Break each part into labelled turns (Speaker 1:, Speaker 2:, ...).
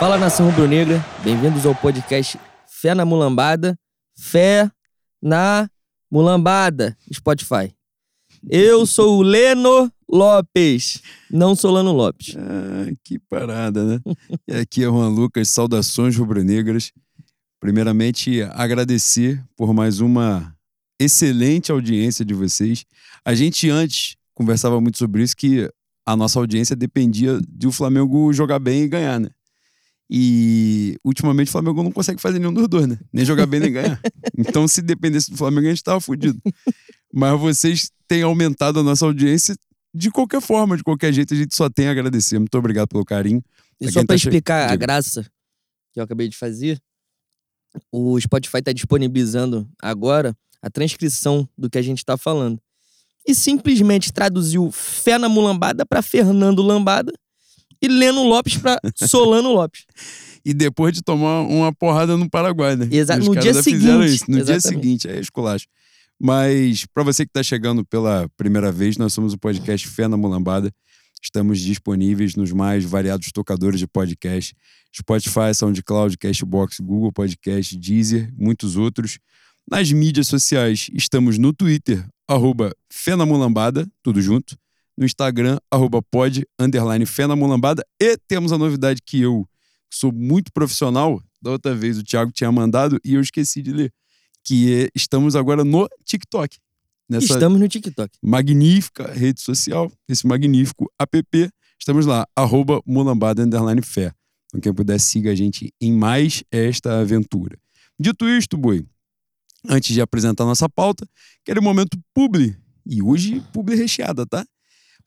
Speaker 1: Fala nação rubro-negra, bem-vindos ao podcast Fé na Mulambada, Fé na Mulambada, Spotify. Eu sou o Leno Lopes, não sou Lano Lopes.
Speaker 2: Ah, que parada, né? e aqui é Juan Lucas, saudações rubro-negras. Primeiramente, agradecer por mais uma excelente audiência de vocês. A gente antes conversava muito sobre isso, que a nossa audiência dependia de o Flamengo jogar bem e ganhar, né? E ultimamente o Flamengo não consegue fazer nenhum dos dois, né? Nem jogar bem nem ganhar. Então, se dependesse do Flamengo, a gente tava fudido. Mas vocês têm aumentado a nossa audiência de qualquer forma, de qualquer jeito, a gente só tem a agradecer. Muito obrigado pelo carinho.
Speaker 1: E
Speaker 2: Pra
Speaker 1: só pra
Speaker 2: tá che-
Speaker 1: explicar a
Speaker 2: Diga.
Speaker 1: graça que eu acabei de fazer, o Spotify tá disponibilizando agora a transcrição do que a gente tá falando. E simplesmente traduziu Fé na Mulambada pra Fernando Lambada e Leno Lopes pra Solano Lopes.
Speaker 2: E depois de tomar uma porrada no Paraguai, né?
Speaker 1: Exa-
Speaker 2: Os
Speaker 1: no dia seguinte,
Speaker 2: Isso. No dia
Speaker 1: exatamente.
Speaker 2: seguinte, é esculacho. Mas para você que está chegando pela primeira vez, nós somos o podcast Fé na Mulambada. Estamos disponíveis nos mais variados tocadores de podcast. Spotify, SoundCloud, Cashbox, Google Podcast, Deezer, muitos outros. Nas mídias sociais, estamos no Twitter, arroba Fé na Mulambada, tudo junto. No Instagram, arroba pod, underline Fé na Mulambada. E temos a novidade que eu, que sou muito profissional, da outra vez o Thiago tinha mandado e eu esqueci de ler, que é, estamos agora no TikTok. Nessa
Speaker 1: Estamos no TikTok.
Speaker 2: magnífica rede social, esse magnífico app. Estamos lá, arroba mulambada, underline fé. Então quem puder, siga a gente em mais esta aventura. Dito isto, Boi, antes de apresentar nossa pauta, aquele momento publi. E hoje, publi recheada, tá?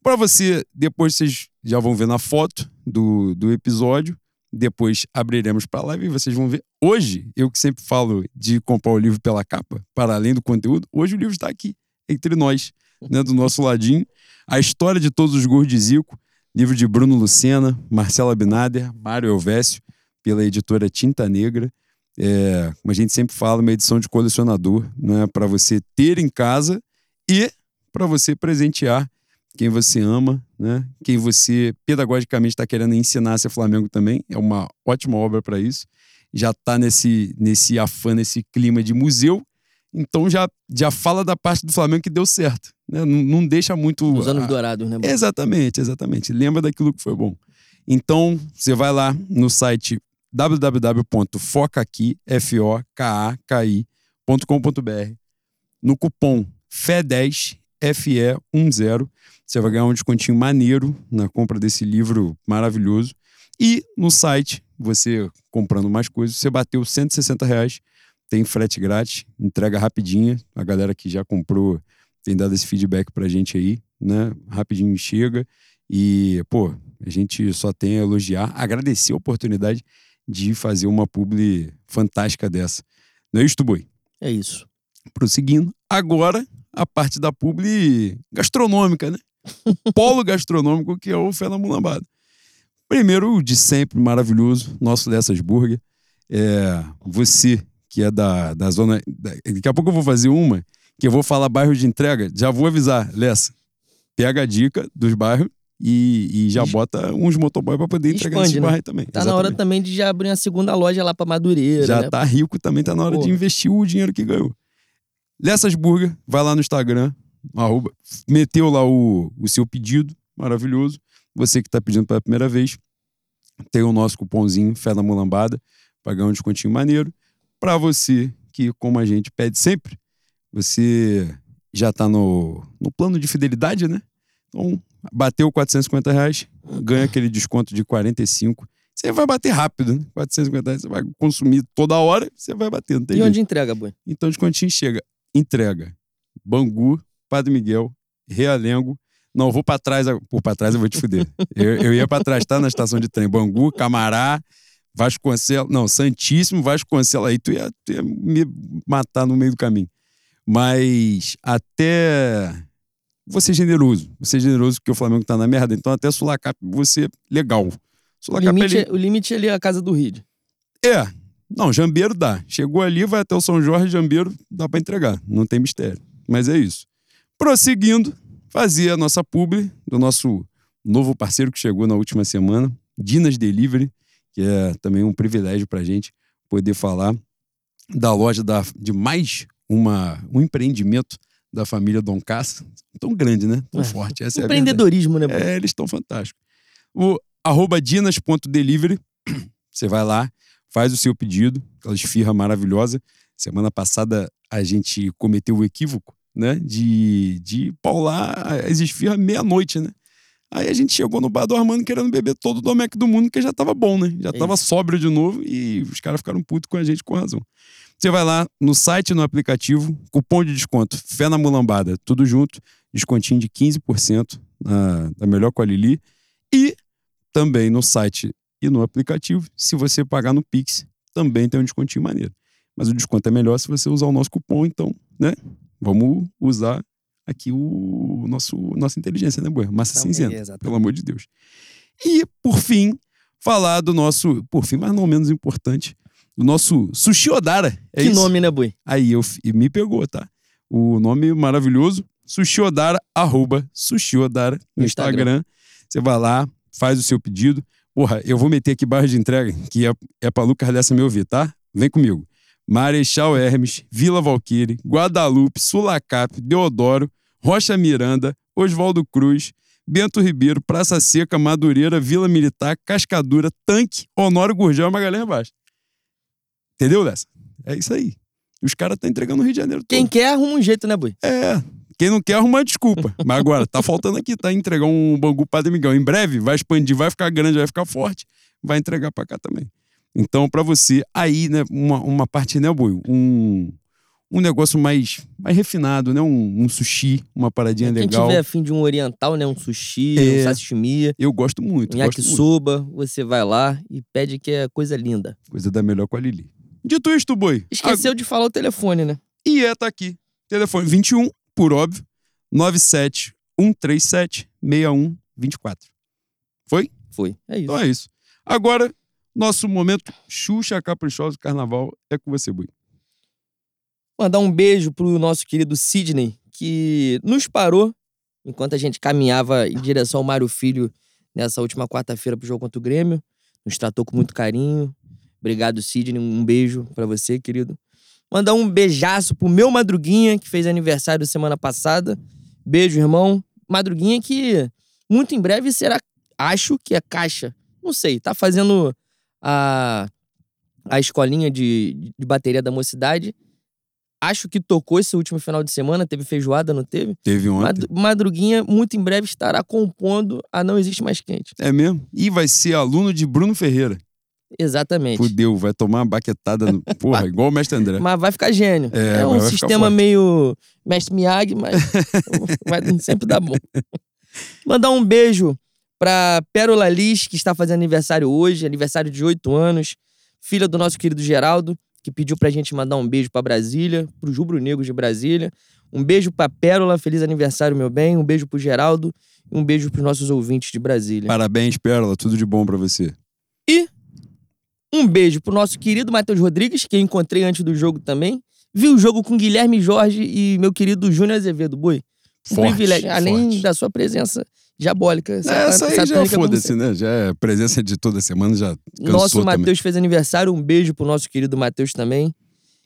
Speaker 2: Para você, depois vocês já vão ver na foto do, do episódio. Depois abriremos para live e vocês vão ver. Hoje, eu que sempre falo de comprar o livro pela capa, para além do conteúdo, hoje o livro está aqui, entre nós, né, do nosso ladinho. A história de todos os gols de Zico, livro de Bruno Lucena, Marcela Binader, Mário Elvésio, pela editora Tinta Negra. É, como a gente sempre fala, uma edição de colecionador, né, para você ter em casa e para você presentear quem você ama, né? Quem você pedagogicamente está querendo ensinar a ser Flamengo também. É uma ótima obra para isso. Já está nesse, nesse afã, nesse clima de museu. Então já, já fala da parte do Flamengo que deu certo. Né? Não, não deixa muito.
Speaker 1: Nos anos
Speaker 2: a-
Speaker 1: dourados, né?
Speaker 2: Exatamente, exatamente. Lembra daquilo que foi bom. Então, você vai lá no site www.focaqui, F-O-K-A-K-I.com.br. No cupom FE10, FE10, você vai ganhar um descontinho maneiro na compra desse livro maravilhoso. E no site, você comprando mais coisas, você bateu 160 reais, tem frete grátis, entrega rapidinha. A galera que já comprou tem dado esse feedback pra gente aí, né? Rapidinho chega. E, pô, a gente só tem a elogiar, agradecer a oportunidade de fazer uma publi fantástica dessa. Não é isso, Boi?
Speaker 1: É isso.
Speaker 2: Prosseguindo. Agora, a parte da publi gastronômica, né? O polo gastronômico que é o Fé na Mulambada. Primeiro, de sempre, maravilhoso, nosso Lessas Burger. É, você que é da, da zona. da- daqui a pouco eu vou fazer uma que eu vou falar bairro de entrega. Já vou avisar, Lessa. Pega a dica dos bairros e, e já bota uns motoboy para poder entregar
Speaker 1: Expande,
Speaker 2: nesses
Speaker 1: né?
Speaker 2: bairros aí também.
Speaker 1: Tá na hora
Speaker 2: Exatamente.
Speaker 1: também de já abrir uma segunda loja lá pra Madureira,
Speaker 2: Já
Speaker 1: né?
Speaker 2: tá rico também, tá na hora
Speaker 1: Pô.
Speaker 2: de investir o dinheiro que ganhou. Lessas Burger, vai lá no Instagram, arroba, meteu lá o, o seu pedido, maravilhoso. Você que tá pedindo pela primeira vez, tem o nosso cupomzinho Fé na Mulambada, pra ganhar um descontinho maneiro. Pra você que, como a gente pede sempre, você já tá no, no plano de fidelidade, né? Então, bateu 450 reais, ganha aquele desconto de 45 você vai bater rápido, né? 450 reais, você vai consumir toda hora, você vai bater, não tem
Speaker 1: E
Speaker 2: jeito.
Speaker 1: onde entrega, boi?
Speaker 2: Então, de quantinho chega? Entrega. Bangu, Padre Miguel, Realengo. Não, eu vou pra trás. Por pra trás eu vou te fuder. eu, eu ia pra trás, tá? Na estação de trem. Bangu, Camará, Vasconcelos. Não, Santíssimo, Vasconcelos. Aí tu ia, tu ia me matar no meio do caminho. Mas até. Vou ser generoso. Vou ser generoso porque o Flamengo tá na merda. Então, até Sulacap, você legal.
Speaker 1: O
Speaker 2: Sulacap
Speaker 1: limite,
Speaker 2: ali-
Speaker 1: é, o limite ali é a casa do Reed.
Speaker 2: é. Não, Jambeiro dá. Chegou ali, vai até o São Jorge, Jambeiro, dá pra entregar. Não tem mistério. Mas é isso. Prosseguindo, fazia a nossa publi do nosso novo parceiro que chegou na última semana, Dinas Delivery, que é também um privilégio pra gente poder falar da loja da, de mais uma, um empreendimento da família Dom Cassa. Tão grande, né? Tão
Speaker 1: É.
Speaker 2: forte. Essa é a
Speaker 1: Empreendedorismo, né?
Speaker 2: verdade. É, eles estão fantásticos. O arroba dinas.delivery, você vai lá, faz o seu pedido, aquela esfirra maravilhosa. Semana passada a gente cometeu o equívoco, né? De, de paular as esfirras meia-noite, né? Aí a gente chegou no bar do Armando querendo beber todo o Domec do mundo, que já tava bom, né? Já tava
Speaker 1: isso.
Speaker 2: sóbrio de novo e os caras ficaram putos com a gente com razão. Você vai lá no site no aplicativo, cupom de desconto, Fé na Mulambada, tudo junto, descontinho de 15% na, da melhor com a Lili. E também no site e no aplicativo, se você pagar no Pix, também tem um descontinho maneiro. Mas o desconto é melhor se você usar o nosso cupom, então, né? Vamos usar aqui o nosso nossa inteligência, né, Boa? Massa
Speaker 1: Então,
Speaker 2: cinzenta,
Speaker 1: é,
Speaker 2: pelo amor de Deus. E, por fim, falar do nosso, por fim, mas não menos importante, do nosso Sushi Odara. É
Speaker 1: que
Speaker 2: isso?
Speaker 1: nome, né, Bui?
Speaker 2: Aí eu me pegou, tá? O nome maravilhoso, Sushi Odara, arroba Sushi Odara no
Speaker 1: No
Speaker 2: Instagram. Você vai lá, faz o seu pedido. Porra, eu vou meter aqui barra de entrega, que é, é pra Lucas dessa me ouvir, tá? Vem comigo. Marechal Hermes, Vila Valqueire, Guadalupe, Sulacap, Deodoro, Rocha Miranda, Oswaldo Cruz, Bento Ribeiro, Praça Seca, Madureira, Vila Militar, Cascadura, Tanque, Honório Gurgel e Magalhães Baixo. Entendeu, Lessa? É isso aí. Os caras estão entregando no Rio de Janeiro todo.
Speaker 1: Quem quer arruma um jeito, né, Bui?
Speaker 2: É. Quem não quer arruma desculpa. Mas agora, tá faltando aqui, tá? Entregar um Bangu Padre Miguel. Em breve vai expandir, vai ficar grande, vai ficar forte. Vai entregar pra cá também. Então, pra você, aí, né, uma, uma parte, né, Boi? Um, um negócio mais, mais refinado, né? Um, um sushi, uma paradinha
Speaker 1: Quem
Speaker 2: legal.
Speaker 1: tiver afim de um oriental, né? Um sushi,
Speaker 2: É.
Speaker 1: um sashimi,
Speaker 2: Eu gosto muito.
Speaker 1: um
Speaker 2: gosto muito.
Speaker 1: yakisoba, você vai lá e pede que é coisa linda.
Speaker 2: Coisa da melhor com a Lili. Dito isto, Boi.
Speaker 1: Esqueceu de falar o telefone, né?
Speaker 2: E é, tá aqui. Telefone 21, por óbvio, 97 137 6124. Foi?
Speaker 1: Foi. É isso.
Speaker 2: Então é isso. Agora, nosso momento Xuxa Caprichoso Carnaval é com você, Bui.
Speaker 1: Mandar um beijo pro nosso querido Sidney, que nos parou enquanto a gente caminhava em direção ao Mário Filho nessa última quarta-feira pro jogo contra o Grêmio. Nos tratou com muito carinho. Obrigado, Sidney. Um beijo pra você, querido. Mandar um beijaço pro meu Madruguinha, que fez aniversário semana passada. Beijo, irmão. Madruguinha que muito em breve será, acho que é caixa. Não sei, tá fazendo a, a escolinha de, de bateria da mocidade. Acho que tocou esse último final de semana, teve feijoada, não teve?
Speaker 2: Teve ontem.
Speaker 1: Mad- Madruguinha, muito em breve, estará compondo a Não Existe Mais Quente.
Speaker 2: É mesmo? E vai ser aluno de Bruno Ferreira.
Speaker 1: Exatamente.
Speaker 2: Fudeu, vai tomar uma baquetada. No... Porra, igual o mestre André.
Speaker 1: Mas vai ficar gênio.
Speaker 2: É,
Speaker 1: É, um sistema meio mestre Miyagi, mas vai sempre dar bom. Mandar um beijo pra Pérola Liz, que está fazendo aniversário hoje, aniversário de 8 anos. Filha do nosso querido Geraldo, que pediu pra gente mandar um beijo pra Brasília, pros rubro-negros de Brasília. Um beijo pra Pérola, feliz aniversário, meu bem. Um beijo pro Geraldo e um beijo pros nossos ouvintes de Brasília.
Speaker 2: Parabéns, Pérola. Tudo de bom pra você.
Speaker 1: Um beijo pro nosso querido Matheus Rodrigues, que eu encontrei antes do jogo também. Vi o jogo com Guilherme Jorge e meu querido Júnior Azevedo. Boi, um
Speaker 2: Forte,
Speaker 1: privilégio. Além
Speaker 2: forte.
Speaker 1: da sua presença diabólica.
Speaker 2: Essa aí já
Speaker 1: satânica, como
Speaker 2: foda-se, né? Já é presença de toda semana, já cansou
Speaker 1: Nosso. Matheus fez aniversário. Um beijo pro nosso querido Matheus também.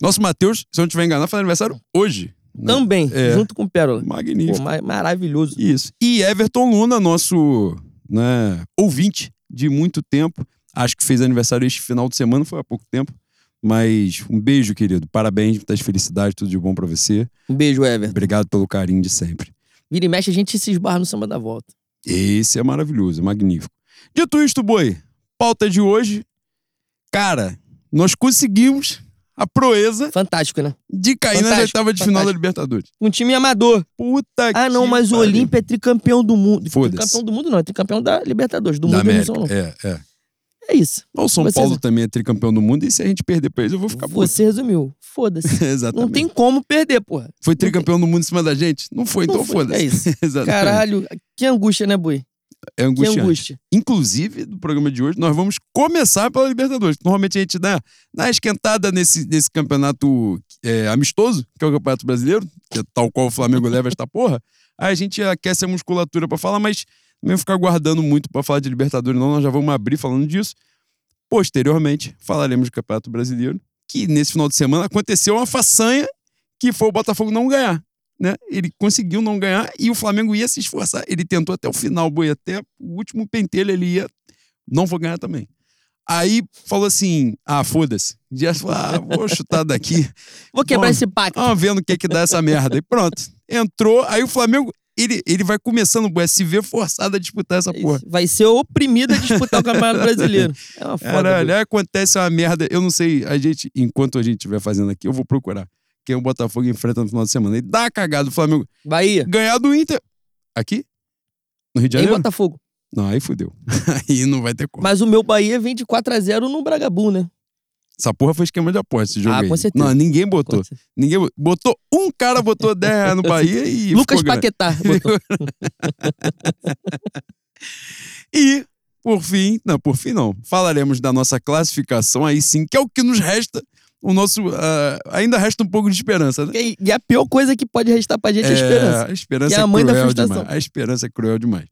Speaker 2: Nosso Matheus, se eu não estiver enganado, faz aniversário hoje. né?
Speaker 1: Também,
Speaker 2: É.
Speaker 1: junto com Pérola.
Speaker 2: Magnífico.
Speaker 1: Pô, ma- maravilhoso.
Speaker 2: Isso. E Everton Luna, nosso né, ouvinte de muito tempo. Acho que fez aniversário este final de semana, foi há pouco tempo. Mas um beijo, querido. Parabéns, muitas felicidades, tudo de bom pra você.
Speaker 1: Um beijo, Everton.
Speaker 2: Obrigado pelo carinho de sempre.
Speaker 1: Vira e mexe, a gente se esbarra no samba da volta.
Speaker 2: Esse é maravilhoso, é magnífico. Dito isto, boi, pauta de hoje. Cara, nós conseguimos a proeza
Speaker 1: Fantástico, né?
Speaker 2: de cair
Speaker 1: Fantástico,
Speaker 2: oitavas de final da. Libertadores.
Speaker 1: Um time amador.
Speaker 2: Puta
Speaker 1: Ah, não,
Speaker 2: que
Speaker 1: mas o. Olímpia é tricampeão do mundo.
Speaker 2: Foda-se.
Speaker 1: Tricampeão do mundo não, é tricampeão da Libertadores. Do
Speaker 2: Da
Speaker 1: mundo eles
Speaker 2: América.
Speaker 1: não não.
Speaker 2: É, é.
Speaker 1: É isso.
Speaker 2: O São
Speaker 1: Você-
Speaker 2: Paulo também é tricampeão do mundo e se a gente perder pra eles, eu vou ficar puto.
Speaker 1: Você resumiu. Foda-se.
Speaker 2: Exatamente.
Speaker 1: Não tem como perder, porra.
Speaker 2: Foi tricampeão do mundo em cima da gente? Não foi,
Speaker 1: Não
Speaker 2: então foda-se.
Speaker 1: é isso.
Speaker 2: Exatamente.
Speaker 1: Caralho, que angústia, né, Bui?
Speaker 2: É
Speaker 1: Que
Speaker 2: angustiante.
Speaker 1: angústia.
Speaker 2: Inclusive, do programa de hoje, nós vamos começar pela Libertadores. Normalmente a gente dá, dá uma esquentada nesse, nesse campeonato é, amistoso, que é o Campeonato Brasileiro, que é tal qual o Flamengo leva esta porra. Aí a gente aquece a musculatura pra falar, mas não ia ficar guardando muito pra falar de Libertadores, não. Nós já vamos abrir falando disso. Posteriormente, falaremos do Campeonato Brasileiro, que nesse final de semana aconteceu uma façanha que foi o Botafogo não ganhar. Né? Ele conseguiu não ganhar e o Flamengo ia se esforçar. Ele tentou até o final, boi, até o último pentelho ele ia. Não vou ganhar também. Aí falou assim: ah, foda-se. Já falou, ah, vou chutar daqui.
Speaker 1: Vou quebrar
Speaker 2: Vamos-
Speaker 1: esse pacto.
Speaker 2: Vamos vendo o que que dá essa merda. E pronto. Entrou, aí o Flamengo, ele, ele vai começando se ver forçado a disputar essa porra.
Speaker 1: Vai ser oprimido a disputar o Campeonato Brasileiro. É uma foda.
Speaker 2: Caralho, aí acontece uma merda. Eu não sei, a gente, enquanto a gente estiver fazendo aqui, eu vou procurar quem o Botafogo enfrenta no final de semana. E dá a cagada do Flamengo
Speaker 1: Bahia.
Speaker 2: ganhar do Inter. Aqui? No Rio de
Speaker 1: Em
Speaker 2: Janeiro?
Speaker 1: Botafogo.
Speaker 2: Não, aí fudeu. aí não vai ter como.
Speaker 1: Mas o meu Bahia vem de 4x0 no Bragabu, né?
Speaker 2: Essa porra foi esquema de aposta, esse jogo
Speaker 1: Ah,
Speaker 2: aí.
Speaker 1: com certeza.
Speaker 2: Não, ninguém botou. Ninguém botou. botou. Um cara botou 10 reais no Bahia e.
Speaker 1: Lucas. Paquetá.
Speaker 2: E, por fim, não, por fim não, falaremos da nossa classificação aí sim, que é o que nos resta. O nosso. ah, ainda resta um pouco de esperança, né?
Speaker 1: E e a pior coisa que pode restar pra gente é a esperança.
Speaker 2: A esperança é,
Speaker 1: é a mãe da frustração.
Speaker 2: demais. A esperança é cruel demais.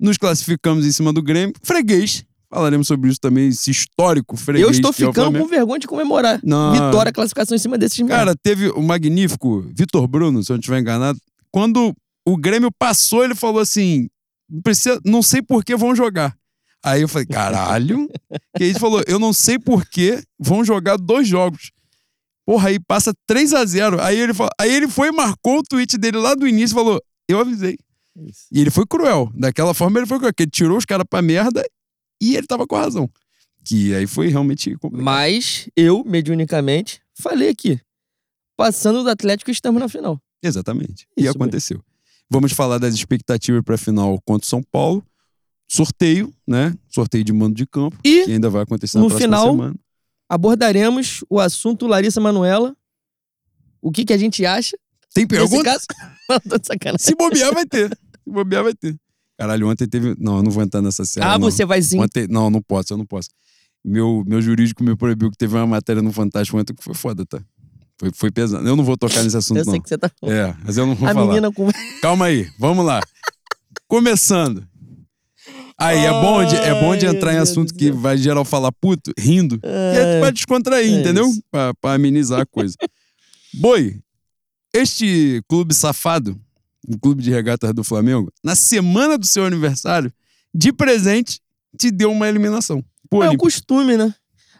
Speaker 2: Nos classificamos em cima do Grêmio. Freguês. Falaremos sobre isso também, esse histórico freguês.
Speaker 1: Eu estou
Speaker 2: é
Speaker 1: ficando com vergonha de comemorar.
Speaker 2: Não.
Speaker 1: Vitória, classificação em cima desses caras.
Speaker 2: Cara, teve o magnífico Vitor Bruno, se eu não estiver enganado. Quando o Grêmio passou, ele falou assim: não, precisa, não sei por que vão jogar. Aí eu falei, caralho. que ele falou, eu não sei por que vão jogar dois jogos. Porra, aí passa 3 a 0 Aí ele, falou, aí ele foi e marcou o tweet dele lá do início e falou: Eu avisei.
Speaker 1: Isso.
Speaker 2: E ele foi cruel. Daquela forma ele foi cruel, porque ele tirou os caras pra merda e ele tava com a razão. Que aí foi realmente complicado.
Speaker 1: Mas eu, mediunicamente, falei aqui. Passando do Atlético, estamos na final.
Speaker 2: Exatamente. e
Speaker 1: Isso
Speaker 2: aconteceu. Vamos falar das expectativas para a final contra o São Paulo. Sorteio, né? Sorteio de mando de campo,
Speaker 1: E
Speaker 2: que ainda vai acontecer na
Speaker 1: no
Speaker 2: próxima
Speaker 1: final,
Speaker 2: semana.
Speaker 1: abordaremos o assunto Larissa Manuela. O que, que a gente acha?
Speaker 2: Tem pergunta?
Speaker 1: caso, não, tô de sacanagem.
Speaker 2: Se bobear, vai ter. Se bobear, vai ter. Caralho, ontem teve. Não, eu não vou entrar nessa série.
Speaker 1: Ah,
Speaker 2: não.
Speaker 1: você vai sim.
Speaker 2: Ontem... Não, não posso, eu não posso. Meu, meu jurídico me proibiu que teve uma matéria no Fantástico ontem que foi foda, tá? Foi, foi pesado. Eu não vou tocar nesse assunto,
Speaker 1: Eu sei
Speaker 2: não.
Speaker 1: que você tá.
Speaker 2: É, mas eu não vou
Speaker 1: a
Speaker 2: falar.
Speaker 1: menina com.
Speaker 2: Calma aí, vamos lá. Começando. Aí, é bom, de, é bom de
Speaker 1: Ai,
Speaker 2: entrar em
Speaker 1: meu Deus
Speaker 2: assunto que vai geral falar puto, rindo. E é
Speaker 1: É.
Speaker 2: pra descontrair,
Speaker 1: É
Speaker 2: entendeu? Pra, pra amenizar a coisa. Boi, este clube safado, o clube de regatas do Flamengo, na semana do seu aniversário, de presente, te deu uma eliminação. Pô,
Speaker 1: É o costume, né?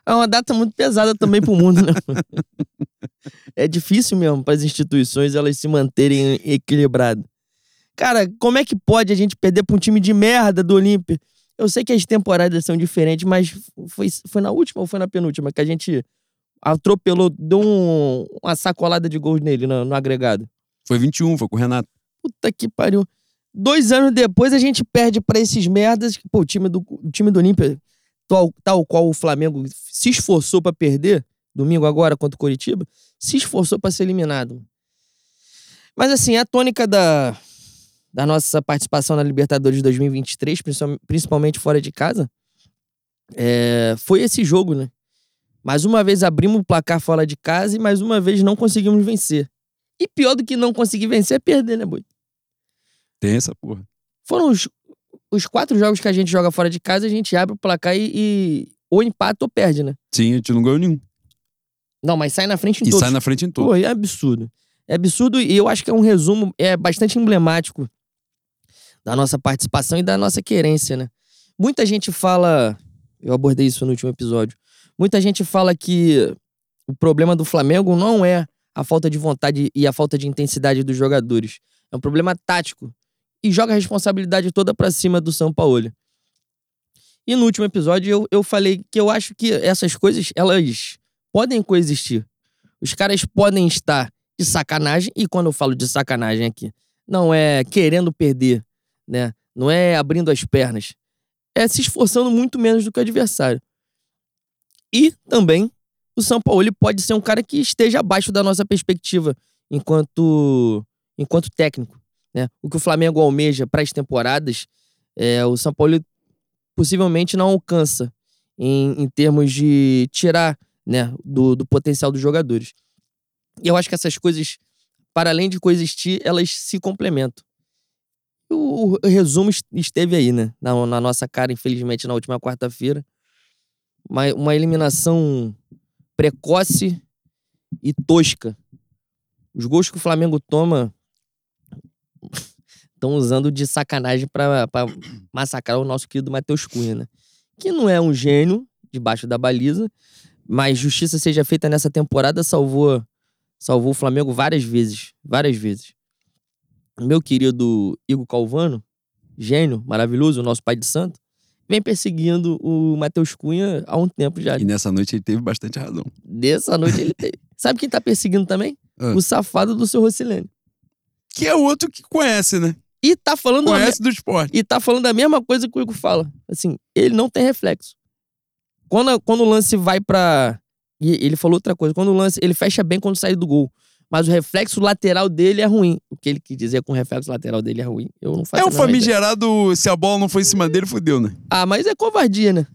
Speaker 1: É uma data muito pesada também pro mundo, né? é difícil mesmo para as instituições elas se manterem equilibradas. Cara, como é que pode a gente perder pra um time de merda do Olímpia? Eu sei que as temporadas são diferentes, mas foi, foi na última ou foi na penúltima que a gente atropelou, deu um- uma sacolada de gols nele no, no agregado.
Speaker 2: Foi 21, foi com o Renato.
Speaker 1: Puta que pariu. Dois anos depois a gente perde pra esses merdas. Pô, o time do, o time do Olímpia, tal, tal qual o Flamengo se esforçou pra perder, domingo agora contra o Coritiba, se esforçou pra ser eliminado. Mas assim, a tônica da, da nossa participação na Libertadores 2023, principal- principalmente fora de casa, é, foi esse jogo, né? Mais uma vez abrimos o placar fora de casa e mais uma vez não conseguimos vencer. E pior do que não conseguir vencer é perder, né, Boi?
Speaker 2: Tem essa porra.
Speaker 1: Foram os, os quatro jogos que a gente joga fora de casa, a gente abre o placar e, e ou empata ou perde, né?
Speaker 2: Sim, a gente não ganhou nenhum.
Speaker 1: Não, mas sai na frente em
Speaker 2: E
Speaker 1: todos.
Speaker 2: sai na frente em todo.
Speaker 1: Pô, é absurdo. É absurdo e eu acho que é um resumo é bastante emblemático da nossa participação e da nossa querência, né? Muita gente fala, eu abordei isso no último episódio. Muita gente fala que o problema do Flamengo não é a falta de vontade e a falta de intensidade dos jogadores. É um problema tático e joga a responsabilidade toda pra cima do São Paulo. E no último episódio eu, eu falei que eu acho que essas coisas, elas podem coexistir. Os caras podem estar de sacanagem, e quando eu falo de sacanagem aqui, não é querendo perder, né? Não é abrindo as pernas. É se esforçando muito menos do que o adversário. E também o São Paulo pode ser um cara que esteja abaixo da nossa perspectiva enquanto enquanto técnico, né? O que o Flamengo almeja para as temporadas, é, o São Paulo possivelmente não alcança em, em termos de tirar né, do, do potencial dos jogadores. E eu acho que essas coisas, para além de coexistir, elas se complementam. O, resumo est- esteve aí, né? Na, na nossa cara, infelizmente, na última quarta-feira. Uma eliminação precoce e tosca. Os gols que o Flamengo toma estão usando de sacanagem pra massacrar o nosso querido Matheus Cunha, né? Que não é um gênio debaixo da baliza, mas justiça seja feita nessa temporada, salvou, salvou o Flamengo várias vezes. Várias vezes. Meu querido Igor Calvano, gênio, maravilhoso, nosso pai de santo, vem perseguindo o Matheus Cunha há um tempo já.
Speaker 2: E nessa noite ele teve bastante razão.
Speaker 1: Dessa noite ele teve. Sabe quem tá perseguindo também?
Speaker 2: Ah.
Speaker 1: O safado do seu Rossilene.
Speaker 2: Que é outro que conhece, né?
Speaker 1: E tá falando a me-
Speaker 2: Conhece do esporte.
Speaker 1: e tá falando a mesma coisa que o Igor fala. Assim, ele não tem reflexo. Quando, quando o lance vai pra. E ele falou outra coisa. Quando o lance. Ele fecha bem quando sai do gol. Mas o reflexo lateral dele é ruim. O que ele quis dizer com o reflexo lateral dele é ruim, eu não faço
Speaker 2: É o
Speaker 1: menor ideia.
Speaker 2: famigerado, se a bola não foi em cima dele, fudeu, né?
Speaker 1: Ah, mas é covardia, né?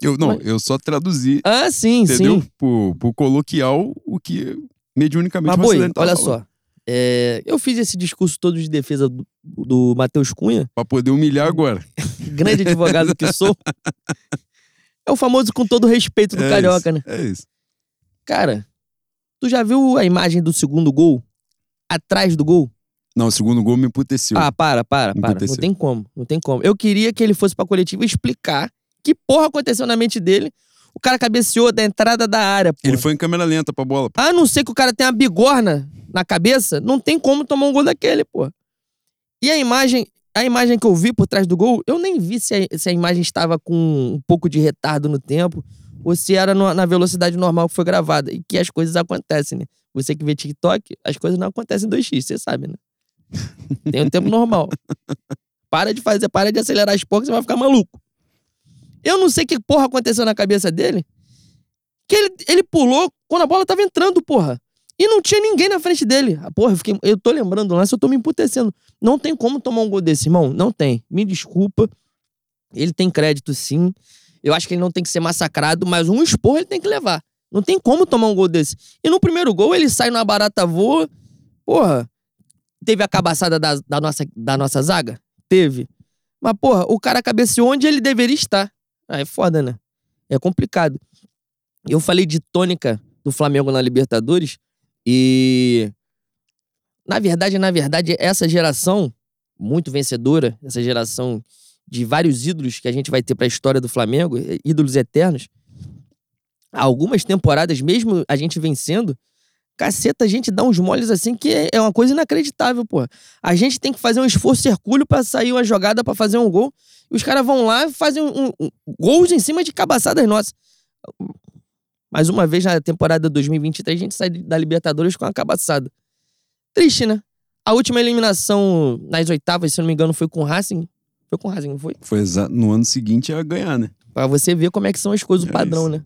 Speaker 2: Eu, não,
Speaker 1: Mas-
Speaker 2: eu só traduzi,
Speaker 1: Ah, sim,
Speaker 2: entendeu?
Speaker 1: sim.
Speaker 2: Pro, pro coloquial, o que mediunicamente
Speaker 1: Mas, boi, olha só. É, eu fiz esse discurso todo de defesa do, do Matheus Cunha,
Speaker 2: Pra poder humilhar agora.
Speaker 1: grande advogado que sou. É o famoso com todo respeito do
Speaker 2: É
Speaker 1: Carioca,
Speaker 2: isso,
Speaker 1: né?
Speaker 2: É isso.
Speaker 1: Cara, tu já viu a imagem do segundo gol? Atrás do gol?
Speaker 2: Não, o segundo gol me emputeceu.
Speaker 1: Ah, para, para, para. Não tem como, não tem como. Eu queria que ele fosse pra coletiva explicar que porra aconteceu na mente dele. O cara cabeceou da entrada da área, pô.
Speaker 2: Ele foi em câmera lenta pra bola.
Speaker 1: A não ser que o cara tenha uma bigorna na cabeça, não tem como tomar um gol daquele, pô. E a imagem, a imagem que eu vi por trás do gol, eu nem vi se a, se a imagem estava com um pouco de retardo no tempo ou se era no- na velocidade normal que foi gravada. E que as coisas acontecem, né? Você que vê TikTok, as coisas não acontecem em 2x, você sabe, né? Tem um tempo normal. Para de fazer, para de acelerar as porcas, você vai ficar maluco. Eu não sei que porra aconteceu na cabeça dele. Que ele, ele pulou quando a bola tava entrando, porra. E não tinha ninguém na frente dele. Ah, Porra, eu, fiquei, eu tô lembrando do lance, eu tô me emputecendo. Não tem como tomar um gol desse, irmão. Não tem. Me desculpa. Ele tem crédito, sim. Eu acho que ele não tem que ser massacrado, mas um esporro ele tem que levar. Não tem como tomar um gol desse. E no primeiro gol, ele sai numa barata voa. Porra, teve a cabaçada da, da, nossa, da nossa zaga? Teve. Mas, porra, o cara cabeceou onde ele deveria estar. Ah, é foda, né? É complicado. Eu falei de tônica do Flamengo na Libertadores e. Na verdade, na verdade, essa geração muito vencedora, essa geração de vários ídolos que a gente vai ter pra história do Flamengo, eh, ídolos eternos, algumas temporadas, mesmo a gente vencendo, caceta, a gente dá uns moles assim que é- é uma coisa inacreditável, pô. A gente tem que fazer um esforço hercúleo pra sair uma jogada pra fazer um gol. E os caras vão lá e fazem um, um- gols em cima de cabaçadas nossas. Mais uma vez na temporada 2023, a gente sai da Libertadores com uma cabaçada. Triste, né? A última eliminação nas oitavas, se não me engano, foi com o Racing. Foi com o Racing, não foi?
Speaker 2: Foi exa- no ano seguinte a ganhar, né?
Speaker 1: Pra você ver como é que são as coisas, o
Speaker 2: É
Speaker 1: padrão,
Speaker 2: isso.
Speaker 1: né?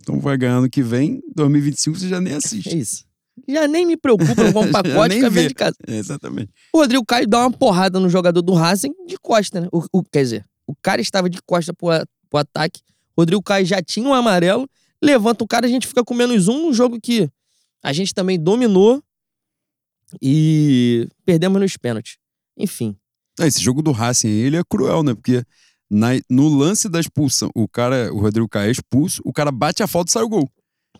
Speaker 2: Então vai ganhar ano que vem, 2025 você já nem
Speaker 1: É
Speaker 2: assiste.
Speaker 1: isso. Já nem me preocupa, não vou um pacote,
Speaker 2: vê.
Speaker 1: vendo de casa.
Speaker 2: É, exatamente.
Speaker 1: O Rodrigo Caio dá uma porrada no jogador do Racing de costa, né? O, o- quer dizer, o cara estava de costa pro, a- pro ataque. O Rodrigo Caio já tinha um amarelo. Levanta o cara, a gente fica com menos um num jogo que a gente também dominou e perdemos nos pênaltis. Enfim.
Speaker 2: Esse jogo do Racing ele é cruel, né? Porque na- no lance da expulsão, o cara, o Rodrigo Caio é expulso, o cara bate a falta e sai o gol.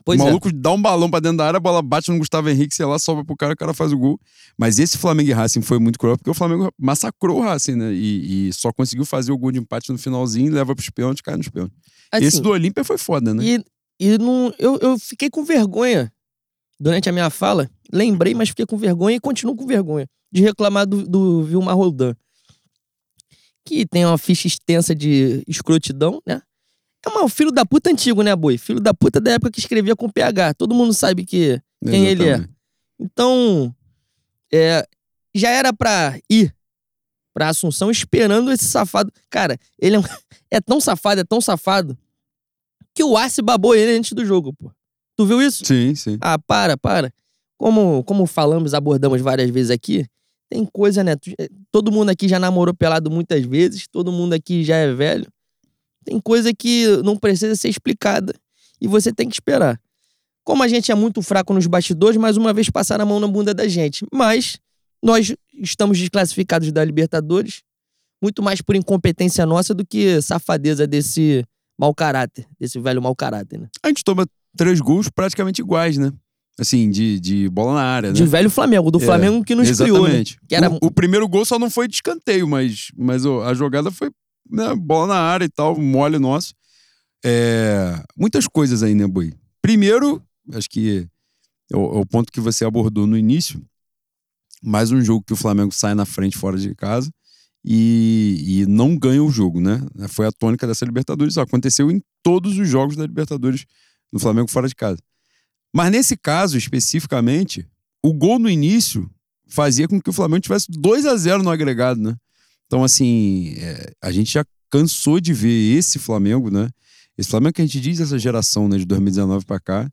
Speaker 1: Pois
Speaker 2: o
Speaker 1: é.
Speaker 2: maluco dá um balão pra dentro da área, a bola bate no Gustavo Henrique, sei lá, sobra pro cara, o cara faz o gol. Mas esse Flamengo e Racing foi muito cruel, porque o Flamengo massacrou o Racing, né? E, e só conseguiu fazer o gol de empate no finalzinho, leva pros pênaltis, cai nos pênaltis.
Speaker 1: Assim,
Speaker 2: esse do Olímpia foi foda, né?
Speaker 1: E, e não, eu, eu fiquei com vergonha durante a minha fala. Lembrei, mas fiquei com vergonha e continuo com vergonha de reclamar do, do Vilmar Roldan. Que tem uma ficha extensa de escrotidão, né? É um filho da puta antigo, né, boi? Filho da puta da época que escrevia com PH. Todo mundo sabe que quem ele é.
Speaker 2: Exatamente.
Speaker 1: Então, é, já era pra ir pra Assunção esperando esse safado. Cara, ele é, um- é tão safado, é tão safado, que o Arce babou ele antes do jogo, pô. Tu viu isso?
Speaker 2: Sim, sim.
Speaker 1: Ah, para, para. Como, como falamos, abordamos várias vezes aqui, tem coisa, né? Tu- Todo mundo aqui já namorou pelado muitas vezes, todo mundo aqui já é velho. Tem coisa que não precisa ser explicada e você tem que esperar. Como a gente é muito fraco nos bastidores, mais uma vez passaram a mão na bunda da gente. Mas nós estamos desclassificados da Libertadores, muito mais por incompetência nossa do que safadeza desse mau caráter, desse velho mau caráter, né?
Speaker 2: A gente toma três gols praticamente iguais, né? Assim, de, de bola na área, né?
Speaker 1: De velho Flamengo, do
Speaker 2: É,
Speaker 1: Flamengo que nos criou, né?
Speaker 2: Exatamente.
Speaker 1: Que era-
Speaker 2: o, o primeiro gol só não foi de escanteio, mas, mas a jogada foi né, bola na área e tal, mole nosso. É, muitas coisas aí, né, Boi? Primeiro, acho que é o, é o ponto que você abordou no início. Mais um jogo que o Flamengo sai na frente fora de casa e, e não ganha o jogo, né? Foi a tônica dessa Libertadores. Aconteceu em todos os jogos da Libertadores do Flamengo fora de casa. Mas nesse caso, especificamente, o gol no início fazia com que o Flamengo tivesse 2 a 0 no agregado, né? Então, assim, é, a gente já cansou de ver esse Flamengo, né? Esse Flamengo que a gente diz essa geração, né, de 2019 para cá,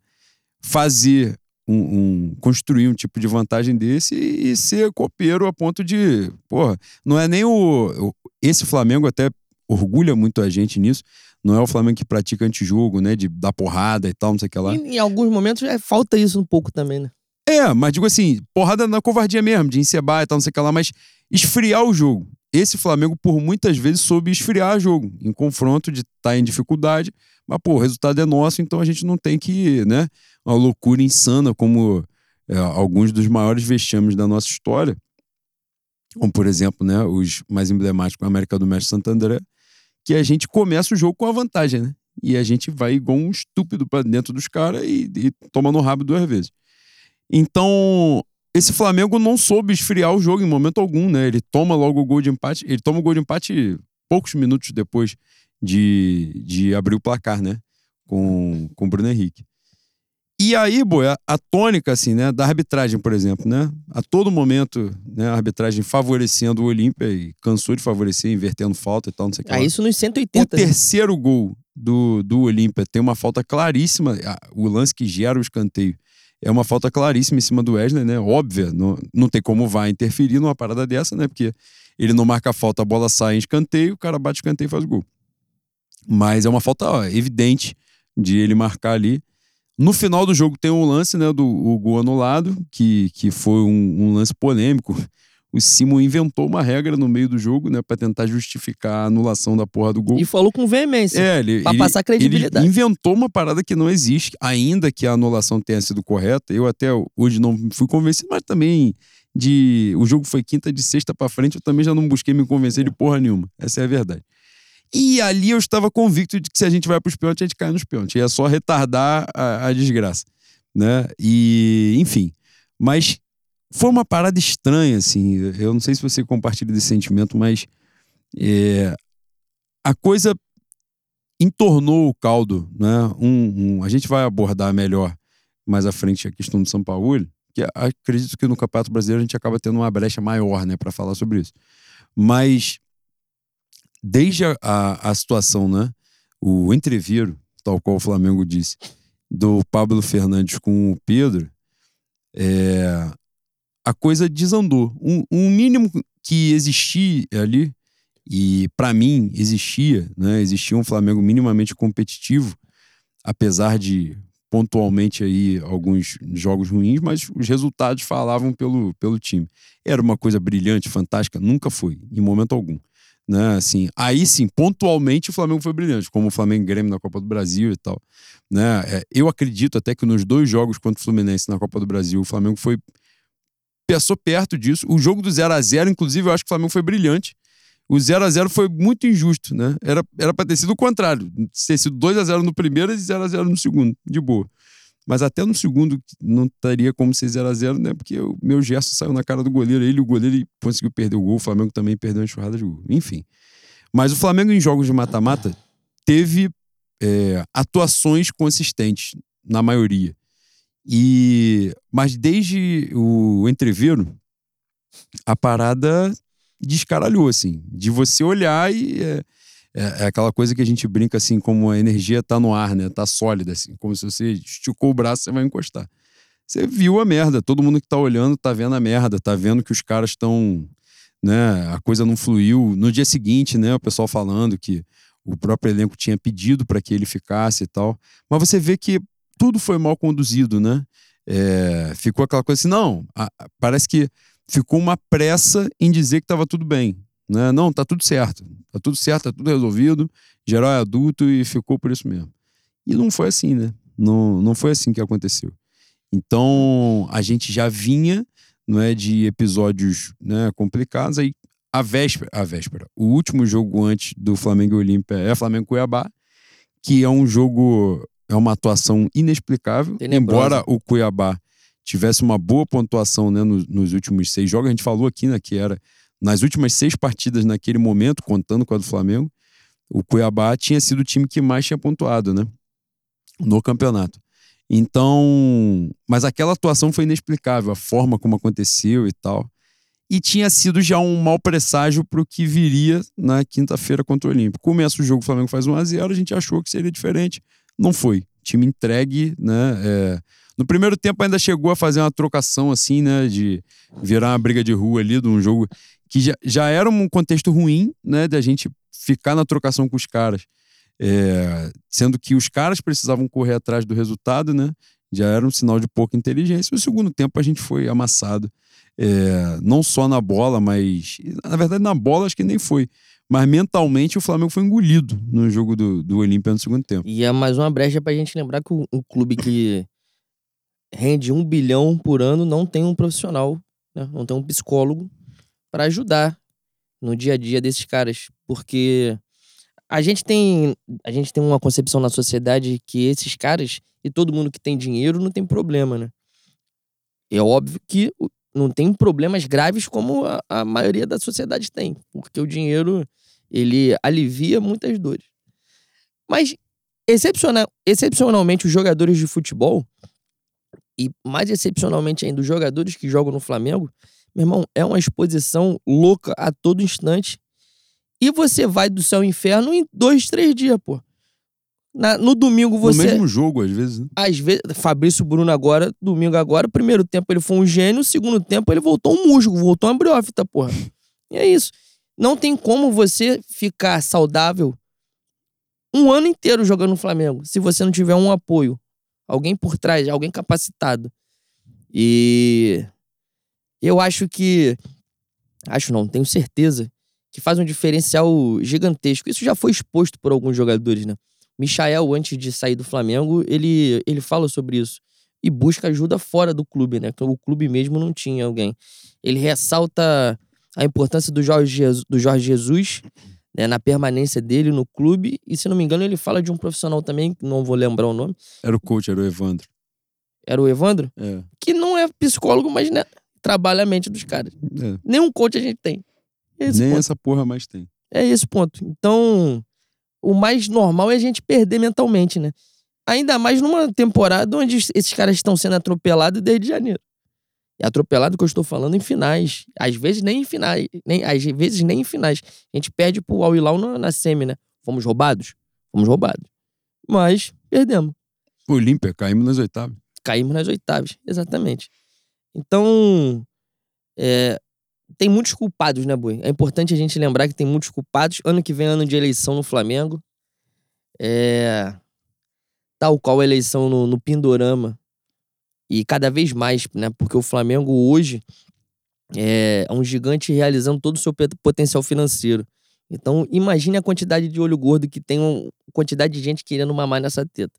Speaker 2: fazer um, um- construir um tipo de vantagem desse e, e ser copeiro a ponto de, porra, não é nem o, o- esse Flamengo até orgulha muito a gente nisso. Não é o Flamengo que pratica antijogo, né, de dar porrada e tal, não sei o que lá.
Speaker 1: E, em alguns momentos é, falta isso um pouco também, né?
Speaker 2: É, mas digo assim, porrada na covardia mesmo, de encebar e tal, não sei o que lá, mas esfriar o jogo. Esse Flamengo, por muitas vezes, soube esfriar o jogo, em confronto de estar em dificuldade, mas, pô, o resultado é nosso, então a gente não tem que, né, uma loucura insana como é, alguns dos maiores vexames da nossa história, como, por exemplo, né, os mais emblemáticos, a América do Mestre Santo André, que a gente começa o jogo com a vantagem, né? E a gente vai igual um estúpido pra dentro dos caras e, e toma no rabo duas vezes. Então, esse Flamengo não soube esfriar o jogo em momento algum, né? Ele toma logo o gol de empate. Ele toma o gol de empate poucos minutos depois de, de abrir o placar, né? Com, com o Bruno Henrique. E aí, boy, a, tônica, assim, né? Da arbitragem, por exemplo, né? A todo momento, né? A arbitragem favorecendo o Olímpia e cansou de favorecer, invertendo falta e tal, não sei o que.
Speaker 1: Ah,
Speaker 2: lá.
Speaker 1: isso nos
Speaker 2: O
Speaker 1: 180. né?
Speaker 2: terceiro gol do, do Olímpia tem uma falta claríssima. O lance que gera o escanteio é uma falta claríssima em cima do Wesley, né? Óbvia. Não, não tem como vai interferir numa parada dessa, né? Porque ele não marca a falta, a bola sai em escanteio, o cara bate o escanteio e faz o gol. Mas é uma falta ó, evidente de ele marcar ali. No final do jogo tem um lance, né, do o gol anulado, que, que foi um, um lance polêmico. O Simon inventou uma regra no meio do jogo, né, para tentar justificar a anulação da porra do gol.
Speaker 1: E falou com veemência.
Speaker 2: É, ele,
Speaker 1: Pra
Speaker 2: ele-
Speaker 1: passar credibilidade.
Speaker 2: Ele inventou uma parada que não existe, ainda que a anulação tenha sido correta. Eu até hoje não fui convencido, mas também de o jogo foi quinta de sexta pra frente, eu também já não busquei me convencer de porra nenhuma. Essa é a verdade. E ali eu estava convicto de que se a gente vai pros pênaltis, a gente cai nos pênaltis. É só retardar a, a desgraça, né? E, enfim. Mas foi uma parada estranha, assim. Eu não sei se você compartilha desse sentimento, mas é, a coisa entornou o caldo, né? Um, um- a gente vai abordar melhor mais à frente a questão do São Paulo, que acredito que no Campeonato Brasileiro a gente acaba tendo uma brecha maior, né, para falar sobre isso. Mas desde a, a, a situação, né, o entreviro, tal qual o Flamengo disse, do Pablo Fernandes com o Pedro, é, a coisa desandou. Um, um mínimo que existia ali e para mim existia, né? Existia um Flamengo minimamente competitivo, apesar de pontualmente aí alguns jogos ruins, mas os resultados falavam pelo, pelo time. Era uma coisa brilhante, fantástica, nunca foi, em momento algum. Né, assim, aí sim, pontualmente o Flamengo foi brilhante, como o Flamengo e Grêmio na Copa do Brasil e tal. Né? É, eu acredito até que nos dois jogos contra o Fluminense na Copa do Brasil, o Flamengo foi passou perto disso. O jogo do 0 a 0 inclusive, eu acho que o Flamengo foi brilhante. O 0 a 0 foi muito injusto, né? Era era para ter sido o contrário, ter sido 2 a 0 no primeiro e 0 a 0 no segundo, de boa. Mas até no segundo não estaria como ser 0 a 0 né? Porque o meu gesto saiu na cara do goleiro, ele o goleiro conseguiu perder o gol, o Flamengo também perdeu uma enxurrada de gol. Enfim. Mas o Flamengo em jogos de mata-mata teve é, atuações consistentes, na maioria. E mas desde o entreveiro a parada descaralhou assim, de você olhar e é, é, é aquela coisa que a gente brinca assim, como a energia tá no ar, né? Tá sólida assim, como se você esticou o braço você vai encostar. Você viu a merda, todo mundo que tá olhando tá vendo a merda, tá vendo que os caras estão, né, a coisa não fluiu. No dia seguinte, né, o pessoal falando que o próprio elenco tinha pedido para que ele ficasse e tal. Mas você vê que tudo foi mal conduzido, né? É, ficou aquela coisa assim, não, a- a- parece que ficou uma pressa em dizer que estava tudo bem. Né? Não, tá tudo certo. Tá tudo certo, tá tudo resolvido. Geral é adulto e ficou por isso mesmo. E não foi assim, né? Não, não foi assim que aconteceu. Então, a gente já vinha não é, de episódios né, complicados. Aí, a véspera, a véspera, o último jogo antes do Flamengo e Olímpia é Flamengo Cuiabá, que é um jogo, é uma atuação inexplicável.
Speaker 1: Tenebrosa.
Speaker 2: Embora o Cuiabá tivesse uma boa pontuação né, nos, nos últimos seis jogos, a gente falou aqui né, que era nas últimas seis partidas naquele momento, contando com a do Flamengo, o Cuiabá tinha sido o time que mais tinha pontuado, né? No campeonato. Então, mas aquela atuação foi inexplicável, a forma como aconteceu e tal. E tinha sido já um mau presságio para o que viria na quinta-feira contra o Olímpico. Começa o jogo, o Flamengo faz 1 a 0 a gente achou que seria diferente. Não foi. Time entregue, né? É... No primeiro tempo ainda chegou a fazer uma trocação assim, né? De virar uma briga de rua ali, de um jogo que já, já era um contexto ruim, né? Da gente ficar na trocação com os caras. É, sendo que os caras precisavam correr atrás do resultado, né? Já era um sinal de pouca inteligência. No segundo tempo a gente foi amassado, é, não só na bola, mas na verdade na bola acho que nem foi. Mas mentalmente o Flamengo foi engolido no jogo do, do Olímpia no segundo tempo.
Speaker 1: E é mais uma brecha pra gente lembrar que um clube que rende um bilhão por ano não tem um profissional, né? não tem um psicólogo para ajudar no dia a dia desses caras. Porque a gente tem a gente tem uma concepção na sociedade que esses caras e todo mundo que tem dinheiro não tem problema, né? É óbvio que não tem problemas graves como a, a maioria da sociedade tem, porque o dinheiro ele alivia muitas dores. Mas excepcional, excepcionalmente os jogadores de futebol e mais excepcionalmente ainda os jogadores que jogam no Flamengo, meu irmão, é uma exposição louca a todo instante e você vai do céu ao inferno em dois, três dias, pô. Na, no domingo você.
Speaker 2: No mesmo jogo, às vezes. Né?
Speaker 1: Às vezes. Fabrício Bruno agora, domingo agora, primeiro tempo ele foi um gênio, segundo tempo ele voltou um musgo, voltou uma briófita, porra. E é isso. Não tem como você ficar saudável um ano inteiro jogando no Flamengo se você não tiver um apoio. Alguém por trás, alguém capacitado. E eu acho que. Acho não, tenho certeza que faz um diferencial gigantesco. Isso já foi exposto por alguns jogadores, né? Michael, antes de sair do Flamengo, ele, ele fala sobre isso. E busca ajuda fora do clube, né? O clube mesmo não tinha alguém. Ele ressalta a importância do Jorge, do Jorge Jesus né, na permanência dele no clube. E, se não me engano, ele fala de um profissional também, não vou lembrar o nome.
Speaker 2: Era o coach, era o Evandro.
Speaker 1: Era o Evandro?
Speaker 2: É.
Speaker 1: Que não é psicólogo, mas né, trabalha a mente dos caras.
Speaker 2: É.
Speaker 1: Nenhum coach a gente tem. Esse
Speaker 2: Nem
Speaker 1: ponto.
Speaker 2: essa porra mais tem.
Speaker 1: É esse ponto. Então, o mais normal é a gente perder mentalmente, né? Ainda mais numa temporada onde esses caras estão sendo atropelados desde janeiro. E atropelado que eu estou falando em finais. Às vezes nem em finais. Nem, às vezes nem em finais. A gente perde pro Al Hilal na, na semi, né? Fomos roubados? Fomos roubados. Mas perdemos.
Speaker 2: Olímpia, caímos nas oitavas.
Speaker 1: Caímos nas oitavas, exatamente. Então, é, tem muitos culpados, né, Boi? É importante a gente lembrar que tem muitos culpados. Ano que vem, é ano de eleição no Flamengo. É. Tal qual a eleição no, no Pindorama. E cada vez mais, né? Porque o Flamengo hoje é um gigante realizando todo o seu potencial financeiro. Então, imagine a quantidade de olho gordo que tem, uma quantidade de gente querendo mamar nessa teta.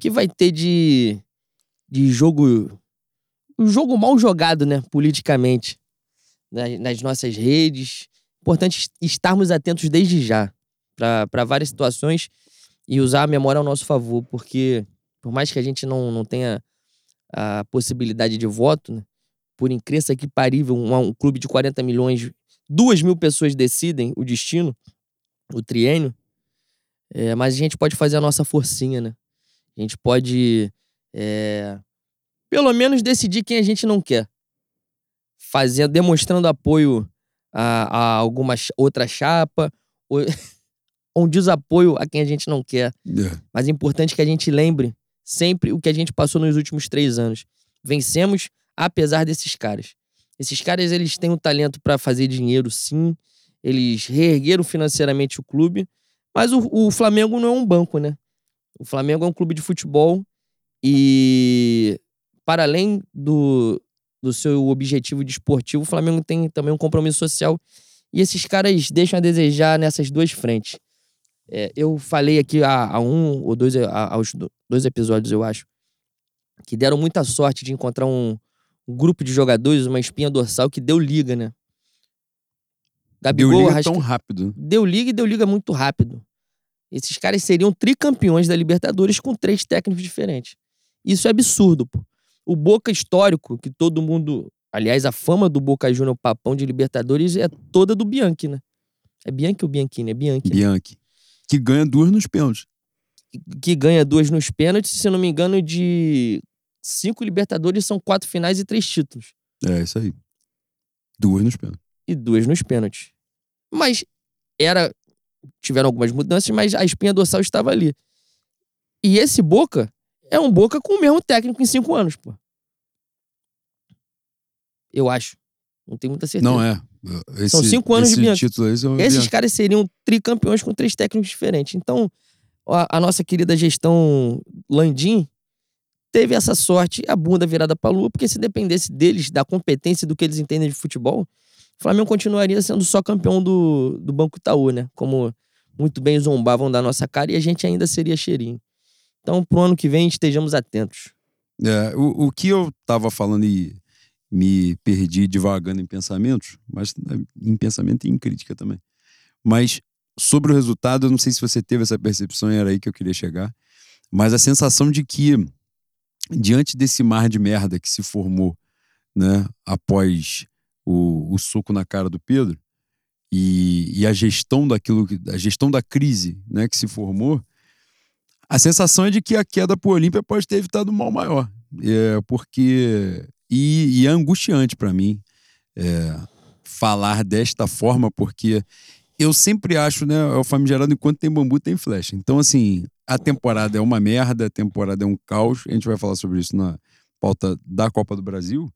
Speaker 1: Que vai ter de, de jogo. Um jogo mal jogado, né? Politicamente nas, nas nossas redes. Importante estarmos atentos desde já para várias situações e usar a memória ao nosso favor, porque por mais que a gente não, não tenha a possibilidade de voto, né, por incrível que parível, um, um clube de 40 milhões, duas mil pessoas decidem o destino, o triênio, é, mas a gente pode fazer a nossa forcinha, né? A gente pode, é, pelo menos, decidir quem a gente não quer fazendo, demonstrando apoio a, a alguma outra chapa, ou, um desapoio a quem a gente não quer.
Speaker 2: É.
Speaker 1: Mas é importante que a gente lembre sempre o que a gente passou nos últimos três anos. Vencemos apesar desses caras. Esses caras, eles têm o um talento para fazer dinheiro, sim. Eles reergueram financeiramente o clube. Mas o, o Flamengo não é um banco, né? O Flamengo é um clube de futebol e para além do, do seu objetivo desportivo, o Flamengo tem também um compromisso social E esses caras deixam a desejar nessas duas frentes. É, eu falei aqui há, há um ou dois, há, aos dois episódios, eu acho, que deram muita sorte de encontrar um, um grupo de jogadores, uma espinha dorsal que deu liga, né?
Speaker 2: Gabigol, deu liga tão rápido.
Speaker 1: Deu liga e deu liga muito rápido. Esses caras seriam tricampeões da Libertadores com três técnicos diferentes. Isso é absurdo, pô. O Boca histórico, que todo mundo. Aliás, a fama do Boca Juniors papão de Libertadores é toda do Bianchi, né? É Bianchi ou Bianchini? É Bianchi.
Speaker 2: Né? Bianchi. Que ganha duas nos pênaltis.
Speaker 1: Que ganha duas nos pênaltis, se não me engano, de cinco Libertadores são quatro finais e três títulos.
Speaker 2: É, isso aí. Duas nos pênaltis.
Speaker 1: E duas nos pênaltis. Mas era. Tiveram algumas mudanças, mas a espinha dorsal estava ali. E esse Boca é um Boca com o mesmo técnico em cinco anos, pô. Eu acho. Não tenho muita certeza.
Speaker 2: Não é.
Speaker 1: Esse, São cinco anos de Bianchi. Esses caras seriam tricampeões com três técnicos diferentes. Então, a, a nossa querida gestão Landim teve essa sorte, a bunda virada pra lua, porque se dependesse deles, da competência do que eles entendem de futebol, o Flamengo continuaria sendo só campeão do, do Banco Itaú, né? Como muito bem zombavam da nossa cara e a gente ainda seria cheirinho. Então, pro ano que vem, estejamos atentos.
Speaker 2: É, o, o que eu tava falando e me perdi divagando em pensamentos, mas né, em pensamento e em crítica também. Mas sobre o resultado, eu não sei se você teve essa percepção, era aí que eu queria chegar, mas a sensação de que diante desse mar de merda que se formou, né, após o, o soco na cara do Pedro e, e a gestão daquilo, a gestão da crise, né, que se formou, a sensação é de que a queda para o Olímpia pode ter evitado um mal maior, é, porque e, e é angustiante para mim é, falar desta forma, porque eu sempre acho, né, é o famigerado enquanto tem bambu tem flecha. Então assim, a temporada é uma merda, a temporada é um caos. A gente vai falar sobre isso na pauta da Copa do Brasil.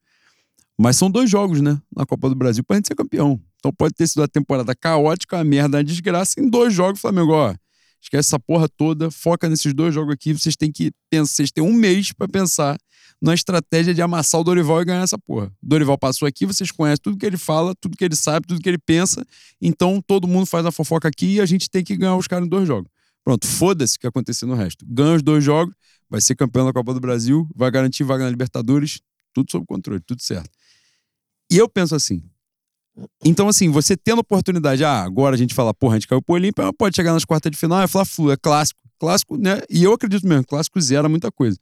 Speaker 2: Mas são dois jogos, né? Na Copa do Brasil pra gente ser campeão. Então pode ter sido a temporada caótica, a merda, a desgraça, em dois jogos, Flamengo, ó. Esquece essa porra toda, foca nesses dois jogos aqui. Vocês têm que pensar, vocês têm um mês para pensar na estratégia de amassar o Dorival e ganhar essa porra. O Dorival passou aqui, vocês conhecem tudo que ele fala, tudo que ele sabe, tudo que ele pensa. Então todo mundo faz a fofoca aqui e a gente tem que ganhar os caras em dois jogos. Pronto, foda-se o que acontecer no resto. Ganha os dois jogos, vai ser campeão da Copa do Brasil, vai garantir vaga na Libertadores, tudo sob controle, tudo certo. E eu penso assim. Então, assim, você tendo oportunidade, ah, agora a gente fala, porra, a gente caiu pro Olímpia, pode chegar nas quartas de final, é Fla-Flu, é clássico. Clássico, né? E eu acredito mesmo, clássico zero muita coisa.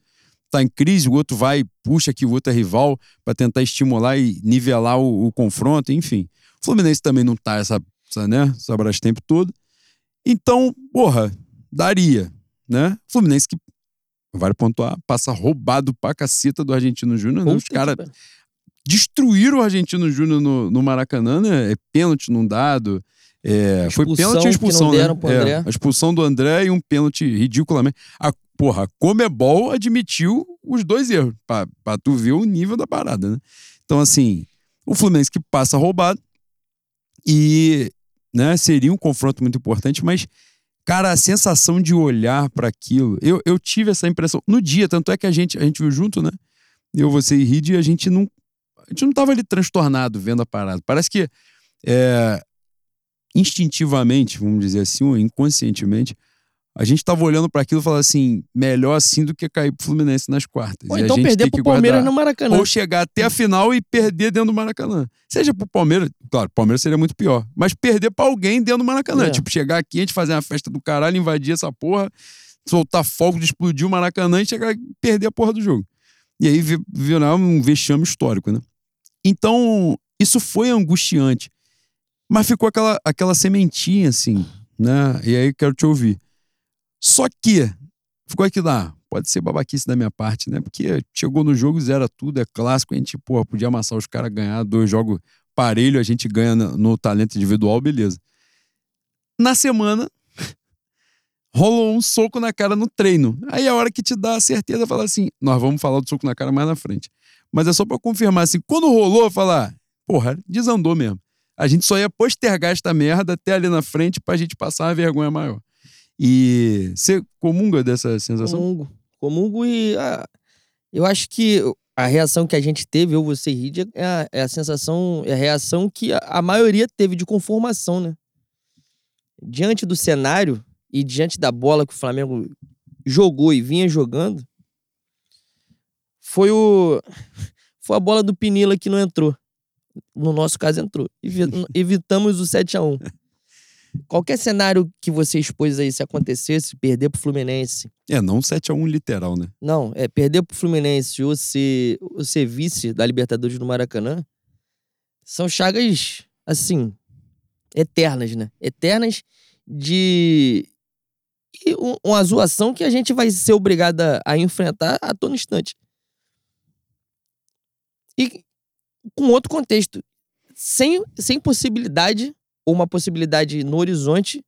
Speaker 2: Tá em crise, o outro vai, puxa que o outro é rival para tentar estimular e nivelar o, o, confronto, enfim. O Fluminense também não tá essa, essa né, essa tempo todo. Então, porra, daria, né? Fluminense que, vale pontuar, passa roubado pra caceta do Argentino Júnior, né? Os caras destruíram o Argentino Júnior no, no Maracanã, né? É pênalti não dado. É, foi pênalti e expulsão, né? É, a expulsão do André e um pênalti ridiculamente. A, porra, a Comebol admitiu os dois erros, pra, pra tu ver o nível da parada, né? Então, assim, o Fluminense que passa roubado e né, seria um confronto muito importante, mas Cara, a sensação de olhar para aquilo, eu, eu tive essa impressão no dia, tanto é que a gente, a gente viu junto, né? Eu, você e Rid, a gente não. A gente não tava ali transtornado vendo a parada. Parece que é, instintivamente, vamos dizer assim, ou inconscientemente, a gente tava olhando para aquilo e falando assim, melhor assim do que cair pro Fluminense nas quartas.
Speaker 1: Ou então perder pro Palmeiras guardar, no Maracanã.
Speaker 2: Ou chegar até a final e perder dentro do Maracanã. Seja pro Palmeiras, claro, Palmeiras seria muito pior, mas perder pra alguém dentro do Maracanã. É. Tipo, chegar aqui, a gente fazer uma festa do caralho, invadir essa porra, soltar fogo de explodir o Maracanã e chegar e perder a porra do jogo. E aí virar um vexame histórico, né? Então, isso foi angustiante. Mas ficou aquela, aquela sementinha, assim, né? E aí quero te ouvir. Só que ficou aqui lá. Pode ser babaquice da minha parte, né? Porque chegou no jogo, zera tudo, é clássico. A gente, porra, podia amassar os caras, ganhar dois jogos parelho, a gente ganha no, no talento individual, beleza. Na semana, rolou um soco na cara no treino. Aí a hora que te dá a certeza, fala assim: nós vamos falar do soco na cara mais na frente. Mas é só para confirmar assim, quando rolou, falar, porra, desandou mesmo. A gente só ia postergar esta merda até ali na frente pra gente passar uma vergonha maior. E você comunga dessa sensação?
Speaker 1: Comungo. Comungo e. Ah, eu acho que a reação que a gente teve, eu, você Reed, é a, é a sensação, é a reação que a, a maioria teve de conformação, né? Diante do cenário e diante da bola que o Flamengo jogou e vinha jogando, foi o foi a bola do Pinila que não entrou. No nosso caso entrou. Evi- Evitamos o 7 a 1. Qualquer cenário que você expôs aí se acontecesse, perder pro Fluminense,
Speaker 2: É, não 7x1 literal, né?
Speaker 1: não, é perder pro Fluminense ou ser, ou ser vice da Libertadores do Maracanã, são chagas, assim, eternas, né? Eternas de. E um- uma zoação que a gente vai ser obrigada a enfrentar a todo instante. E com outro contexto. Sem, sem possibilidade, ou uma possibilidade no horizonte,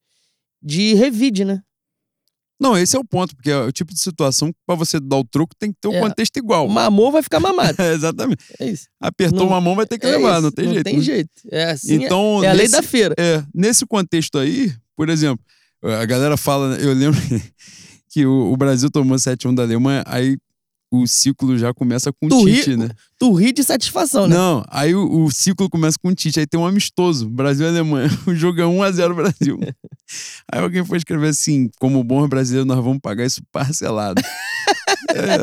Speaker 1: de revide, né?
Speaker 2: Não, esse é o ponto, porque é o tipo de situação que pra você dar o troco tem que ter um
Speaker 1: É.
Speaker 2: contexto igual.
Speaker 1: O mamor vai ficar mamado.
Speaker 2: É, exatamente.
Speaker 1: É isso.
Speaker 2: Apertou
Speaker 1: Não-
Speaker 2: uma mão, vai ter que
Speaker 1: É
Speaker 2: levar,
Speaker 1: isso,
Speaker 2: não tem
Speaker 1: não
Speaker 2: jeito.
Speaker 1: tem
Speaker 2: né?
Speaker 1: jeito. É assim, é-
Speaker 2: Então,
Speaker 1: é, a lei
Speaker 2: nesse-
Speaker 1: da feira.
Speaker 2: É, nesse contexto aí, por exemplo, a galera fala, né, eu lembro que o, o Brasil tomou 7x1 da Alemanha, aí o ciclo já começa com o
Speaker 1: Tu ri-
Speaker 2: Tite, né?
Speaker 1: Tu ri de satisfação, né?
Speaker 2: Não, aí o, o ciclo começa com o Tite, aí tem um amistoso, Brasil e Alemanha. O jogo é 1x0 Brasil. aí alguém foi escrever assim, como bom brasileiro, nós vamos pagar isso parcelado.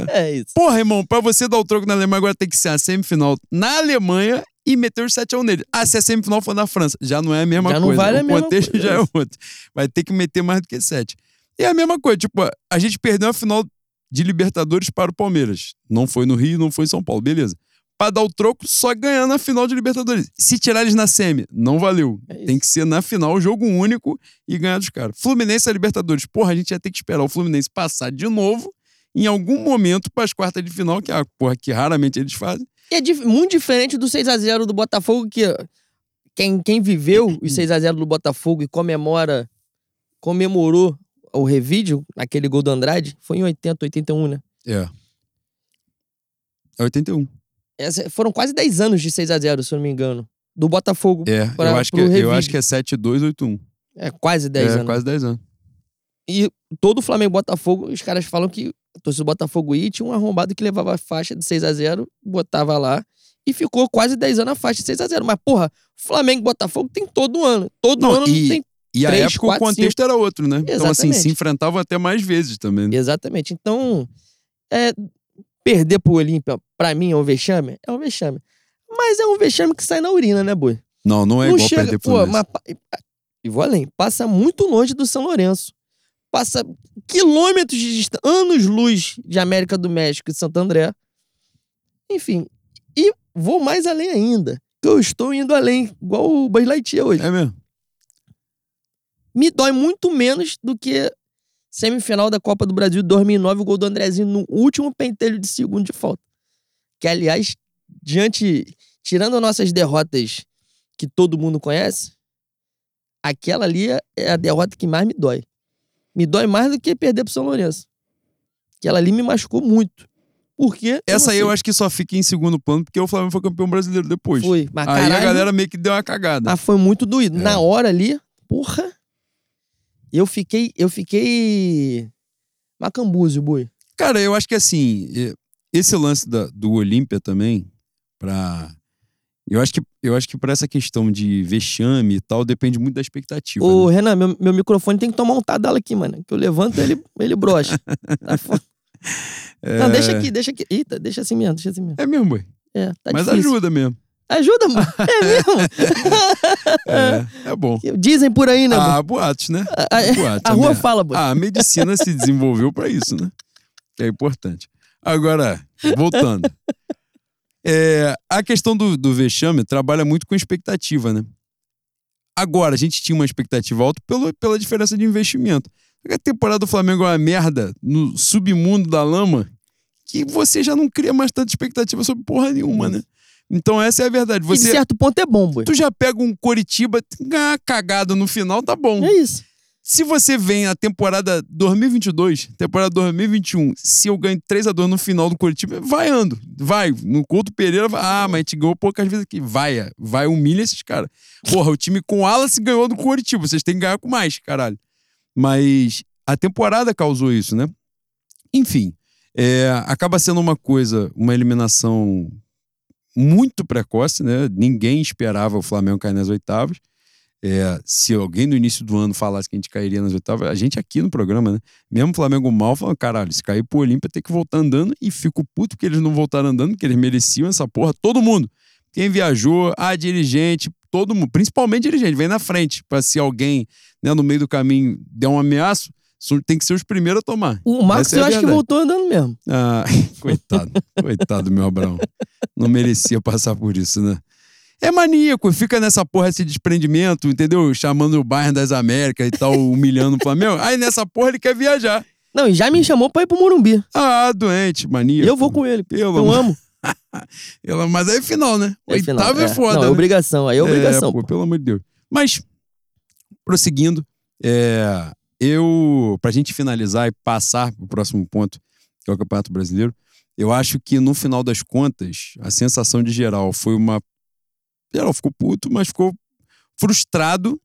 Speaker 1: É isso.
Speaker 2: Porra, irmão, pra você dar o troco na Alemanha, agora tem que ser a semifinal na Alemanha e meter os 7x1 nele. Ah, se a semifinal for na França, já não é a mesma
Speaker 1: Já não
Speaker 2: coisa.
Speaker 1: vale
Speaker 2: o
Speaker 1: a mesma
Speaker 2: contexto já
Speaker 1: é
Speaker 2: é outro. Vai ter que meter mais do que 7. E é a mesma coisa, tipo, a gente perdeu a final de Libertadores para o Palmeiras. Não foi no Rio, não foi em São Paulo, beleza. Pra dar o troco, só ganhando a final de Libertadores. Se tirar eles na semi, não valeu.
Speaker 1: É.
Speaker 2: Tem que ser na final, jogo único e ganhar dos caras. Fluminense a Libertadores. Porra, a gente ia ter que esperar o Fluminense passar de novo em algum momento para as quartas de final, que é a porra que raramente eles fazem.
Speaker 1: E é dif- muito diferente do 6x0 do Botafogo, que quem, quem viveu os 6x0 do Botafogo e comemora, comemorou o revídeo, aquele gol do Andrade, foi em 80, 81, né?
Speaker 2: É. É 81.
Speaker 1: Essa- foram quase 10 anos de 6x0, se eu não me engano. Do Botafogo.
Speaker 2: É,
Speaker 1: Pra-
Speaker 2: eu, acho que,
Speaker 1: pro
Speaker 2: eu acho que é 7-2-8-1.
Speaker 1: É quase 10
Speaker 2: É,
Speaker 1: anos.
Speaker 2: quase 10 anos.
Speaker 1: E todo o Flamengo Botafogo, os caras falam que a torcida do Botafogo ia, tinha um arrombado que levava a faixa de 6x0, botava lá e ficou quase 10 anos a faixa de 6x0. Mas, porra, Flamengo e Botafogo tem todo ano. Todo
Speaker 2: Não,
Speaker 1: ano
Speaker 2: e-
Speaker 1: tem.
Speaker 2: E a
Speaker 1: Três,
Speaker 2: época
Speaker 1: quatro,
Speaker 2: o contexto era outro, né? Então, assim,
Speaker 1: Exatamente.
Speaker 2: se enfrentavam até mais vezes também. né?
Speaker 1: Exatamente. Então, é, perder pro Olímpia, pra mim, é um vexame? É um vexame. Mas é um vexame que sai na urina, né, boi?
Speaker 2: Não, não é
Speaker 1: não
Speaker 2: igual
Speaker 1: chega,
Speaker 2: perder pro
Speaker 1: pô, mas, e vou além, passa muito longe do São Lourenço. Passa quilômetros de distância, anos-luz de América do México e Santo André. Enfim, e vou mais além ainda. Que eu estou indo além, igual o Buzz Lightyear hoje.
Speaker 2: É mesmo.
Speaker 1: Me dói muito menos do que semifinal da Copa do Brasil 2009, o gol do Andrezinho no último pentelho de segundo de falta. Que, aliás, diante. Tirando nossas derrotas que todo mundo conhece, aquela ali é a derrota que mais me dói. Me dói mais do que perder pro São Lourenço. Aquela ali me machucou muito. Porque.
Speaker 2: Essa aí eu acho que só fica em segundo plano porque o Flamengo foi campeão brasileiro depois.
Speaker 1: Foi. Mas,
Speaker 2: Aí a
Speaker 1: caralho,
Speaker 2: galera meio que deu uma cagada.
Speaker 1: Mas foi muito doído.
Speaker 2: É.
Speaker 1: Na hora ali, porra. Eu fiquei. Eu fiquei. Macambúzio, boi.
Speaker 2: Cara, eu acho que assim, eh, esse lance da- do Olímpia também, pra. Eu acho que, eu acho que pra essa questão de vexame e tal, depende muito da expectativa.
Speaker 1: Ô,
Speaker 2: né?
Speaker 1: Renan, meu, meu microfone tem que tomar um tadala aqui, mano. Que eu levanto ele, ele brocha. Tá foda. Não, deixa aqui, deixa aqui. Eita, deixa assim mesmo, deixa assim mesmo.
Speaker 2: É mesmo, boi.
Speaker 1: É, tá
Speaker 2: Mas
Speaker 1: difícil.
Speaker 2: ajuda mesmo.
Speaker 1: Ajuda, mano. É mesmo?
Speaker 2: É, é bom.
Speaker 1: Dizem por aí, né,
Speaker 2: Ah,
Speaker 1: mano?
Speaker 2: boatos, né?
Speaker 1: A, a-
Speaker 2: boatos,
Speaker 1: a
Speaker 2: a
Speaker 1: rua
Speaker 2: minha-
Speaker 1: fala, boi.
Speaker 2: Ah, a medicina se desenvolveu pra isso, né? Que é importante. Agora, voltando. É, a questão do, do vexame trabalha muito com expectativa, né? Agora, a gente tinha uma expectativa alta pelo, pela diferença de investimento. A temporada do Flamengo é uma merda no submundo da lama que você já não cria mais tanta expectativa sobre porra nenhuma, né? Então essa é a verdade.
Speaker 1: E de
Speaker 2: Você,
Speaker 1: certo ponto é bom, boi.
Speaker 2: tu já pega um Coritiba, ganhar cagada no final, tá bom.
Speaker 1: É isso.
Speaker 2: Se você vem a temporada 2022, temporada 2021, se eu ganho 3 a 2 no final do Curitiba, vai ando. Vai. No Couto Pereira, vai, ah, mas a gente ganhou poucas vezes aqui. Vai, vai, humilha esses caras. Porra, o time com Wallace ganhou do Curitiba. Vocês têm que ganhar com mais, caralho. Mas a temporada causou isso, né? Enfim, É, acaba sendo uma coisa, uma eliminação muito precoce, né? Ninguém esperava o Flamengo cair nas oitavas. É, se alguém no início do ano falasse que a gente cairia nas oitavas, a gente aqui no programa, né? Mesmo o Flamengo mal, falando, caralho, se cair pro Olímpia tem que voltar andando e fico puto que eles não voltaram andando, porque eles mereciam essa porra, todo mundo. Quem viajou, a dirigente, todo mundo, principalmente dirigente, vem na frente, para se alguém né, no meio do caminho der um ameaço, tem que ser os primeiros a tomar.
Speaker 1: O Marcos,
Speaker 2: Essa é
Speaker 1: eu acho que voltou andando mesmo.
Speaker 2: Ah, coitado, coitado, meu Abraão. Não merecia passar por isso, né? É maníaco, fica nessa porra esse desprendimento, entendeu? Chamando o Bayern das Américas e tal, humilhando o Flamengo. Aí nessa porra ele quer viajar.
Speaker 1: Não, e já me chamou pra ir pro Morumbi.
Speaker 2: Ah, doente, maníaco.
Speaker 1: Eu vou com ele. Eu
Speaker 2: amor-
Speaker 1: amo.
Speaker 2: Ela- Mas aí é final, né?
Speaker 1: É final,
Speaker 2: Oitavo é, foda.
Speaker 1: Não, é
Speaker 2: né?
Speaker 1: obrigação. Aí é obrigação.
Speaker 2: pô,
Speaker 1: pô.
Speaker 2: pelo amor de Deus. Mas, prosseguindo, é, eu, pra gente finalizar e passar pro próximo ponto, que é o Campeonato Brasileiro, eu acho que no final das contas, a sensação de geral foi uma. Geral ficou puto, mas ficou frustrado.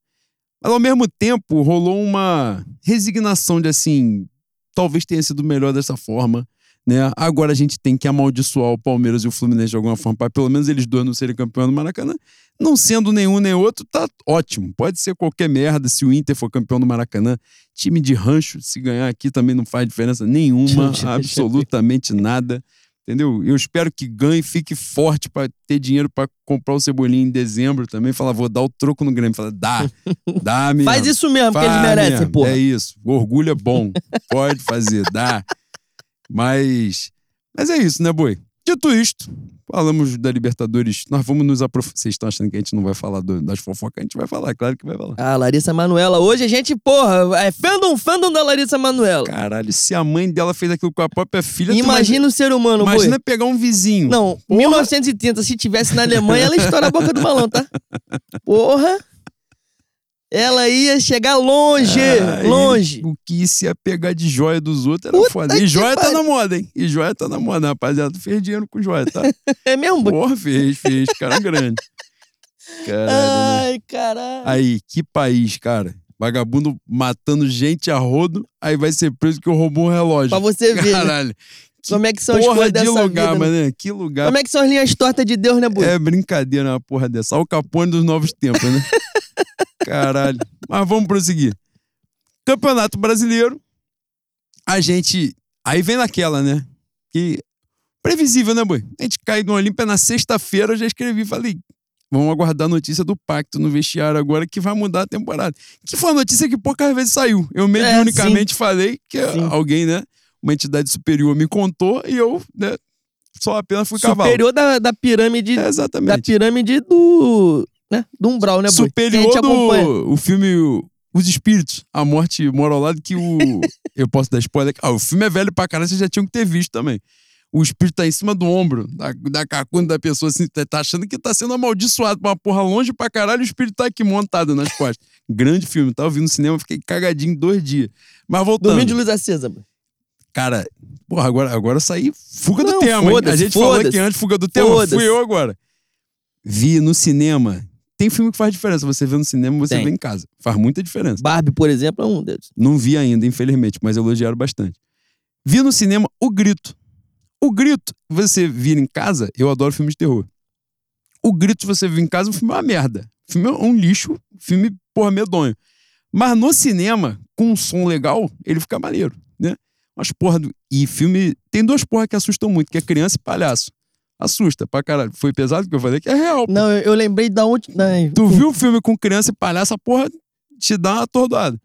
Speaker 2: Mas ao mesmo tempo rolou uma resignação de assim, talvez tenha sido melhor dessa forma. Né? Agora a gente tem que amaldiçoar o Palmeiras e o Fluminense de alguma forma, para pelo menos eles dois não serem campeões do Maracanã. Não sendo nenhum nem outro, tá ótimo. Pode ser qualquer merda se o Inter for campeão do Maracanã. Time de rancho, se ganhar aqui também não faz diferença nenhuma, absolutamente nada. Entendeu? Eu espero que ganhe, fique forte para ter dinheiro para comprar o Cebolinha em dezembro também. Falar, vou dar o troco no Grêmio. Fala, dá, dá mesmo.
Speaker 1: Faz isso mesmo, que eles merecem, porra.
Speaker 2: É isso. O orgulho é bom. Pode fazer, dá. Mas. Mas é isso, né, boi? Dito isto, falamos da Libertadores. Nós vamos nos aprofundar. Vocês estão achando que a gente não vai falar do- das fofocas? A gente vai falar, claro que vai falar.
Speaker 1: Ah, Larissa Manuela. Hoje a gente, porra, é fandom, fandom da Larissa Manuela.
Speaker 2: Caralho, se a mãe dela fez aquilo com a própria filha.
Speaker 1: Imagina o ser humano,
Speaker 2: imagina, imagina pegar um vizinho.
Speaker 1: Não,
Speaker 2: Porra.
Speaker 1: 1930, se tivesse na Alemanha, ela estoura a boca do balão, tá? Porra! Ela ia chegar longe, longe.
Speaker 2: O que se ia pegar de joia dos outros era
Speaker 1: Puta
Speaker 2: foda. E joia tá
Speaker 1: pariu.
Speaker 2: na moda, hein? E joia tá na moda, rapaziada. Tu fez dinheiro com joia, tá?
Speaker 1: É mesmo?
Speaker 2: Porra, fez, fez. Cara grande. Caralho. né?
Speaker 1: Ai, caralho.
Speaker 2: Aí, que país, cara. Vagabundo matando gente a rodo, aí vai ser preso que roubou um relógio.
Speaker 1: Pra você ver, né?
Speaker 2: Caralho.
Speaker 1: Como é que são as
Speaker 2: Porra
Speaker 1: coisas
Speaker 2: de
Speaker 1: dessa
Speaker 2: lugar,
Speaker 1: vida, né?
Speaker 2: mano. Que lugar.
Speaker 1: Como é que são as linhas tortas de Deus, né, boi?
Speaker 2: É brincadeira uma porra dessa. Olha o Capone dos novos tempos, né? Caralho. Mas vamos prosseguir. Campeonato Brasileiro. A gente. Aí vem naquela, né? Que. Previsível, né, boi? A gente cai no Olímpia na sexta-feira, eu já escrevi, falei. Vamos aguardar a notícia do pacto no vestiário agora que vai mudar a temporada. Que foi uma notícia que poucas vezes saiu. Eu mediunicamente falei que
Speaker 1: É, Sim.
Speaker 2: alguém, né? Uma entidade superior me contou e eu, né? Só apenas fui cavalo.
Speaker 1: Superior da, da pirâmide.
Speaker 2: É,
Speaker 1: da
Speaker 2: exatamente.
Speaker 1: pirâmide do. Né? Do umbral, né, a
Speaker 2: superior do o filme Os Espíritos, A Morte Mora ao Lado, que o. eu posso dar spoiler aqui. Ah, o filme é velho pra caralho, vocês já tinham que ter visto também. O espírito tá em cima do ombro, da, da cacunda da pessoa, assim, tá, tá achando que tá sendo amaldiçoado pra uma porra longe pra caralho, o espírito tá aqui montado nas costas. Grande filme, tá? Eu vi no cinema, fiquei cagadinho dois dias. Mas voltando.
Speaker 1: Dormindo de luz acesa, boi.
Speaker 2: Cara, porra, agora, agora eu saí fuga do
Speaker 1: Não,
Speaker 2: tema. hein? A gente falou que antes fuga do tema, fui eu agora. Vi no cinema. Tem filme que faz diferença. Você vê no cinema, você
Speaker 1: Tem.
Speaker 2: vê em casa. Faz muita diferença.
Speaker 1: Barbie, por exemplo, é um deles.
Speaker 2: Não vi ainda, infelizmente, mas elogiaram bastante. Vi no cinema O Grito. O Grito, você vira em casa, eu adoro filmes de terror. O Grito, você vê em casa, o filme é uma merda. O filme é um lixo, filme, porra, medonho. Mas no cinema, com um som legal, ele fica maneiro, né? Mas, porra, do- e filme. Tem duas porra que assustam muito, que é criança e palhaço. Assusta pra caralho. Foi pesado que eu falei que é real. pô.
Speaker 1: Não, eu, eu lembrei da onde. Não,
Speaker 2: Tu viu o filme com criança e palhaço, a porra te dá uma atordoada.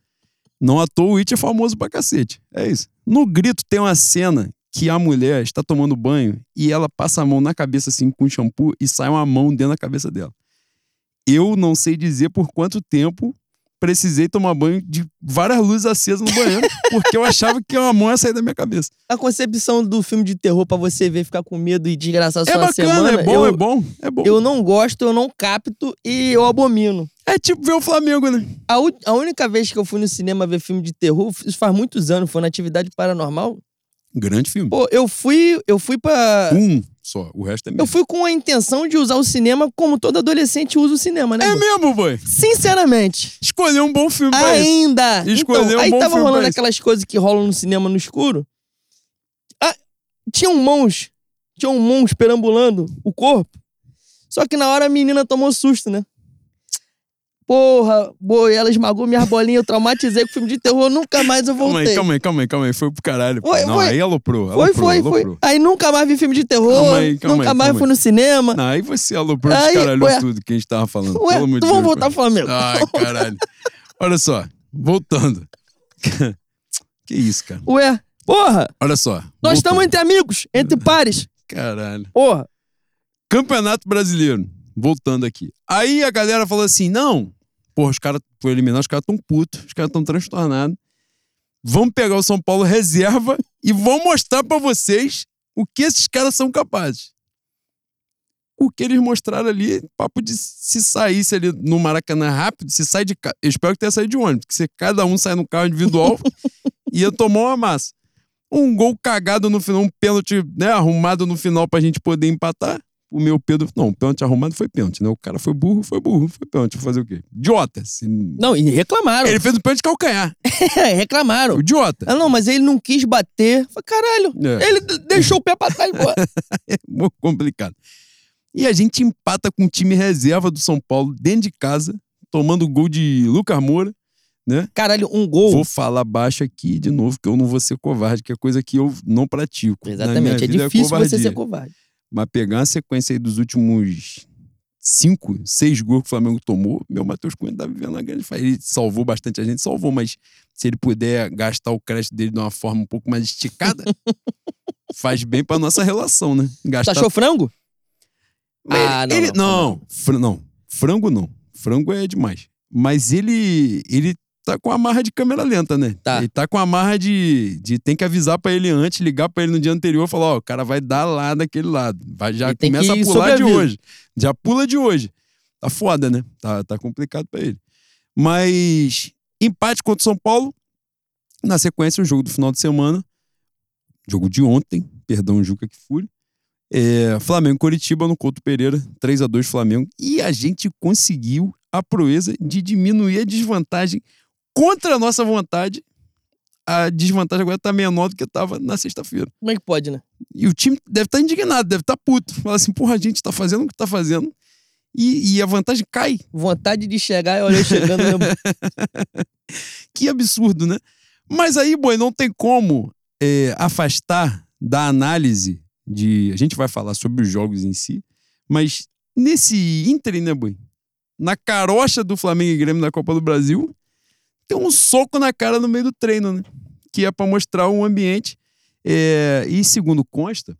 Speaker 2: Não à toa o It é famoso pra cacete. É isso. No grito tem uma cena que a mulher está tomando banho e ela passa a mão na cabeça assim com shampoo e sai uma mão dentro da cabeça dela. Eu não sei dizer por quanto tempo precisei tomar banho de várias luzes acesas no banheiro, porque eu achava que uma mão ia sair da minha cabeça.
Speaker 1: A concepção do filme de terror pra você ver, ficar com medo e desgraçar
Speaker 2: É
Speaker 1: sua
Speaker 2: bacana,
Speaker 1: semana.
Speaker 2: é bom,
Speaker 1: eu,
Speaker 2: é bom, é bom.
Speaker 1: Eu não gosto, eu não capto e eu abomino.
Speaker 2: É tipo ver o Flamengo, né?
Speaker 1: A, a única vez que eu fui no cinema ver filme de terror, isso faz muitos anos, foi na atividade paranormal.
Speaker 2: Grande filme.
Speaker 1: Pô, eu fui, eu fui para
Speaker 2: Um só, o resto é
Speaker 1: Eu
Speaker 2: mesmo.
Speaker 1: fui com a intenção de usar o cinema como todo adolescente usa o cinema, né?
Speaker 2: É
Speaker 1: boi?
Speaker 2: mesmo, boy.
Speaker 1: Sinceramente.
Speaker 2: Escolheu um bom filme pra.
Speaker 1: Ainda.
Speaker 2: Escolheu
Speaker 1: então,
Speaker 2: um
Speaker 1: aí
Speaker 2: bom
Speaker 1: tava
Speaker 2: filme
Speaker 1: rolando aquelas coisas que rolam no cinema no escuro. Ah, tinham mãos, tinham mãos perambulando o corpo. Só que na hora a menina tomou susto, né? Porra, boi, ela esmagou minhas bolinhas, eu traumatizei com filme de terror, nunca mais eu
Speaker 2: Calma aí,
Speaker 1: voltei.
Speaker 2: calma aí, calma aí, calma aí. Foi pro caralho. pô.
Speaker 1: Foi,
Speaker 2: não,
Speaker 1: foi.
Speaker 2: aí aloprou,
Speaker 1: Foi,
Speaker 2: aloprou,
Speaker 1: foi, foi.
Speaker 2: aloprou.
Speaker 1: Aí nunca mais vi filme de terror,
Speaker 2: Calma aí, calma
Speaker 1: nunca
Speaker 2: aí,
Speaker 1: mais fui no cinema.
Speaker 2: Não, aí você aloprou,
Speaker 1: Aí,
Speaker 2: descaralhou
Speaker 1: ué.
Speaker 2: tudo que a gente tava falando.
Speaker 1: Ué,
Speaker 2: Pelo amor de
Speaker 1: vamos voltar pro Flamengo.
Speaker 2: Ai, caralho. Olha só, voltando. que isso, cara.
Speaker 1: Ué, porra,
Speaker 2: Olha só.
Speaker 1: nós
Speaker 2: voltando.
Speaker 1: estamos entre amigos, entre pares.
Speaker 2: Caralho.
Speaker 1: Porra,
Speaker 2: Campeonato Brasileiro. Voltando aqui. Aí a galera falou assim: não, porra, os caras foram eliminados, os caras tão putos, os caras tão transtornados. Vamos pegar o São Paulo reserva e vou mostrar pra vocês o que esses caras são capazes. O que eles mostraram ali, papo de se saísse ali no Maracanã rápido, se sai de. Eu espero que tenha saído de ônibus, porque se cada um sair no carro individual, ia tomar uma massa. Um gol cagado no final, um pênalti né, arrumado no final pra gente poder empatar. O meu Pedro. Não, o pênalti arrumado foi pênalti, né? O cara foi burro, foi burro, foi pênalti. Vou fazer o quê? Idiota. Se-
Speaker 1: não, e reclamaram.
Speaker 2: Ele fez um pênalti de calcanhar.
Speaker 1: reclamaram.
Speaker 2: Idiota.
Speaker 1: Ah, não, mas ele não quis bater. Falei, caralho,
Speaker 2: É.
Speaker 1: ele deixou o pé pra trás.
Speaker 2: É muito complicado. E a gente empata com o time reserva do São Paulo dentro de casa, tomando gol de Lucas Moura.
Speaker 1: Caralho, um gol.
Speaker 2: Vou falar baixo aqui de novo, que eu não vou ser covarde, que é coisa que eu não pratico.
Speaker 1: Exatamente, é
Speaker 2: vida
Speaker 1: difícil você
Speaker 2: covardia.
Speaker 1: ser covarde.
Speaker 2: Mas pegar uma sequência aí dos últimos cinco, seis gols que o Flamengo tomou, meu Matheus Cunha tá vivendo uma grande fase. Ele salvou bastante a gente, salvou, mas se ele puder gastar o crédito dele de uma forma um pouco mais esticada, faz bem pra nossa relação, né? Gastar
Speaker 1: achou frango?
Speaker 2: Mas
Speaker 1: Ah, não,
Speaker 2: ele,
Speaker 1: não,
Speaker 2: não, fr- não, frango não. Frango é demais. Mas ele ele tá com a marra de câmera lenta, né?
Speaker 1: Tá.
Speaker 2: Ele tá com a marra de, de tem que avisar pra ele antes, ligar pra ele no dia anterior e falar, ó, o cara vai dar lá daquele lado. Vai, já
Speaker 1: Ele
Speaker 2: começa a pular de hoje. Já pula de hoje. Tá foda, né? Tá, tá complicado pra ele. Mas empate contra o São Paulo. Na sequência, o jogo do final de semana. Jogo de ontem, perdão, Juca que fure. É, Flamengo e Coritiba no Couto Pereira, 3 a 2 Flamengo. E a gente conseguiu a proeza de diminuir a desvantagem contra a nossa vontade. A desvantagem agora tá menor do que tava na sexta-feira.
Speaker 1: Como é que pode, né?
Speaker 2: E o time deve estar indignado, deve estar puto. Fala assim, porra, a gente tá fazendo o que tá fazendo. E, e a vantagem cai.
Speaker 1: Vontade de chegar e olha eu chegando mesmo.
Speaker 2: Que absurdo, né? Mas aí, boi, não tem como é, afastar da análise de. A gente vai falar sobre os jogos em si, mas nesse ínterim, né, boi? Na carocha do Flamengo e Grêmio na Copa do Brasil, tem um soco na cara no meio do treino, né? Que é para mostrar um ambiente. É, e segundo consta,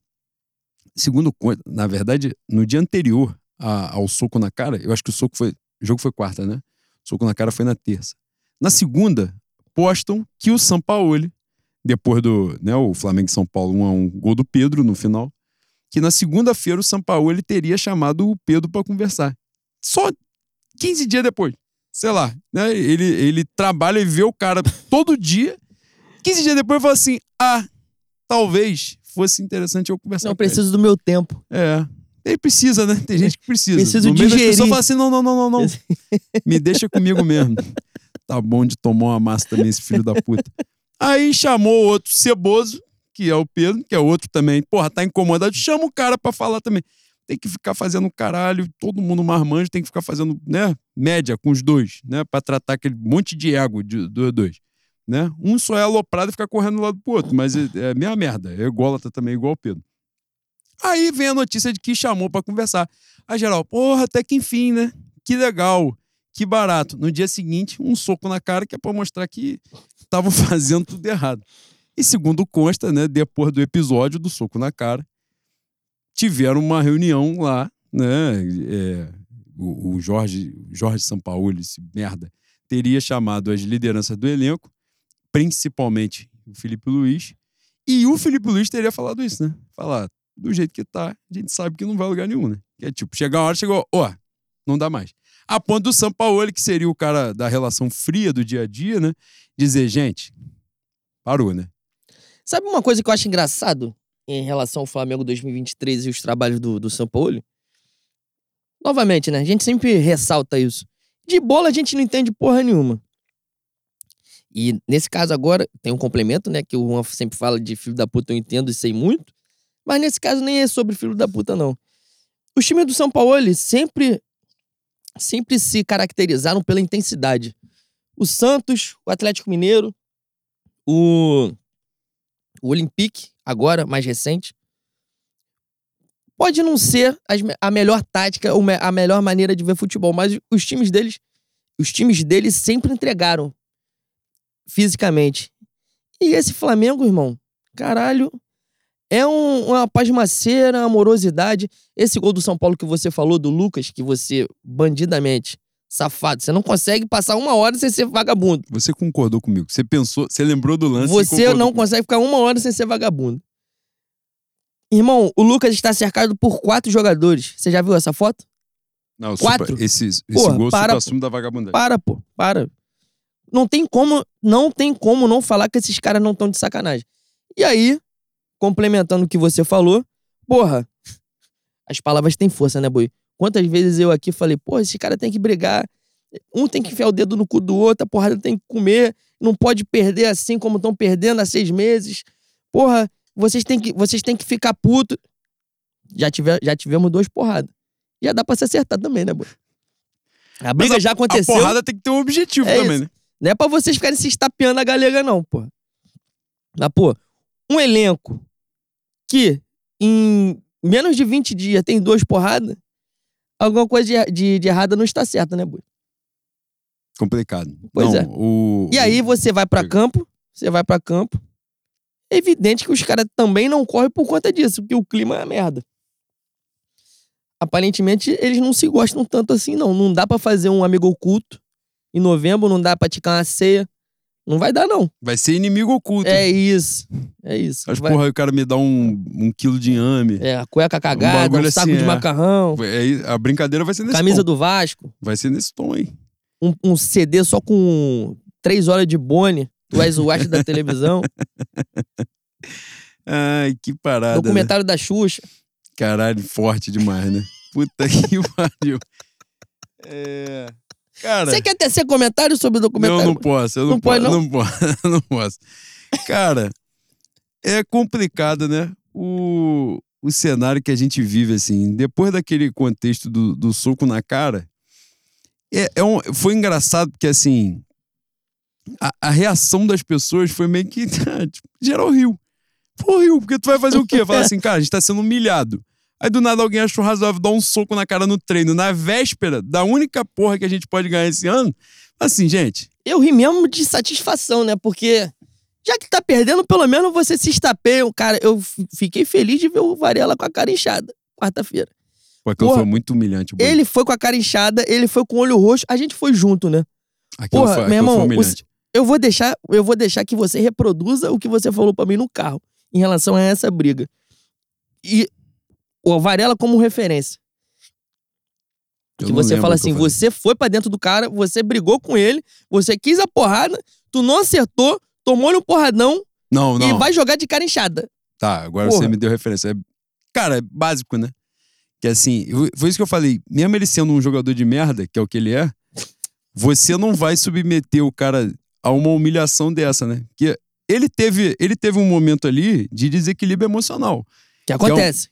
Speaker 2: segundo consta, na verdade, no dia anterior a- ao soco na cara, eu acho que o soco foi. O jogo foi quarta, né? O soco na cara foi na terça. Na segunda, postam que o Sampaoli, depois do né, o Flamengo e São Paulo, um gol do Pedro no final, que na segunda-feira o Sampaoli teria chamado o Pedro para conversar. Só 15 dias depois. Sei lá, né? Ele, ele trabalha e vê o cara todo dia. 15 dias depois fala assim: ah, talvez fosse interessante eu conversar
Speaker 1: Não
Speaker 2: com ele."
Speaker 1: preciso do meu tempo.
Speaker 2: É. Ele precisa, né? Tem gente que precisa.
Speaker 1: Preciso
Speaker 2: no meio das
Speaker 1: digerir.
Speaker 2: pessoas fala assim: não, não, não, não, não. Me deixa comigo mesmo. Tá bom de tomar uma massa também, esse filho da puta. Aí chamou outro ceboso, que é o Pedro, que é outro também. Porra, tá incomodado. Chama o cara pra falar também. Tem que ficar fazendo caralho, todo mundo marmanjo tem que ficar fazendo, né? Média com os dois, né? Pra tratar aquele monte de ego de- dos dois. Né? Um só é aloprado e fica correndo do lado pro outro, mas é, é a mesma merda. É ególatra também, igual o Pedro. Aí vem a notícia de que chamou pra conversar. Aí geral, porra, até que enfim, né? Que legal, que barato. No dia seguinte, um soco na cara que é pra mostrar que estavam fazendo tudo errado. E segundo consta, né, depois do episódio do soco na cara, tiveram uma reunião lá, né? é, o, o Jorge, Jorge Sampaoli, esse merda, teria chamado as lideranças do elenco, principalmente o Felipe Luiz, e o Felipe Luiz teria falado isso, né? Falar, do jeito que tá, a gente sabe que não vai lugar nenhum, né? Que é tipo, chegar a hora, chegou, ó, não dá mais. A ponto do Sampaoli, que seria o cara da relação fria do dia a dia, né? Dizer, gente, parou, né?
Speaker 1: Sabe uma coisa que eu acho engraçado em relação ao Flamengo 2023 e os trabalhos do, do São Paulo? Novamente, né? A gente sempre ressalta isso. De bola a gente não entende porra nenhuma. E nesse caso agora, tem um complemento, né? Que o Juan sempre fala de filho da puta, eu entendo e sei muito. Mas nesse caso nem é sobre filho da puta, não. Os times do São Paulo sempre, sempre se caracterizaram pela intensidade. O Santos, o Atlético Mineiro, o, o Olympique, agora, mais recente. Pode não ser a melhor tática, a melhor maneira de ver futebol, mas os times deles, os times deles sempre entregaram fisicamente. E esse Flamengo, irmão, caralho, é um- uma pasmaceira, amorosidade. Esse gol do São Paulo que você falou, do Lucas, que você, bandidamente, safado, você não consegue passar uma hora sem ser vagabundo.
Speaker 2: Você concordou comigo. Você pensou, você lembrou do lance.
Speaker 1: Você não consegue ficar uma hora sem ser vagabundo. Irmão, o Lucas está cercado por quatro jogadores. Você já viu essa foto?
Speaker 2: Não,
Speaker 1: Quatro.
Speaker 2: Super, esse esse
Speaker 1: Porra,
Speaker 2: gol
Speaker 1: para,
Speaker 2: da vagabundagem.
Speaker 1: Para, pô, para. Não tem como, não tem como não falar que esses caras não estão de sacanagem. E aí, complementando o que você falou, porra, as palavras têm força, né, boi? Quantas vezes eu aqui falei, pô, esse cara tem que brigar. Um tem que enfiar o dedo no cu do outro, a porrada tem que comer, não pode perder assim como estão perdendo há seis meses. Porra, vocês têm que, vocês têm que ficar puto. Já, tive, já tivemos duas porradas. Já dá pra se acertar também, né, boi? A briga
Speaker 2: Mas
Speaker 1: já aconteceu.
Speaker 2: A porrada tem que ter um objetivo
Speaker 1: É
Speaker 2: também,
Speaker 1: isso.
Speaker 2: né?
Speaker 1: Não é pra vocês ficarem se estapeando a galega, não, pô. Mas, pô, um elenco que em menos de 20 dias tem duas porradas, alguma coisa de, de, de errada não está certa, né, Bui?
Speaker 2: Complicado.
Speaker 1: Pois
Speaker 2: não,
Speaker 1: é.
Speaker 2: O,
Speaker 1: E aí você vai pra
Speaker 2: Chega.
Speaker 1: campo, você vai pra campo. É evidente que os caras também não correm por conta disso, porque o clima é uma merda. Aparentemente, eles não se gostam tanto assim, não. Não dá pra fazer um amigo oculto em novembro, não dá pra ticar uma ceia. Não vai dar, não.
Speaker 2: Vai ser inimigo oculto.
Speaker 1: É isso. É isso.
Speaker 2: Mas,
Speaker 1: Vai-
Speaker 2: porra, aí o cara me dá um, um quilo de inhame.
Speaker 1: É, a cueca cagada, um,
Speaker 2: bagulho
Speaker 1: saco
Speaker 2: assim,
Speaker 1: de
Speaker 2: é.
Speaker 1: macarrão,
Speaker 2: É, a brincadeira vai ser nesse
Speaker 1: camisa
Speaker 2: tom.
Speaker 1: do Vasco,
Speaker 2: Vai ser nesse tom aí.
Speaker 1: um, um CD só com três horas de bone. Tu és o da televisão.
Speaker 2: Ai, que parada. né?
Speaker 1: documentário da Xuxa.
Speaker 2: Caralho, forte demais, né? Puta que pariu. É. Cara.
Speaker 1: Você quer tecer comentário sobre o
Speaker 2: Não,
Speaker 1: documentário?
Speaker 2: não posso. Eu não,
Speaker 1: Não pode,
Speaker 2: posso,
Speaker 1: não?
Speaker 2: não posso. não posso. Cara, é complicado, né? O, o cenário que a gente vive, assim, depois daquele contexto do, do soco na cara, é, é um, foi engraçado porque, assim, a, a reação das pessoas foi meio que, tipo, geral riu. Pô, riu, porque tu vai fazer o quê? Falar assim, cara, a gente tá sendo humilhado. Aí do nada alguém achou razoável dar um soco na cara no treino, na véspera da única porra que a gente pode ganhar esse ano. Assim, gente,
Speaker 1: Eu ri mesmo de satisfação, né? Porque já que tá perdendo, pelo menos você se estapeia. Cara, eu fiquei feliz de ver o Varela com a cara inchada, quarta-feira.
Speaker 2: pô, aquilo
Speaker 1: Porra,
Speaker 2: foi muito humilhante. Bruno.
Speaker 1: Ele foi com a cara inchada, ele foi com o olho roxo, a gente foi junto, né?
Speaker 2: Aquilo
Speaker 1: Porra,
Speaker 2: foi,
Speaker 1: meu
Speaker 2: aquilo foi
Speaker 1: irmão,
Speaker 2: humilhante.
Speaker 1: Eu vou deixar, eu vou deixar que você reproduza o que você falou pra mim no carro em relação a essa briga. E o Varela como referência.
Speaker 2: Eu
Speaker 1: que você fala
Speaker 2: que
Speaker 1: assim, você foi pra dentro do cara, você brigou com ele, você quis a porrada, tu não acertou, tomou-lhe um porradão
Speaker 2: Não, não.
Speaker 1: e vai jogar de cara inchada.
Speaker 2: Tá, agora
Speaker 1: Porra.
Speaker 2: você me deu referência. É- Cara, é básico, né? Que assim, foi isso que eu falei. Mesmo ele sendo um jogador de merda, que é o que ele é, você não vai submeter o cara a uma humilhação dessa, né? Que ele teve, ele teve um momento ali de desequilíbrio emocional.
Speaker 1: Que acontece.
Speaker 2: É,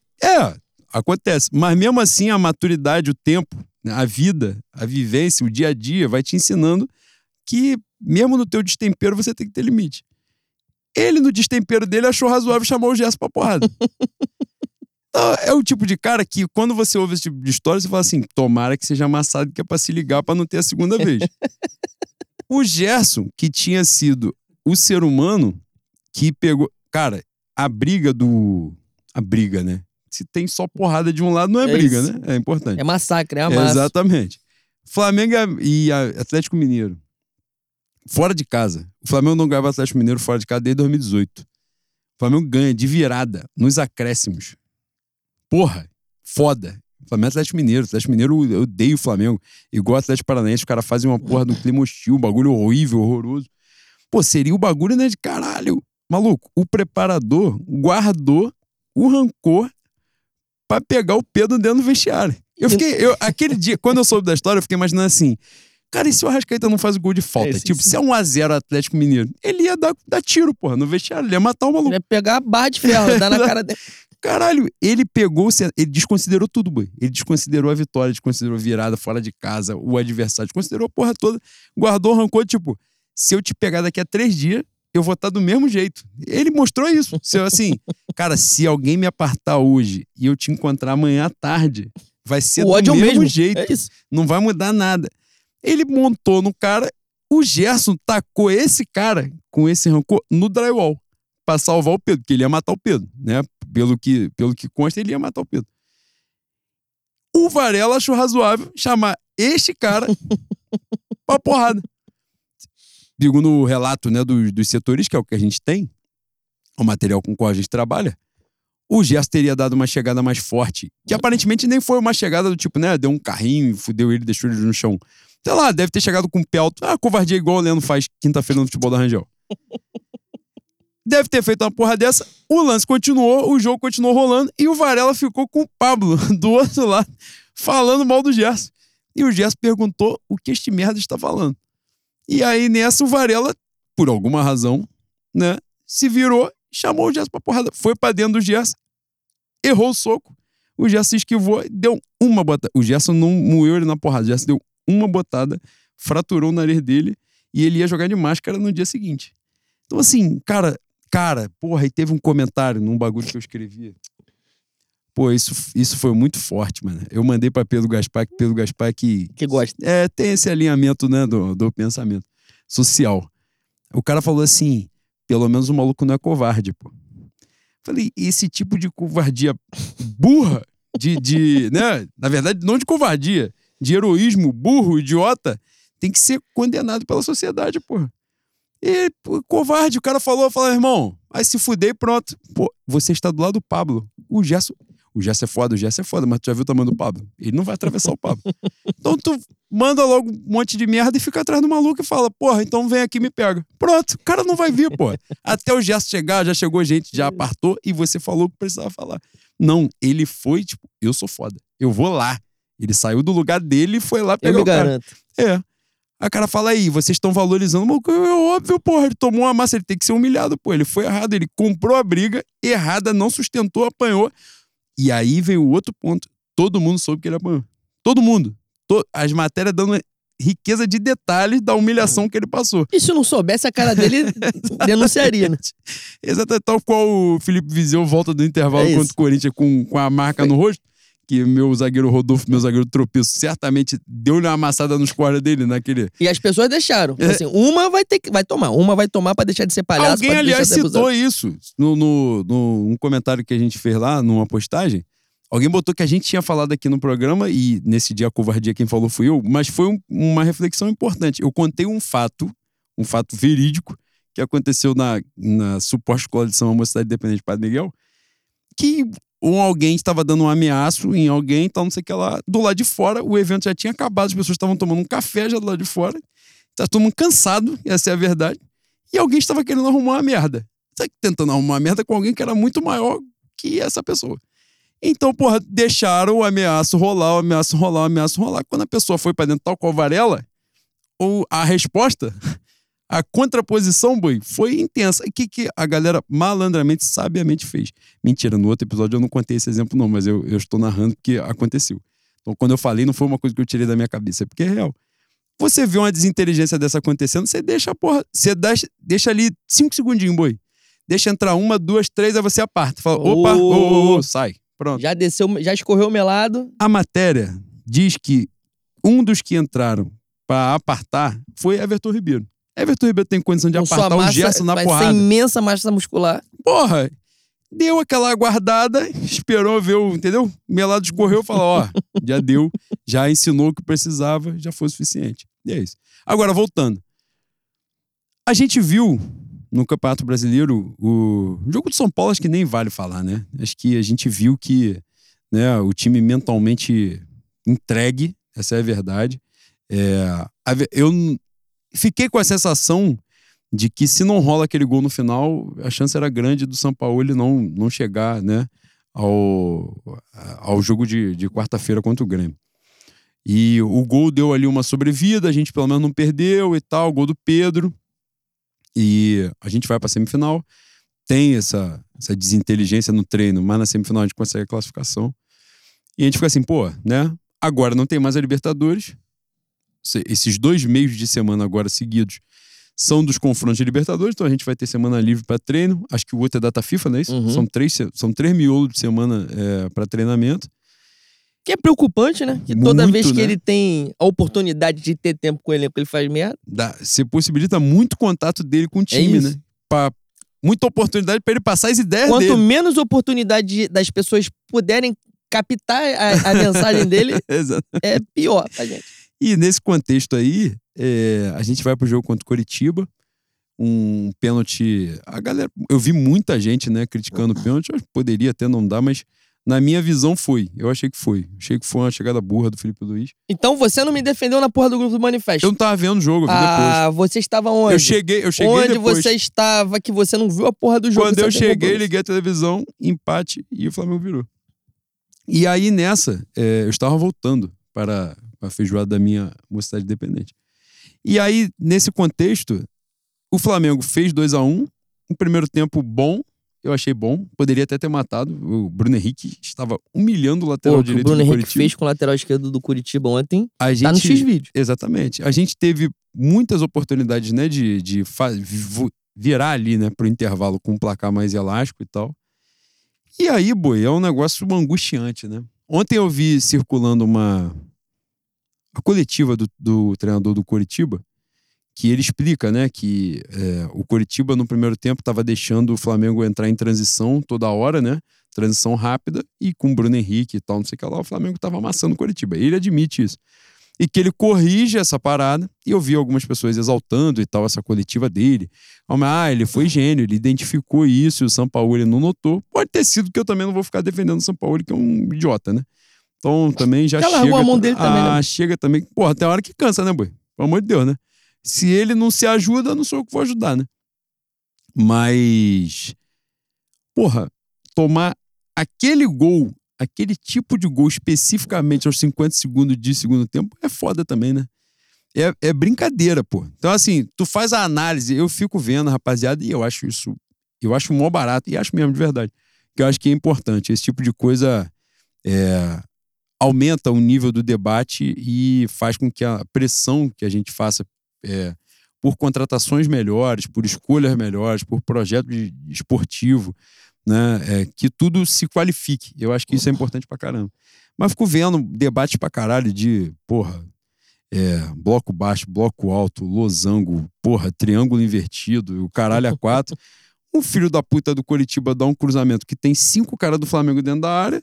Speaker 2: acontece. Mas mesmo assim, a maturidade, o tempo, né, a vida, a vivência, o dia a dia vai te ensinando que mesmo no teu destempero você tem que ter limite. Ele, no destempero dele, achou razoável chamar o Gerson pra porrada. Então, é o tipo de cara que, quando você ouve esse tipo de história, você fala assim: tomara que seja amassado, que é pra se ligar pra não ter a segunda vez. o Gerson, que tinha sido o ser humano que pegou. Cara, a briga do. A briga, né? Se tem só porrada de um lado, não é,
Speaker 1: É
Speaker 2: briga,
Speaker 1: isso.
Speaker 2: né? É importante.
Speaker 1: É massacre, é amasso.
Speaker 2: Exatamente. Flamengo e a- Atlético Mineiro. Fora de casa. O Flamengo não ganhava Atlético Mineiro fora de casa desde 2018. O Flamengo ganha de virada nos acréscimos. Porra, foda. Flamengo e Atlético Mineiro. Atlético Mineiro, eu odeio o Flamengo. Igual o Atlético Paranaense, os caras fazem uma porra um clima hostil, um bagulho horrível, horroroso. Pô, seria o bagulho, né, de caralho. Maluco, o preparador guardou o rancor pra pegar o Pedro dentro do vestiário. Eu fiquei, eu, aquele dia, quando eu soube da história, eu fiquei imaginando assim, cara, e se o Arrascaeta não faz o gol de falta?
Speaker 1: É, sim,
Speaker 2: tipo,
Speaker 1: sim.
Speaker 2: se é um a 0 Atlético Mineiro, ele ia dar, dar tiro, porra, no vestiário, ele ia matar o maluco.
Speaker 1: Ele ia pegar a barra de ferro, dar na cara dele.
Speaker 2: Caralho, ele pegou, ele desconsiderou tudo, boy. Ele desconsiderou a vitória, desconsiderou a virada fora de casa, o adversário, desconsiderou a porra toda, guardou, arrancou, tipo, se eu te pegar daqui a três dias, eu vou estar do mesmo jeito. Ele mostrou isso. Se eu, assim, cara, se alguém me apartar hoje e eu te encontrar amanhã à tarde, vai ser o do mesmo, mesmo jeito. É Não vai mudar nada. Ele montou no cara, o Gerson tacou esse cara com esse rancor no drywall para salvar o Pedro, porque ele ia matar o Pedro, né? Pelo que, pelo que consta, ele ia matar o Pedro. O Varela achou razoável chamar este cara pra porrada. Segundo o relato né, dos, dos setores, que é o que a gente tem, o material com o qual a gente trabalha, o Gerson teria dado uma chegada mais forte, que aparentemente nem foi uma chegada do tipo, né, deu um carrinho, fudeu ele, deixou ele no chão. Sei lá, deve ter chegado com o pé alto. Ah, covardia igual o Leandro faz quinta-feira no futebol da Rangel. Deve ter feito uma porra dessa. O lance continuou, o jogo continuou rolando e o Varela ficou com o Pablo do outro lado, falando mal do Gerson. E o Gerson perguntou o que este merda está falando. E aí nessa o Varela, por alguma razão, né, se virou, chamou o Gerson pra porrada. Foi pra dentro do Gerson, errou o soco. O Gerson esquivou, deu uma botada. O Gerson não moeu ele na porrada, o Gerson deu uma botada, fraturou o nariz dele e ele ia jogar de máscara no dia seguinte. Então, assim, cara, Cara, porra, e teve um comentário num bagulho que eu escrevi. Pô, isso, isso foi muito forte, mano. Eu mandei para Pedro Gaspar, que Pedro Gaspar que.
Speaker 1: Que gosta.
Speaker 2: É, tem esse alinhamento, né, do, do pensamento social. O cara falou assim: pelo menos o maluco não é covarde, pô. Falei, esse tipo de covardia burra, de, de né? Na verdade, não de covardia, de heroísmo burro, idiota, tem que ser condenado pela sociedade, porra. E, pô, covarde, o cara falou, falou, irmão, vai se fuder pronto. Pô, você está do lado do Pablo. O Gerson. O Gerson é foda, o Gerson é foda, mas tu já viu o tamanho do Pablo? Ele não vai atravessar o Pablo. Então tu manda logo um monte de merda e fica atrás do maluco e fala, porra, então vem aqui e me pega. Pronto, o cara não vai vir, porra. Até o Gerson chegar, já chegou gente, já apartou e você falou o que precisava falar. Não, ele foi, tipo, eu sou foda. Eu vou lá. Ele saiu do lugar dele e foi lá pegar
Speaker 1: eu me
Speaker 2: o cara.
Speaker 1: garanto.
Speaker 2: É. A cara fala aí, vocês estão valorizando. Mas é óbvio, porra, ele tomou uma massa, ele tem que ser humilhado, pô. Ele foi errado, ele comprou a briga, errada, não sustentou, apanhou. E aí veio o outro ponto. Todo mundo soube que ele apanhou. Todo mundo. As matérias dando riqueza de detalhes da humilhação que ele passou.
Speaker 1: E se não soubesse, a cara dele denunciaria, né?
Speaker 2: Exatamente, tal qual o Felipe Vizeu volta do intervalo é contra o Corinthians com, com a marca no rosto que meu zagueiro Rodolfo, meu zagueiro tropeço, certamente deu-lhe uma amassada nos cordas dele naquele.
Speaker 1: E as pessoas deixaram. É. Assim, uma vai ter que vai tomar, uma vai tomar para deixar de ser palhaço.
Speaker 2: Alguém, aliás, citou isso no, no, no, um comentário que a gente fez lá, numa postagem. Alguém botou que a gente tinha falado aqui no programa, e nesse dia a covardia quem falou fui eu, mas foi um, uma reflexão importante. Eu contei um fato, um fato verídico, que aconteceu na, na suposta escola de São Mocidade Independente de Padre Miguel, que ou alguém estava dando um ameaço em alguém, tal, não sei o que lá. Do lado de fora, o evento já tinha acabado, as pessoas estavam tomando um café já do lado de fora. Tá todo mundo cansado, essa é a verdade. E alguém estava querendo arrumar uma merda. Sabe, tentando arrumar uma merda com alguém que era muito maior que essa pessoa. Então, porra, deixaram o ameaço rolar, o ameaço rolar, o ameaço rolar. Quando a pessoa foi para dentro tal qual Varela, ou a resposta a contraposição, boi, foi intensa. O que, que a galera malandramente, sabiamente fez? Mentira, no outro episódio eu não contei esse exemplo, não, mas eu, eu estou narrando que aconteceu. Então, quando eu falei, não foi uma coisa que eu tirei da minha cabeça, é porque é real. Você vê uma desinteligência dessa acontecendo, você deixa a porra. Você deixa, deixa ali cinco segundinhos, boi. Deixa entrar uma, duas, três, aí você aparta. Fala, opa, ô, ô, ô, sai. Pronto.
Speaker 1: Já desceu, já escorreu o melado.
Speaker 2: A matéria diz que um dos que entraram para apartar foi Everton Ribeiro. Everton Ribeiro tem condição de Com apartar o Gerson na vai porrada.
Speaker 1: Ser imensa massa muscular.
Speaker 2: Porra, deu aquela aguardada, esperou ver o, entendeu? Melado escorreu e falou, ó, já deu, já ensinou o que precisava, já foi o suficiente. E é isso. Agora, voltando. A gente viu no Campeonato Brasileiro o jogo do São Paulo, acho que nem vale falar, né? Acho que a gente viu que né, o time mentalmente entregue, essa é a verdade. É, eu fiquei com a sensação de que se não rola aquele gol no final, a chance era grande do São Paulo não, não chegar né, ao, ao jogo de, de quarta-feira contra o Grêmio. E o gol deu ali uma sobrevida, a gente pelo menos não perdeu e tal, gol do Pedro. E a gente vai para a semifinal. tem essa, essa desinteligência no treino, mas na semifinal a gente consegue a classificação. E a gente fica assim, pô, né? Agora não tem mais a Libertadores. Esses dois meios de semana agora seguidos são dos confrontos de Libertadores, então a gente vai ter semana livre para treino. Acho que o outro é data FIFA, não é isso?
Speaker 1: Uhum.
Speaker 2: São, três, são três miolos de semana é, para treinamento.
Speaker 1: Que é preocupante, né? Que toda
Speaker 2: Muito,
Speaker 1: vez que
Speaker 2: né?
Speaker 1: ele tem a oportunidade de ter tempo com o elenco, ele faz merda.
Speaker 2: Dá, você possibilita muito contato dele com o time,
Speaker 1: É
Speaker 2: né? Pra, muita oportunidade para ele passar as ideias
Speaker 1: Quanto
Speaker 2: dele.
Speaker 1: menos oportunidade de- das pessoas puderem captar a, a mensagem dele, é pior pra gente.
Speaker 2: E nesse contexto aí, é, a gente vai pro jogo contra o Coritiba. Um pênalti. A galera. Eu vi muita gente, né, criticando o pênalti. Eu poderia até não dar, mas na minha visão foi. Eu achei que foi. Achei que foi uma chegada burra do Felipe Luiz.
Speaker 1: Então você não me defendeu na porra do grupo do Manifesto.
Speaker 2: Eu não tava vendo o jogo, eu vi
Speaker 1: ah, você estava
Speaker 2: depois.
Speaker 1: onde?
Speaker 2: Eu cheguei, eu cheguei
Speaker 1: onde
Speaker 2: depois.
Speaker 1: você estava que você não viu a porra do jogo?
Speaker 2: Quando eu cheguei, liguei a televisão, empate e o Flamengo virou. E aí nessa, é, eu estava voltando para a feijoada da minha mocidade independente. E aí, nesse contexto, o Flamengo fez 2 a 1 um, um primeiro tempo bom, eu achei bom, poderia até ter matado. O Bruno Henrique estava humilhando o
Speaker 1: Pô,
Speaker 2: lateral
Speaker 1: o que o
Speaker 2: direito
Speaker 1: Bruno
Speaker 2: do
Speaker 1: Henrique fez com o lateral esquerdo do Curitiba ontem
Speaker 2: A gente,
Speaker 1: tá no X-Vídeo.
Speaker 2: Exatamente. A gente teve muitas oportunidades, né, de, de virar ali, né, pro intervalo com um placar mais elástico e tal. E aí, boi, é um negócio angustiante, né? Ontem eu vi circulando uma a coletiva do, do treinador do Coritiba, que ele explica, né, que é, o Coritiba no primeiro tempo estava deixando o Flamengo entrar em transição toda hora, né? Transição rápida e com o Bruno Henrique e tal, não sei o que lá, o Flamengo estava amassando o Coritiba. Ele admite isso e que ele corrige essa parada. E eu vi algumas pessoas exaltando e tal essa coletiva dele. Ah, ele foi gênio, ele identificou isso e o São Paulo ele não notou. Pode ter sido que eu também não vou ficar defendendo o São Paulo, que é um idiota, né? Então também já
Speaker 1: Já
Speaker 2: chega.
Speaker 1: a mão dele
Speaker 2: ah,
Speaker 1: também, né?
Speaker 2: chega também. Porra, tem hora que cansa, né, boi? Pelo amor de Deus, né? Se ele não se ajuda, não sou eu que vou ajudar, né? Mas. Porra, tomar aquele gol, aquele tipo de gol especificamente aos 50 segundos de segundo tempo é foda também, né? É, é brincadeira, pô. Então, assim, tu faz a análise, eu fico vendo, rapaziada, e eu acho isso. Eu acho mó barato, e acho mesmo de verdade. Que eu acho que é importante. Esse tipo de coisa é, aumenta o nível do debate e faz com que a pressão que a gente faça é, por contratações melhores, por escolhas melhores, por projeto de- esportivo, né, é, que tudo se qualifique. Eu acho que isso é importante pra caramba. Mas fico vendo debates pra caralho de, porra, é, bloco baixo, bloco alto, losango, porra, triângulo invertido, o caralho a quatro. Um filho da puta do Coritiba dá um cruzamento que tem cinco caras do Flamengo dentro da área,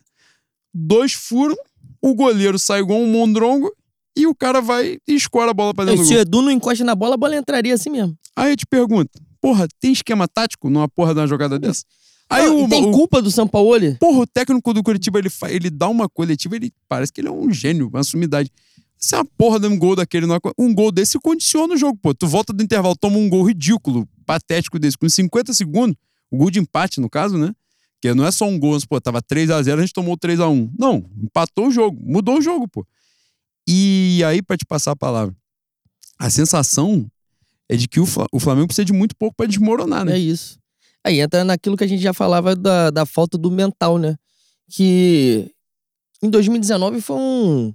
Speaker 2: dois furam, o goleiro sai igual um mondrongo e o cara vai e escora a bola pra dentro do
Speaker 1: Se o Edu não encosta na bola, a bola entraria assim mesmo.
Speaker 2: Aí eu te pergunto, porra, tem esquema tático numa porra de uma jogada dessa? Aí
Speaker 1: Não,
Speaker 2: o,
Speaker 1: e tem
Speaker 2: o-
Speaker 1: culpa do Sampaoli?
Speaker 2: Porra, o técnico do Curitiba, ele, ele dá uma coletiva, ele parece que ele é um gênio, uma sumidade. Se a porra de um gol daquele, é um gol desse condiciona o jogo, pô. Tu volta do intervalo, toma um gol ridículo, patético desse, com 50 segundos, o gol de empate, no caso, né? Que não é só um gol, pô, tava 3x0, a, gente tomou 3x1. Não, empatou o jogo, mudou o jogo, pô. E aí, pra te passar a palavra, a sensação é de que o, Fla- o Flamengo precisa de muito pouco pra desmoronar, né?
Speaker 1: É isso. Aí entra naquilo que a gente já falava da, da falta do mental, né? Que em 2019 foi um,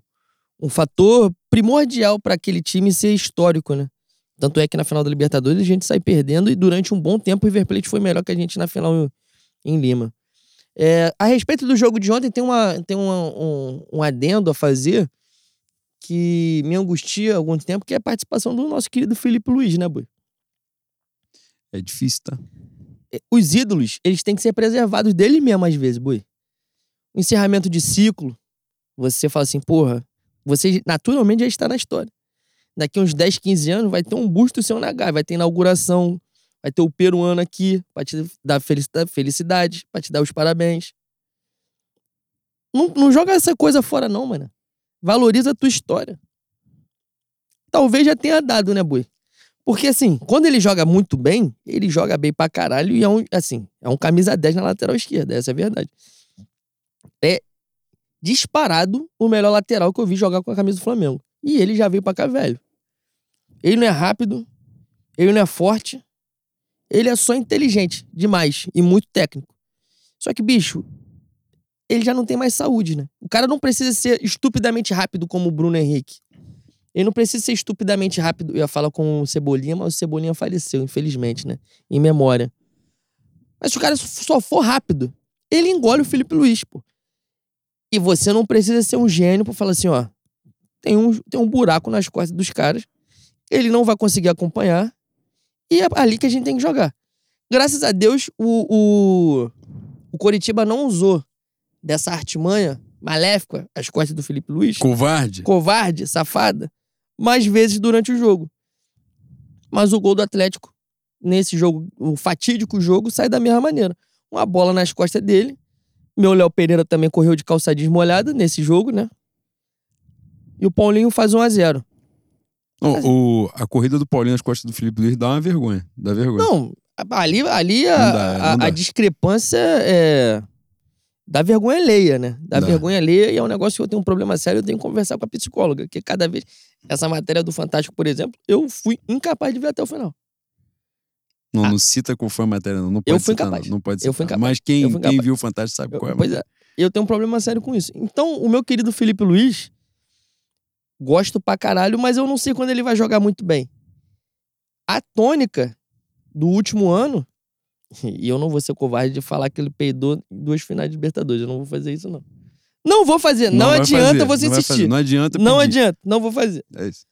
Speaker 1: um fator primordial para aquele time ser histórico, né? Tanto é que na final da Libertadores a gente sai perdendo e durante um bom tempo o River Plate foi melhor que a gente na final em Lima. É, a respeito do jogo de ontem, tem, uma, tem uma- um, um adendo a fazer que me angustia há algum tempo, que é a participação do nosso querido Felipe Luiz, né, Bui?
Speaker 2: É difícil, tá?
Speaker 1: os ídolos, eles têm que ser preservados dele mesmo às vezes, Bui. Encerramento de ciclo, você fala assim, porra, você naturalmente já está na história. Daqui uns 10, 15 anos vai ter um busto seu na Gávea, vai ter inauguração, vai ter o peruano aqui pra te dar felicidade, pra te dar os parabéns. Não, não joga essa coisa fora não, mano. Valoriza a tua história. Talvez já tenha dado, né, Bui? Porque, assim, quando ele joga muito bem, ele joga bem pra caralho e é um, assim, é um camisa 10 na lateral esquerda, essa é a verdade. É disparado o melhor lateral que eu vi jogar com a camisa do Flamengo. E ele já veio pra cá velho. Ele não é rápido, ele não é forte, Ele é só inteligente demais e muito técnico. Só que, bicho, ele já não tem mais saúde, né? O cara não precisa ser estupidamente rápido como o Bruno Henrique. Ele não precisa ser estupidamente rápido. Eu ia falar com o Cebolinha, mas o Cebolinha faleceu, infelizmente, né? Em memória. Mas se o cara só for rápido, ele engole o Felipe Luiz, pô. E você não precisa ser um gênio pra falar assim, ó. Tem um, tem um buraco nas costas dos caras. Ele não vai conseguir acompanhar. E é ali que a gente tem que jogar. Graças a Deus, o, o, o Coritiba não usou dessa artimanha maléfica às costas do Felipe Luiz.
Speaker 2: Covarde.
Speaker 1: Covarde, safada. Mais vezes durante o jogo. Mas o gol do Atlético, nesse jogo, o fatídico jogo, sai da mesma maneira. Uma bola nas costas dele. Meu Léo Pereira também correu de calçadinha molhada nesse jogo, né? E o Paulinho faz 1 a 0
Speaker 2: Não, o, a corrida do Paulinho nas costas do Felipe Luiz dá uma vergonha. Dá vergonha.
Speaker 1: Não, ali, ali a,
Speaker 2: dá,
Speaker 1: a- a discrepância é. Dá vergonha alheia, né? Dá,
Speaker 2: Dá.
Speaker 1: vergonha alheia e é um negócio que eu tenho um problema sério, eu tenho que conversar com a psicóloga. Que cada vez. Essa matéria do Fantástico, por exemplo, eu fui incapaz de ver até o final.
Speaker 2: Não,
Speaker 1: Ah.
Speaker 2: não cita qual foi a matéria, não. Não pode
Speaker 1: Eu fui
Speaker 2: citar,
Speaker 1: incapaz.
Speaker 2: não. Não pode
Speaker 1: Eu
Speaker 2: citar.
Speaker 1: fui incapaz.
Speaker 2: Mas quem,
Speaker 1: Eu
Speaker 2: quem viu o Fantástico sabe
Speaker 1: Eu-
Speaker 2: qual é.
Speaker 1: pois é. Eu tenho um problema sério com isso. Então, o meu querido Felipe Luiz, gosto pra caralho, mas eu não sei quando ele vai jogar muito bem. A tônica do último ano, e eu não vou ser covarde de falar que ele peidou em duas finais de Libertadores. Eu não vou fazer isso, não. Não vou fazer. Não,
Speaker 2: vai
Speaker 1: adianta
Speaker 2: fazer,
Speaker 1: você
Speaker 2: não
Speaker 1: insistir.
Speaker 2: Não adianta
Speaker 1: Não
Speaker 2: pedir.
Speaker 1: adianta, não vou fazer.
Speaker 2: É isso.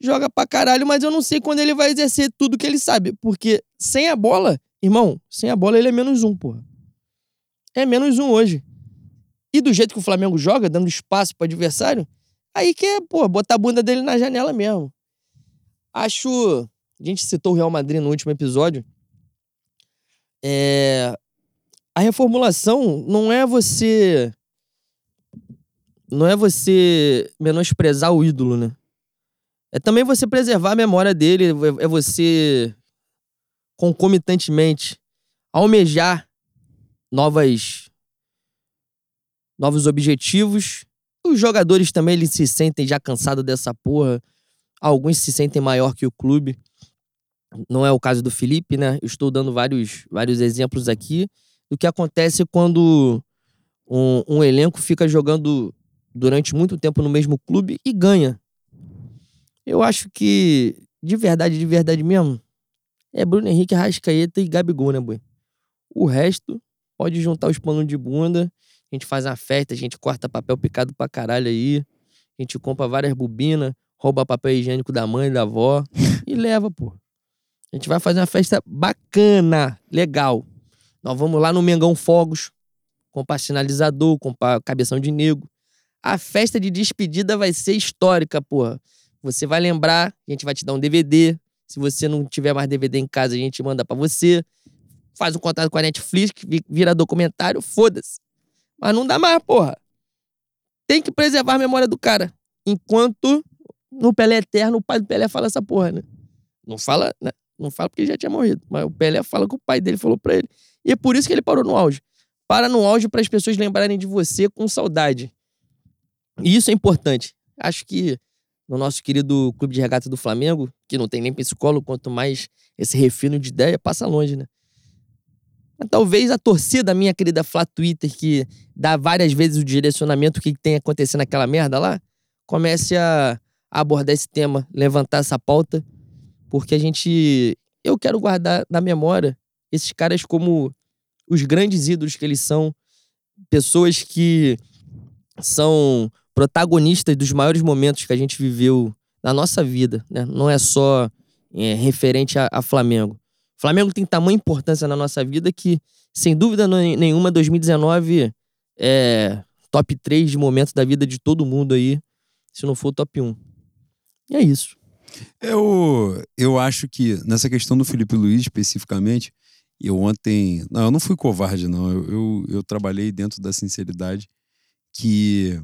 Speaker 1: Joga pra caralho, mas eu não sei quando ele vai exercer tudo que ele sabe. Porque sem a bola, irmão, sem a bola ele é menos um, porra. É menos um hoje. E do jeito que o Flamengo joga, dando espaço pro adversário, aí que é, pô, botar a bunda dele na janela mesmo. Acho. A gente citou o Real Madrid no último episódio. É. A reformulação não é você. Não é você menosprezar o ídolo, né? É também você preservar a memória dele, é você concomitantemente almejar novas novos objetivos. Os jogadores também eles se sentem já cansados dessa porra. Alguns se sentem maior que o clube. Não é o caso do Felipe, né? Estou dando vários, vários exemplos aqui do que acontece quando um, um elenco fica jogando durante muito tempo no mesmo clube e ganha. Eu acho que, de verdade, de verdade mesmo, é Bruno Henrique, Rascaeta e Gabigol, né, boi? O resto, pode juntar os panos de bunda, a gente faz uma festa, a gente corta papel picado pra caralho aí, a gente compra várias bobinas, rouba papel higiênico da mãe da avó e leva, pô. A gente vai fazer uma festa bacana, legal. Nós vamos lá no Mengão Fogos, comprar sinalizador, comprar cabeção de negro. A festa de despedida vai ser histórica, porra. Você vai lembrar, a gente vai te dar um DVD. Se você não tiver mais DVD em casa, a gente manda pra você. Faz um contato com a Netflix, vi- vira documentário, foda-se. Mas não dá mais, porra. Tem que preservar a memória do cara. Enquanto no Pelé Eterno, o pai do Pelé fala essa porra, né? Não fala, né? Não fala porque ele já tinha morrido. Mas o Pelé fala que o pai dele falou pra ele. E é por isso que ele parou no auge. Para no auge para as pessoas lembrarem de você com saudade. E isso é importante. Acho que no nosso querido Clube de Regata do Flamengo, que não tem nem psicólogo, quanto mais esse refino de ideia, passa longe, né? Talvez a torcida, minha querida Flá Twitter, que dá várias vezes o direcionamento que tem acontecendo naquela merda lá, comece a, a abordar esse tema, levantar essa pauta, porque a gente. Eu quero guardar na memória esses caras como os grandes ídolos que eles são, pessoas que são protagonistas dos maiores momentos que a gente viveu na nossa vida, né? Não é só é, referente a, a Flamengo. Flamengo tem tamanha importância na nossa vida que, sem dúvida nenhuma, 2019 é top 3 de momentos da vida de todo mundo aí, se não for o top 1. E é isso.
Speaker 2: Eu, eu acho que nessa questão do Felipe Luiz especificamente, eu ontem. Não, eu não fui covarde, não. Eu, eu, eu trabalhei dentro da sinceridade que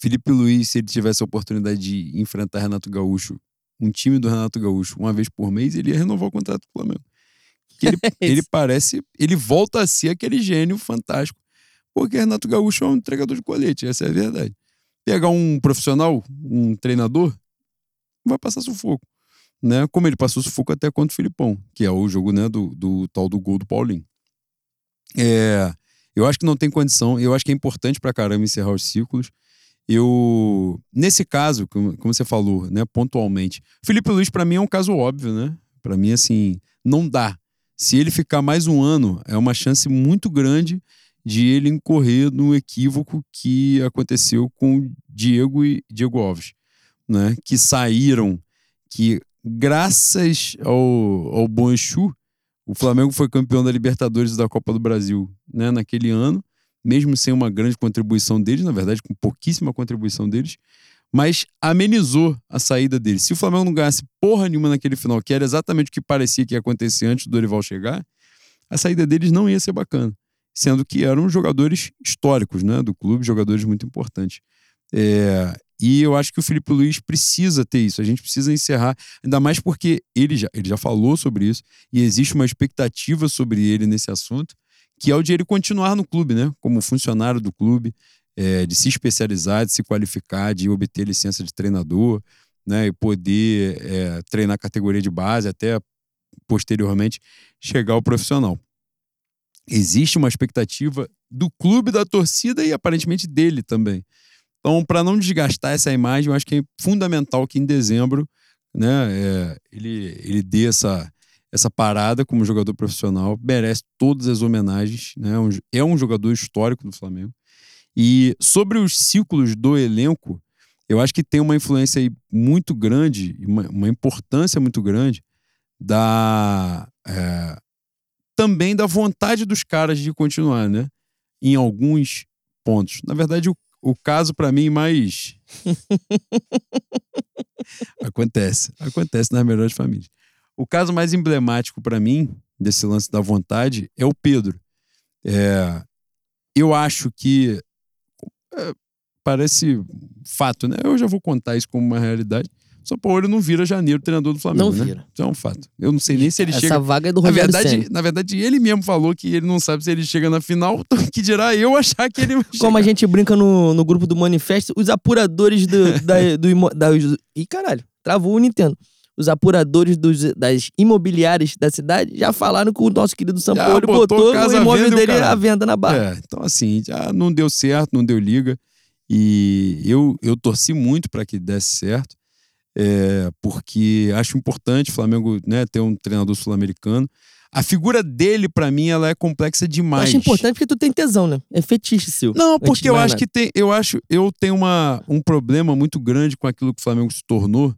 Speaker 2: Felipe Luiz, se ele tivesse a oportunidade de enfrentar Renato Gaúcho, um time do Renato Gaúcho, uma vez por mês, ele ia renovar o contrato do Flamengo. Que ele, ele parece. Ele volta a ser aquele gênio fantástico. Porque Renato Gaúcho é um entregador de colete, essa é a verdade. Pegar um profissional, um treinador, vai passar sufoco. né? Como ele passou sufoco até contra o Filipão, que é o jogo, né, do, do tal do gol do Paulinho. É, eu acho que não tem condição, eu acho que é importante pra caramba encerrar os ciclos. Eu, nesse caso, como, como você falou, né, pontualmente, Felipe Luiz para mim é um caso óbvio, né? Para mim assim, não dá. Se ele ficar mais um ano, é uma chance muito grande de ele incorrer no equívoco que aconteceu com Diego e Diego Alves, né? Que saíram, que graças ao, ao Bom o Flamengo foi campeão da Libertadores e da Copa do Brasil, né? Naquele ano, mesmo sem uma grande contribuição deles, na verdade, com pouquíssima contribuição deles, mas amenizou a saída deles. Se o Flamengo não ganhasse porra nenhuma naquele final, que era exatamente o que parecia que ia acontecer antes do Dorival chegar, a saída deles não ia ser bacana sendo que eram jogadores históricos né, do clube, jogadores muito importantes. É, e eu acho que o Felipe Luiz precisa ter isso. A gente precisa encerrar, ainda mais porque ele já, ele já falou sobre isso e existe uma expectativa sobre ele nesse assunto, que é o de ele continuar no clube, né? Como funcionário do clube, é, de se especializar, de se qualificar, de obter licença de treinador, né? E poder é, treinar categoria de base até posteriormente chegar ao profissional existe uma expectativa do clube, da torcida e aparentemente dele também. Então, para não desgastar essa imagem, eu acho que é fundamental que em dezembro né, é, ele, ele dê essa, essa parada como jogador profissional, merece todas as homenagens, né, é um jogador histórico do Flamengo. E sobre os ciclos do elenco, eu acho que tem uma influência muito grande, uma, uma importância muito grande da, é, também da vontade dos caras de continuar, né? Em alguns pontos. Na verdade, o, o caso para mim mais. acontece. Acontece nas melhores famílias. O caso mais emblemático para mim, desse lance da vontade, é o Pedro. É, eu acho que. É, parece fato, né? Eu já vou contar isso como uma realidade. São Paulo não vira janeiro treinador do Flamengo.
Speaker 1: Não
Speaker 2: né?
Speaker 1: vira.
Speaker 2: Isso é um fato. Eu não sei nem se ele
Speaker 1: Essa
Speaker 2: chega.
Speaker 1: vaga é do
Speaker 2: Na
Speaker 1: Rogério
Speaker 2: verdade,
Speaker 1: Ceni.
Speaker 2: na verdade, ele mesmo falou que ele não sabe se ele chega na final, que dirá eu achar que ele vai
Speaker 1: Como a gente brinca no, no grupo do Manifesto, os apuradores do, da, do da, Ih, caralho, travou o Nintendo. Os apuradores dos, das imobiliárias da cidade já falaram que o nosso querido Paulo
Speaker 2: botou
Speaker 1: botou
Speaker 2: casa
Speaker 1: o imóvel dele à venda na barra.
Speaker 2: É, então assim, já não deu certo, não deu liga. E eu, eu torci muito para que desse certo, é, porque acho importante o Flamengo né, ter um treinador sul-americano. A figura dele, para mim, ela é complexa
Speaker 1: Eu
Speaker 2: demais.
Speaker 1: acho importante porque tu tem tesão, né? É fetiche seu.
Speaker 2: Não, porque eu acho
Speaker 1: nada.
Speaker 2: que tem, eu acho, eu tenho uma, um problema muito grande com aquilo que o Flamengo se tornou,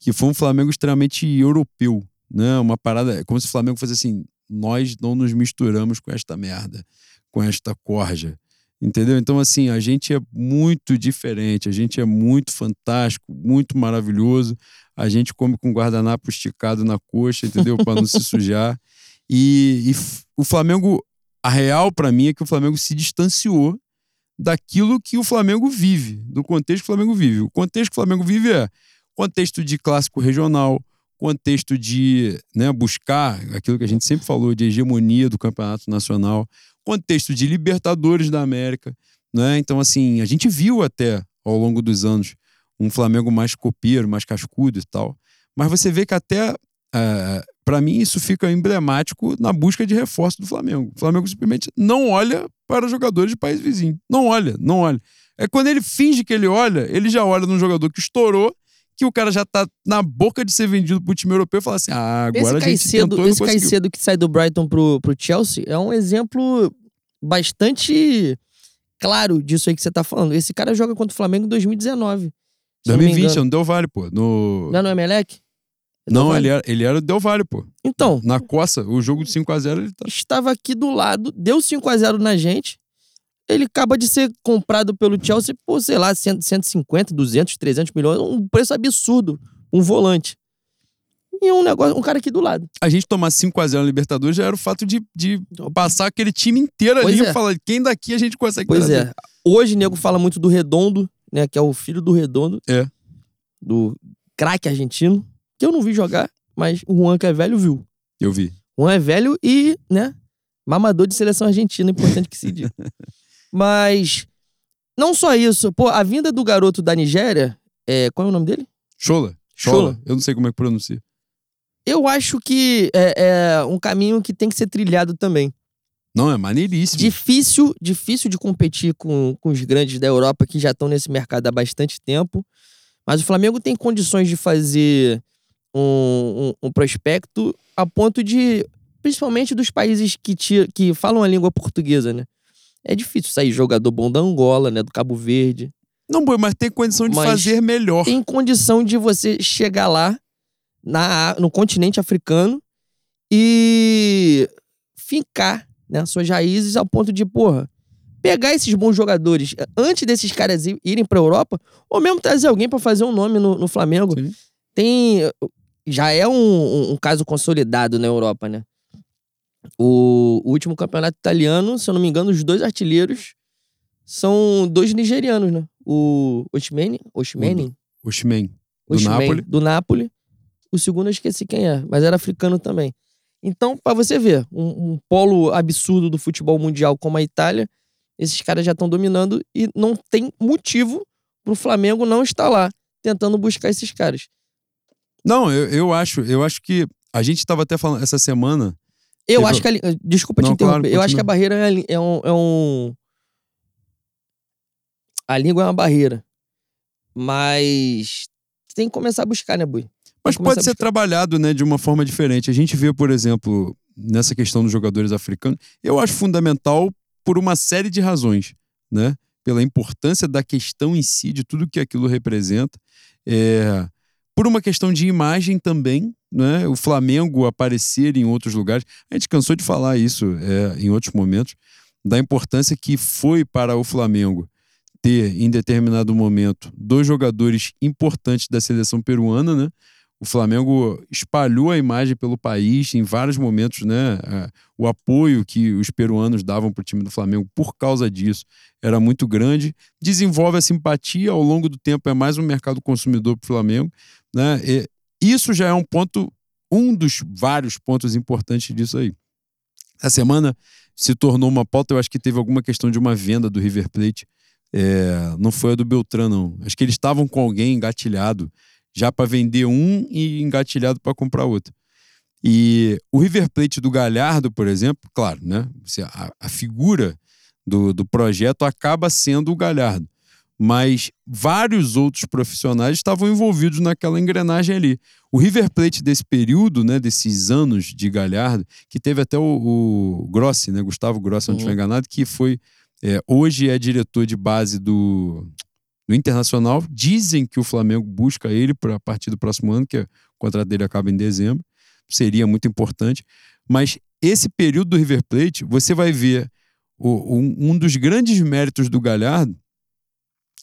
Speaker 2: que foi um Flamengo extremamente europeu, né? Uma parada, é como se o Flamengo fosse assim, nós não nos misturamos com esta merda, com esta corja. Entendeu? Então, assim, a gente é muito diferente, a gente é muito fantástico, muito maravilhoso. A gente come com guardanapo esticado na coxa, entendeu? Para não se sujar. E, e o Flamengo, a real para mim é que o Flamengo se distanciou daquilo que o Flamengo vive, do contexto que o Flamengo vive. O contexto que o Flamengo vive é contexto de clássico regional, contexto de né, buscar aquilo que a gente sempre falou de hegemonia do campeonato nacional, contexto de Libertadores da América. Né? Então, assim, a gente viu até ao longo dos anos um Flamengo mais copeiro, mais cascudo e tal. Mas você vê que até, para mim, isso fica emblemático na busca de reforço do Flamengo. O Flamengo simplesmente não olha para jogadores de país vizinho. Não olha, não olha. É quando ele finge que ele olha, ele já olha num jogador que estourou, que o cara já tá na boca de ser vendido pro time europeu e fala assim: ah, agora
Speaker 1: esse
Speaker 2: a gente
Speaker 1: Caicedo,
Speaker 2: tentou não
Speaker 1: esse. Caicedo que sai do Brighton pro, pro Chelsea é um exemplo bastante claro disso aí que você tá falando. Esse cara joga contra o Flamengo em 2019. se eu não me
Speaker 2: 2020,
Speaker 1: engano.
Speaker 2: não deu vale, pô. No...
Speaker 1: Não é no Emelec? É
Speaker 2: Não,
Speaker 1: do
Speaker 2: ele
Speaker 1: Vale.
Speaker 2: era, ele era o Del Valle, pô.
Speaker 1: Então,
Speaker 2: Na coça, o jogo de 5x0 ele tá.
Speaker 1: estava aqui do lado, deu 5x0 na gente. Ele acaba de ser comprado pelo Chelsea por, sei lá, 100, 150, 200, 300 milhões. Um preço absurdo. Um volante. E um negócio, um cara aqui do lado.
Speaker 2: A gente tomar 5x0 na Libertadores já era o fato de, de passar aquele time inteiro
Speaker 1: Pois
Speaker 2: ali
Speaker 1: é.
Speaker 2: e falar quem daqui a gente consegue
Speaker 1: Pois é. Hoje, nego fala muito do Redondo, né? Que é o filho do Redondo.
Speaker 2: É.
Speaker 1: Do craque argentino. Que eu não vi jogar, mas o Juan, que é velho, viu.
Speaker 2: Eu vi.
Speaker 1: Juan é velho e, né? Mamador de seleção argentina, importante que se diga. mas. Não só isso. Pô, a vinda do garoto da Nigéria. É, qual é o nome dele?
Speaker 2: Chola.
Speaker 1: Chola.
Speaker 2: Eu não sei como é que pronuncia.
Speaker 1: Eu acho que é, é um caminho que tem que ser trilhado também.
Speaker 2: Não, é maneiríssimo.
Speaker 1: Difícil, difícil de competir com, com os grandes da Europa que já estão nesse mercado há bastante tempo. Mas o Flamengo tem condições de fazer um, um, um prospecto a ponto de. Principalmente dos países que, te, que falam a língua portuguesa, né? É difícil sair jogador bom da Angola, né? Do Cabo Verde.
Speaker 2: Não, boi, mas tem condição de
Speaker 1: Mas
Speaker 2: fazer melhor.
Speaker 1: Tem condição de você chegar lá na, no continente africano e fincar né, suas raízes ao ponto de, porra, pegar esses bons jogadores antes desses caras irem pra Europa, ou mesmo trazer alguém pra fazer um nome no, no Flamengo.
Speaker 2: Sim.
Speaker 1: Tem. Já é um, um- um caso consolidado na Europa, né? O, último campeonato italiano, se eu não me engano, os dois artilheiros são dois nigerianos, né? O Oshimene, Oshimene,
Speaker 2: O Ximene, do Napoli.
Speaker 1: do Napoli. O segundo eu esqueci quem é, mas era africano também. Então, pra você ver, um, um polo absurdo do futebol mundial como a Itália, esses caras já estão dominando e não tem motivo pro Flamengo não estar lá tentando buscar esses caras.
Speaker 2: Não, eu, eu acho, eu acho que a gente estava até falando essa semana.
Speaker 1: Eu acho que a, Desculpa te
Speaker 2: Não, claro,
Speaker 1: interromper. eu acho que a barreira é, é um, é um. A língua é uma barreira. Mas tem que começar a buscar, né, Bui?
Speaker 2: Mas pode ser trabalhado né, de uma forma diferente. A gente vê, por exemplo, nessa questão dos jogadores africanos, eu acho fundamental por uma série de razões, né? Pela importância da questão em si, de tudo que aquilo representa. É, por uma questão de imagem também, né? O Flamengo aparecer em outros lugares. A gente cansou de falar isso é, em outros momentos, da importância que foi para o Flamengo ter, em determinado momento, dois jogadores importantes da seleção peruana, né? O Flamengo espalhou a imagem pelo país em vários momentos, né? O apoio que os peruanos davam para o time do Flamengo por causa disso era muito grande. Desenvolve a simpatia ao longo do tempo, é mais um mercado consumidor para o Flamengo, né? E isso já é um ponto, um dos vários pontos importantes disso aí. A semana se tornou uma pauta, eu acho que teve alguma questão de uma venda do River Plate. É, não foi a do Beltrán, não. Acho que eles estavam com alguém engatilhado já para vender um e engatilhado para comprar outro. E o River Plate do Galhardo, por exemplo, claro, né? A, a figura do, do projeto acaba sendo o Galhardo. Mas vários outros profissionais estavam envolvidos naquela engrenagem ali. O River Plate desse período, né, desses anos de Galhardo, que teve até o, o Grossi, né, Gustavo Grossi, se não
Speaker 1: Uhum.
Speaker 2: estiver enganado, que foi é, hoje é diretor de base do, do Internacional. Dizem que o Flamengo busca ele para a partir do próximo ano, que o contrato dele acaba em dezembro. Seria muito importante. Mas esse período do River Plate, você vai ver o- um, um dos grandes méritos do Galhardo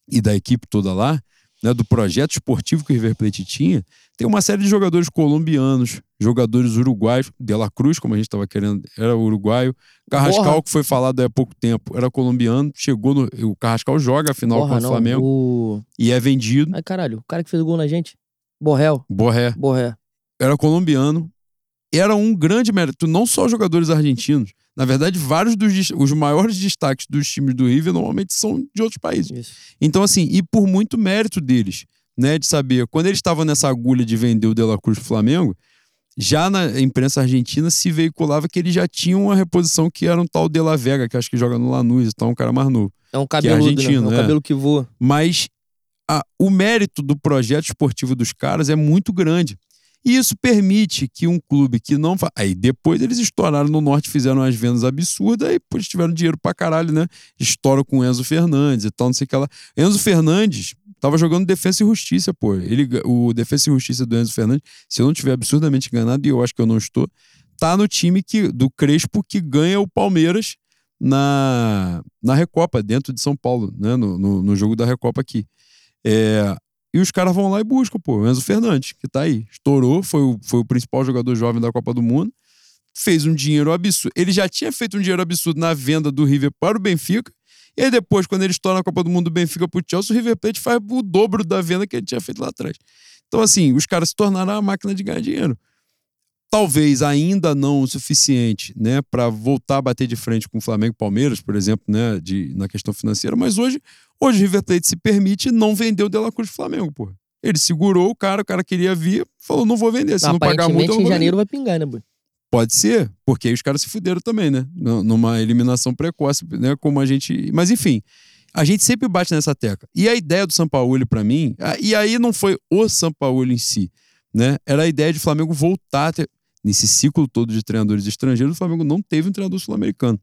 Speaker 2: e da equipe toda lá, né, do projeto esportivo que o River Plate tinha, tem uma série de jogadores colombianos, jogadores uruguaios, De La Cruz, como a gente estava querendo, era uruguaio. Carrascal,
Speaker 1: Borra.
Speaker 2: que foi falado há pouco tempo, era colombiano, chegou no. O Carrascal joga a final
Speaker 1: Porra,
Speaker 2: contra o. Flamengo
Speaker 1: O...
Speaker 2: e é vendido.
Speaker 1: Ai, caralho, o cara que fez o gol na gente. Borrell.
Speaker 2: Borré
Speaker 1: Borré.
Speaker 2: era colombiano. Era um grande mérito, não só jogadores argentinos. Na verdade, vários dos os maiores destaques dos times do River normalmente são de outros países.
Speaker 1: Isso.
Speaker 2: Então, assim, e por muito mérito deles, né, de saber, quando eles estavam nessa agulha de vender o De La Cruz pro Flamengo, já na imprensa argentina se veiculava que eles já tinham uma reposição que era um tal De La Vega, que acho que joga no Lanús e tal, um cara mais novo.
Speaker 1: É um cabeludo,
Speaker 2: argentino,
Speaker 1: né? É um
Speaker 2: é.
Speaker 1: cabelo que voa.
Speaker 2: Mas a- o mérito do projeto esportivo dos caras é muito grande. E isso permite que um clube que não. Fa... Aí depois eles estouraram no norte, fizeram umas vendas absurdas, aí depois tiveram dinheiro pra caralho, né? Estouram com o Enzo Fernandes e tal, não sei o que lá. Enzo Fernandes tava jogando Defesa e Justiça, pô. Ele, o Defesa e Justiça do Enzo Fernandes, se eu não estiver absurdamente enganado, e eu acho que eu não estou, tá no time que, do Crespo que ganha o Palmeiras na, na Recopa, dentro de São Paulo, né? No, no, no jogo da Recopa aqui. É, e os caras vão lá e buscam, pô, o Enzo Fernandes, que tá aí. Estourou, foi o, foi o principal jogador jovem da Copa do Mundo, fez um dinheiro absurdo. Ele já tinha feito um dinheiro absurdo na venda do River para o Benfica, e aí depois, quando ele estoura na Copa do Mundo do Benfica pro Chelsea, o River Plate faz o dobro da venda que ele tinha feito lá atrás. Então, assim, os caras se tornaram a máquina de ganhar dinheiro. Talvez ainda não o suficiente, né, para voltar a bater de frente com o Flamengo e Palmeiras, por exemplo, né, de, na questão financeira, mas hoje, hoje o River Plate se permite não vender o De La Cruz Flamengo, pô. Ele segurou o cara, o cara queria vir, falou: não vou vender. Se não pagar multa, eu
Speaker 1: em janeiro
Speaker 2: vender.
Speaker 1: vai pingar, né, Bui?
Speaker 2: Pode ser, porque aí os caras se fuderam também, né? Numa eliminação precoce, né? Como a gente. Mas enfim, a gente sempre bate nessa tecla. E a ideia do Sampaoli pra mim, ah, e aí não foi o Sampaoli em si, né? Era a ideia de Flamengo voltar a ter. Nesse ciclo todo de treinadores estrangeiros, o Flamengo não teve um treinador sul-americano.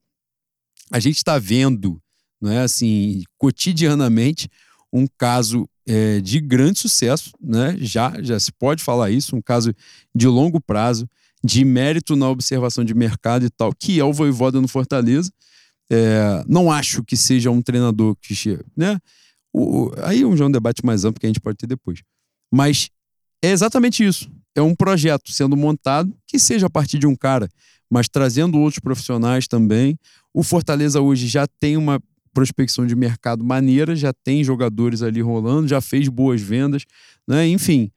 Speaker 2: A gente está vendo, não é assim, cotidianamente, um caso é, de grande sucesso, né? Já, já se pode falar isso, um caso de longo prazo, de mérito na observação de mercado e tal, que é o Voivoda no Fortaleza. É, não acho que seja um treinador que chega, né? O, aí já é um debate mais amplo que a gente pode ter depois. Mas é exatamente isso. É um projeto sendo montado que seja a partir de um cara, mas trazendo outros profissionais também. O Fortaleza hoje já tem uma prospecção de mercado maneira, já tem jogadores ali rolando, já fez boas vendas, né? Enfim,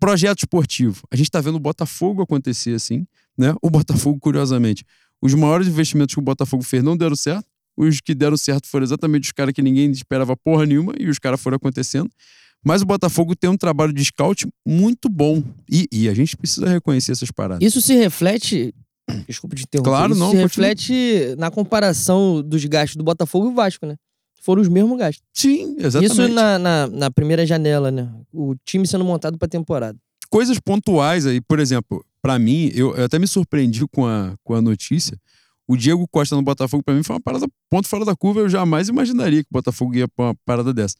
Speaker 2: projeto esportivo. A gente está vendo o Botafogo acontecer assim, né? O Botafogo, curiosamente, os maiores investimentos que o Botafogo fez não deram certo. Os que deram certo foram exatamente os caras que ninguém esperava porra nenhuma e os caras foram acontecendo. Mas o Botafogo tem um trabalho de scout muito bom. E, e a gente precisa reconhecer essas paradas.
Speaker 1: Isso se reflete. Desculpa te interromper.
Speaker 2: Claro,
Speaker 1: isso
Speaker 2: não,
Speaker 1: se
Speaker 2: continua.
Speaker 1: reflete na comparação dos gastos do Botafogo e Vasco, né? Foram os mesmos gastos.
Speaker 2: Sim, exatamente.
Speaker 1: Isso na, na, na primeira janela, né? O time sendo montado pra temporada.
Speaker 2: coisas pontuais aí, por exemplo, pra mim, eu, eu até me surpreendi com a, com a notícia. O Diego Costa no Botafogo, pra mim, foi uma parada ponto fora da curva. Eu jamais imaginaria que o Botafogo ia pra uma parada dessa.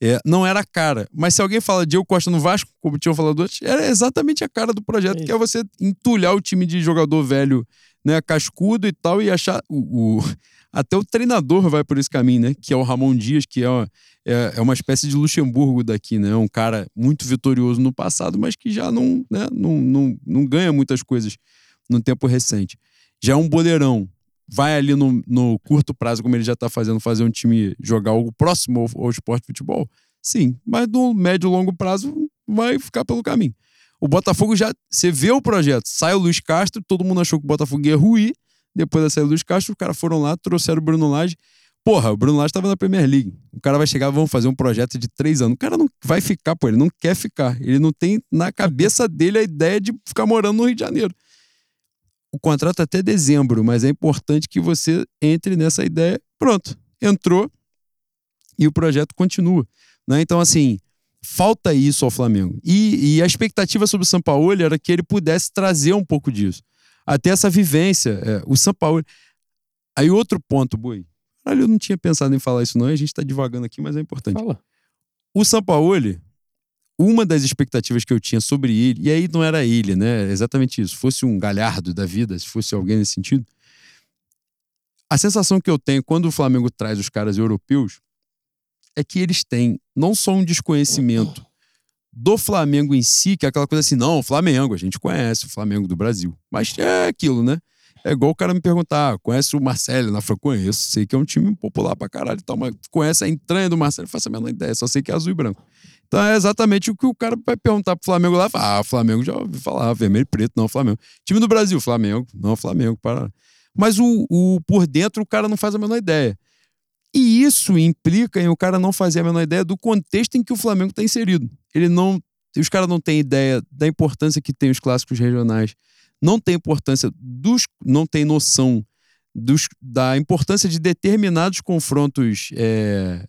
Speaker 2: É, não era a cara. Mas se alguém fala Diego Costa no Vasco, como tinham falado antes, era exatamente a cara do projeto,
Speaker 1: É
Speaker 2: que é você entulhar o time de jogador velho, né, cascudo e tal, e achar. O, o- até o treinador vai por esse caminho, né? Que é o Ramon Dias, que é, uma- é, é uma espécie de Luxemburgo daqui, né? Um cara muito vitorioso no passado, mas que já não, né, não, não, não ganha muitas coisas no tempo recente. Já é um boleirão. Vai ali no, no curto prazo, como ele já tá fazendo, fazer um time jogar algo próximo ao, ao esporte futebol? Sim, mas no médio e longo prazo vai ficar pelo caminho. O Botafogo já. Você vê o projeto, sai o Luiz Castro, todo mundo achou que o Botafogo ia ruir. Depois da saída do Luiz Castro, os caras foram lá, trouxeram o Bruno Lage. Porra, o Bruno Lage estava na Premier League. O cara vai chegar, vamos fazer um projeto de três anos. O cara não vai ficar, pô, ele não quer ficar. Ele não tem na cabeça dele a ideia de ficar morando no Rio de Janeiro. O contrato até dezembro, mas é importante que você entre nessa ideia. Pronto, entrou e o projeto continua. Né? Então, assim, falta isso ao Flamengo. E, e a expectativa sobre o Sampaoli era que ele pudesse trazer um pouco disso. Até essa vivência. é, o Sampaoli. Aí, outro ponto, Boi. Caralho, eu não tinha pensado em falar isso, não. A gente tá devagando aqui, mas é importante.
Speaker 1: Fala.
Speaker 2: O Sampaoli, uma das expectativas que eu tinha sobre ele, e aí não era ele, né? Exatamente isso. Fosse um galhardo da vida, se fosse alguém nesse sentido. A sensação que eu tenho quando o Flamengo traz os caras europeus é que eles têm não só um desconhecimento do Flamengo em si, que é aquela coisa assim, não, Flamengo, a gente conhece o Flamengo do Brasil. Mas é aquilo, né? É igual o cara me perguntar, ah, conhece o Marcelo na França? Conheço, sei que é um time popular pra caralho e tal, mas conhece a entranha do Marcelo? Eu faço a menor ideia, só sei que é azul e branco. Então é exatamente o que o cara vai perguntar pro Flamengo lá. Ah, Flamengo já ouvi falar, vermelho e preto, não, Flamengo. Time do Brasil, Flamengo, não, Flamengo, para. Mas o, o por dentro o cara não faz a menor ideia. E isso implica em o cara não fazer a menor ideia do contexto em que o Flamengo está inserido. Ele não. Os caras não têm ideia da importância que tem os clássicos regionais, não tem importância dos. não tem noção dos, da importância de determinados confrontos é,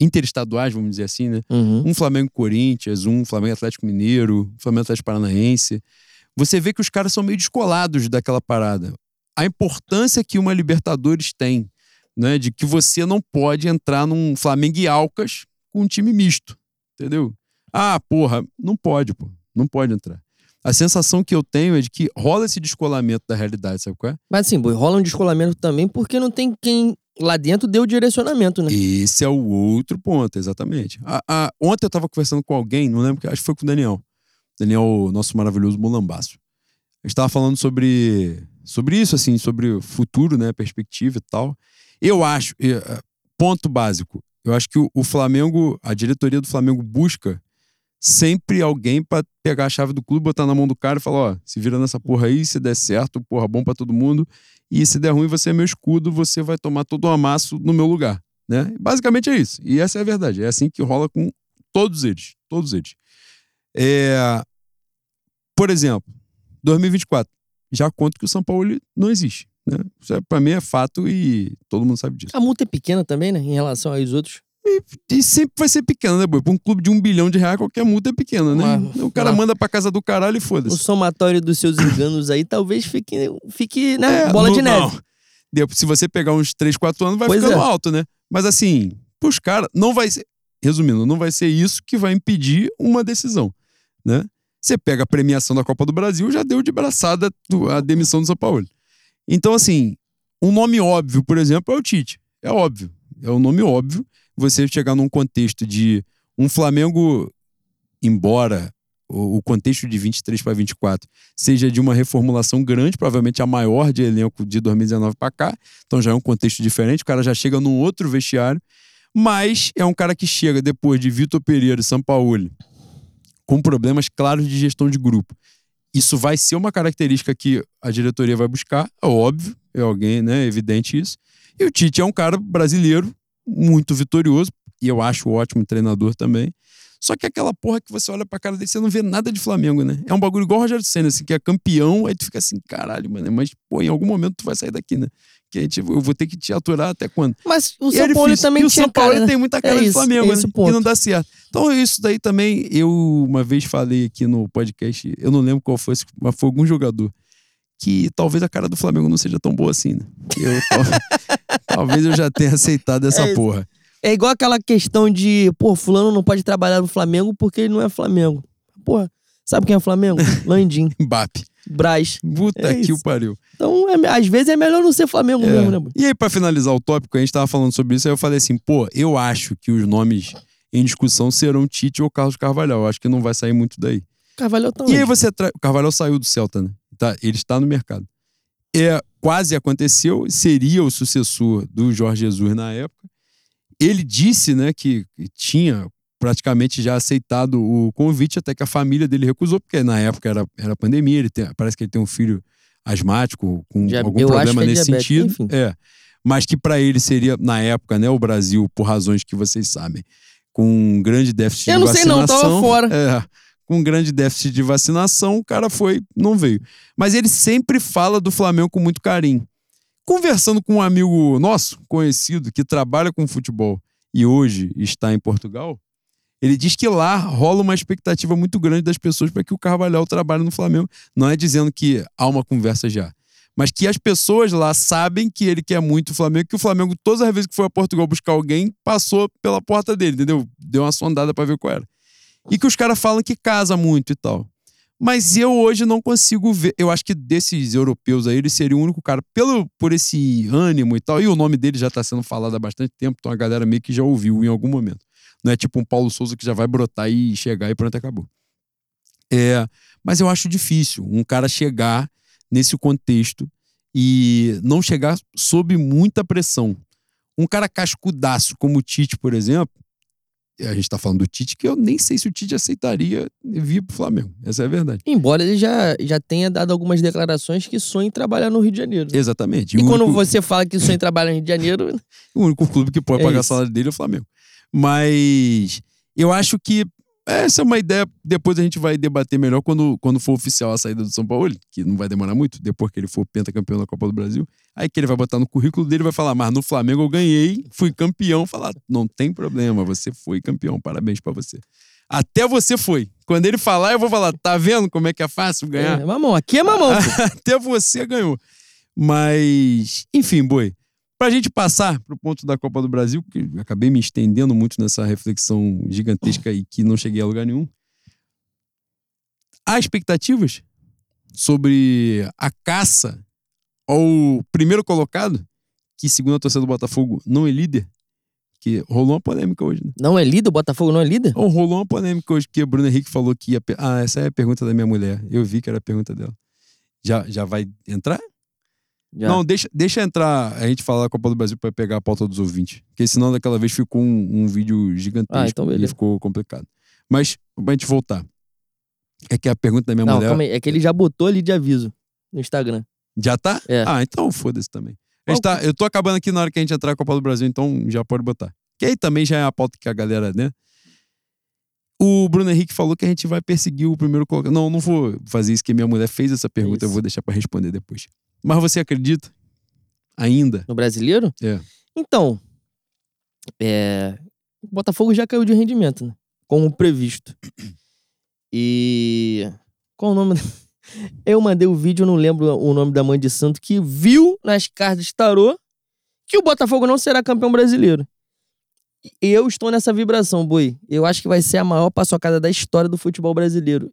Speaker 2: interestaduais, vamos dizer assim, né?
Speaker 1: Uhum.
Speaker 2: um Flamengo-Corinthians, um Flamengo-Atlético Mineiro, um Flamengo-Atlético Paranaense. Você vê que os caras são meio descolados daquela parada. A importância que uma Libertadores tem, né? De que você não pode entrar num Flamengo e Alcas com um time misto, entendeu? Ah, porra, não pode, pô. Não pode entrar. A sensação que eu tenho é de que rola esse descolamento da realidade, sabe qual é?
Speaker 1: Mas assim, boi, rola um descolamento também porque não tem quem lá dentro dê o direcionamento, né?
Speaker 2: Esse é o outro ponto, exatamente. A- a- ontem eu estava conversando com alguém, não lembro, acho que foi com o Daniel. Daniel, nosso maravilhoso mulambaço. A gente estava falando sobre, sobre isso, assim, sobre o futuro, né, perspectiva e tal. Eu acho, eh, ponto básico, eu acho que o, o Flamengo, a diretoria do Flamengo busca sempre alguém para pegar a chave do clube, botar na mão do cara e falar, ó, se vira nessa porra aí, se der certo, porra, bom para todo mundo. E se der ruim, você é meu escudo, você vai tomar todo o amasso no meu lugar, né? Basicamente é isso. E essa é a verdade. É assim que rola com Todos eles. Todos eles. É, por exemplo, 2024. Já conto que o São Paulo não existe. Né? É, pra mim é fato e todo mundo sabe disso.
Speaker 1: A multa é pequena também, né? Em relação aos outros.
Speaker 2: E, e sempre vai ser pequena, né, boi? Pra um clube de um bilhão de reais, qualquer multa é pequena, né?
Speaker 1: Mas-
Speaker 2: o cara
Speaker 1: mas-
Speaker 2: manda pra casa do caralho e
Speaker 1: O
Speaker 2: foda-se.
Speaker 1: somatório dos seus enganos aí talvez fique, fique né?
Speaker 2: É,
Speaker 1: bola
Speaker 2: no-
Speaker 1: de neve.
Speaker 2: não. Se você pegar uns 3, 4 anos, vai
Speaker 1: Pois
Speaker 2: ficando
Speaker 1: é.
Speaker 2: alto, né? Mas assim, pros caras, não vai ser. Resumindo, não vai ser isso que vai impedir uma decisão, né? Você pega a premiação da Copa do Brasil, já deu de braçada a demissão do São Paulo. Então, assim, um nome óbvio, por exemplo, é o Tite. É óbvio. É um nome óbvio. Você chegar num contexto de um Flamengo, embora o contexto de 23 para 24 seja de uma reformulação grande, provavelmente a maior de elenco de 2019 para cá. Então já é um contexto diferente, o cara já chega num outro vestiário, mas é um cara que chega depois de Vitor Pereira e Sampaoli com problemas claros de gestão de grupo. Isso vai ser uma característica que a diretoria vai buscar, é óbvio, é alguém, né, é evidente isso. E o Tite é um cara brasileiro muito vitorioso, e eu acho ótimo treinador também. Só que aquela porra que você olha pra cara dele, você não vê nada de Flamengo, né? É um bagulho igual o Rogério Senna, assim, que é campeão, aí tu fica assim, caralho, mano, mas, pô, em algum momento tu vai sair daqui, né? Que gente, eu vou ter que te aturar até quando?
Speaker 1: Mas o
Speaker 2: E
Speaker 1: São Paulo também
Speaker 2: e o São Paulo
Speaker 1: cara, né?
Speaker 2: tem muita cara
Speaker 1: É
Speaker 2: de
Speaker 1: isso,
Speaker 2: Flamengo,
Speaker 1: é
Speaker 2: né?
Speaker 1: esse o
Speaker 2: Que
Speaker 1: ponto.
Speaker 2: não dá certo. Então, isso daí também, eu uma vez falei aqui no podcast, eu não lembro qual foi, mas foi algum jogador, que talvez a cara do Flamengo não seja tão boa assim, né? Eu, talvez eu já tenha aceitado essa
Speaker 1: É
Speaker 2: porra.
Speaker 1: É igual aquela questão de, pô, fulano não pode trabalhar no Flamengo porque ele não é Flamengo. Porra, sabe quem é Flamengo? Landim,
Speaker 2: Mbappe.
Speaker 1: Braz.
Speaker 2: Puta
Speaker 1: É
Speaker 2: que o pariu.
Speaker 1: Então, é- às vezes é melhor não ser Flamengo
Speaker 2: É.
Speaker 1: mesmo, né?
Speaker 2: E aí, pra finalizar o tópico, a gente tava falando sobre isso, aí eu falei assim, pô, eu acho que os nomes em discussão serão Tite ou Carlos Carvalhal. Eu acho que não vai sair muito daí.
Speaker 1: Carvalho tá
Speaker 2: E aí você traz. O Carvalhal saiu do Celta, né? Tá, ele está no mercado. É, quase aconteceu, seria o sucessor do Jorge Jesus na época. Ele disse, né, que tinha praticamente já aceitado o convite, até que a família dele recusou, porque na época era, era pandemia, ele tem- parece que ele tem um filho asmático, com
Speaker 1: Dia-
Speaker 2: algum
Speaker 1: eu
Speaker 2: problema
Speaker 1: é
Speaker 2: nesse
Speaker 1: diabético,
Speaker 2: sentido.
Speaker 1: enfim.
Speaker 2: É. Mas que para ele seria, na época, né, o Brasil, por razões que vocês sabem, com um grande déficit
Speaker 1: Eu
Speaker 2: de
Speaker 1: não sei
Speaker 2: vacinação.
Speaker 1: não, tava fora.
Speaker 2: É, com um grande déficit de vacinação, o cara foi, não veio. Mas ele sempre fala do Flamengo com muito carinho. Conversando com um amigo nosso, conhecido, que trabalha com futebol e hoje está em Portugal, ele diz que lá rola uma expectativa muito grande das pessoas para que o Carvalhal trabalhe no Flamengo. Não é dizendo que há uma conversa já, mas que as pessoas lá sabem que ele quer muito o Flamengo, que o Flamengo, todas as vezes que foi a Portugal buscar alguém, passou pela porta dele, entendeu? Deu uma sondada para ver qual era. E que os caras falam que casa muito e tal. Mas eu hoje não consigo ver. Eu acho que desses europeus aí, ele seria o único cara, pelo, por esse ânimo e tal. E o nome dele já tá sendo falado há bastante tempo, então a galera meio que já ouviu em algum momento. Não é tipo um Paulo Souza que já vai brotar e chegar e pronto, acabou. É, mas eu acho difícil um cara chegar nesse contexto e não chegar sob muita pressão. Um cara cascudaço como o Tite, por exemplo, a gente tá falando do Tite, que eu nem sei se o Tite aceitaria vir pro Flamengo. Essa é a verdade.
Speaker 1: Embora ele já, já tenha dado algumas declarações que sonha em trabalhar no Rio de Janeiro.
Speaker 2: Exatamente.
Speaker 1: E
Speaker 2: o,
Speaker 1: quando
Speaker 2: único,
Speaker 1: você fala que sonha em trabalhar no Rio de Janeiro,
Speaker 2: o único clube que pode
Speaker 1: É
Speaker 2: pagar
Speaker 1: isso.
Speaker 2: salário dele é o Flamengo. Mas eu acho que essa é uma ideia. Depois a gente vai debater melhor quando, quando for oficial a saída do São Paulo, que não vai demorar muito, depois que ele for pentacampeão da Copa do Brasil. Aí que ele vai botar no currículo dele e vai falar: Mas no Flamengo eu ganhei, fui campeão. Falar: Não tem problema, você foi campeão, parabéns pra você. Até você foi. Quando ele falar, eu vou falar: Tá vendo como é que é fácil ganhar?
Speaker 1: é mamão. Aqui é mamão.
Speaker 2: Até você ganhou. Mas, enfim, boi. Pra gente passar pro ponto da Copa do Brasil, que acabei me estendendo muito nessa reflexão gigantesca e que não cheguei a lugar nenhum. Há expectativas sobre a caça ao primeiro colocado, que segundo a torcida do Botafogo não é líder, que rolou uma polêmica hoje, né?
Speaker 1: Não é líder? O Botafogo não é líder?
Speaker 2: Ou rolou uma polêmica hoje, que o Bruno Henrique falou que ia. Ah, essa é a pergunta da minha mulher. Eu vi que era a pergunta dela. Já, já vai entrar?
Speaker 1: Já.
Speaker 2: Não, deixa, deixa entrar a gente falar da Copa do Brasil pra pegar a pauta dos ouvintes. Porque senão daquela vez ficou um, um vídeo gigantesco
Speaker 1: Ah, então
Speaker 2: e ficou complicado. Mas, pra gente voltar. É que a pergunta da minha
Speaker 1: Não,
Speaker 2: mulher.
Speaker 1: calma aí. É que ele já botou ali de aviso no Instagram.
Speaker 2: Já tá?
Speaker 1: É.
Speaker 2: Ah, então foda-se também. A gente tá, eu tô acabando aqui na hora que a gente entrar na Copa do Brasil, então já pode botar. Que aí também já é a pauta que a galera, né? O Bruno Henrique falou que a gente vai perseguir o primeiro colocado. Não, não vou fazer isso, que minha mulher fez essa pergunta, eu
Speaker 1: Isso.
Speaker 2: vou deixar pra responder depois. Mas você acredita? Ainda?
Speaker 1: No brasileiro?
Speaker 2: É.
Speaker 1: Então, é, o Botafogo já caiu de rendimento, né? Como previsto. E. Qual o nome? Eu mandei o vídeo, não lembro o nome da mãe de santo, que viu nas cartas de tarô que o Botafogo não será campeão brasileiro. E eu estou nessa vibração, boi. Eu acho que vai ser a maior paçocada da história do futebol brasileiro.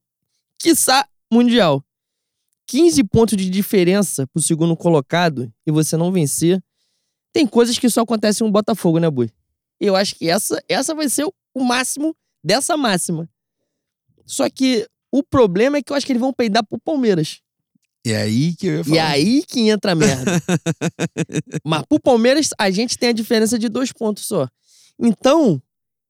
Speaker 1: Quiçá mundial. 15 pontos de diferença pro segundo colocado e você não vencer. Tem coisas que só acontecem no Botafogo, né, boi? Eu acho que essa, essa vai ser o máximo dessa máxima. Só que o problema é que eu acho que eles vão peidar pro Palmeiras.
Speaker 2: É aí que eu ia falar.
Speaker 1: E aí que entra a merda. Mas pro Palmeiras, a gente tem a diferença de dois pontos só. Então,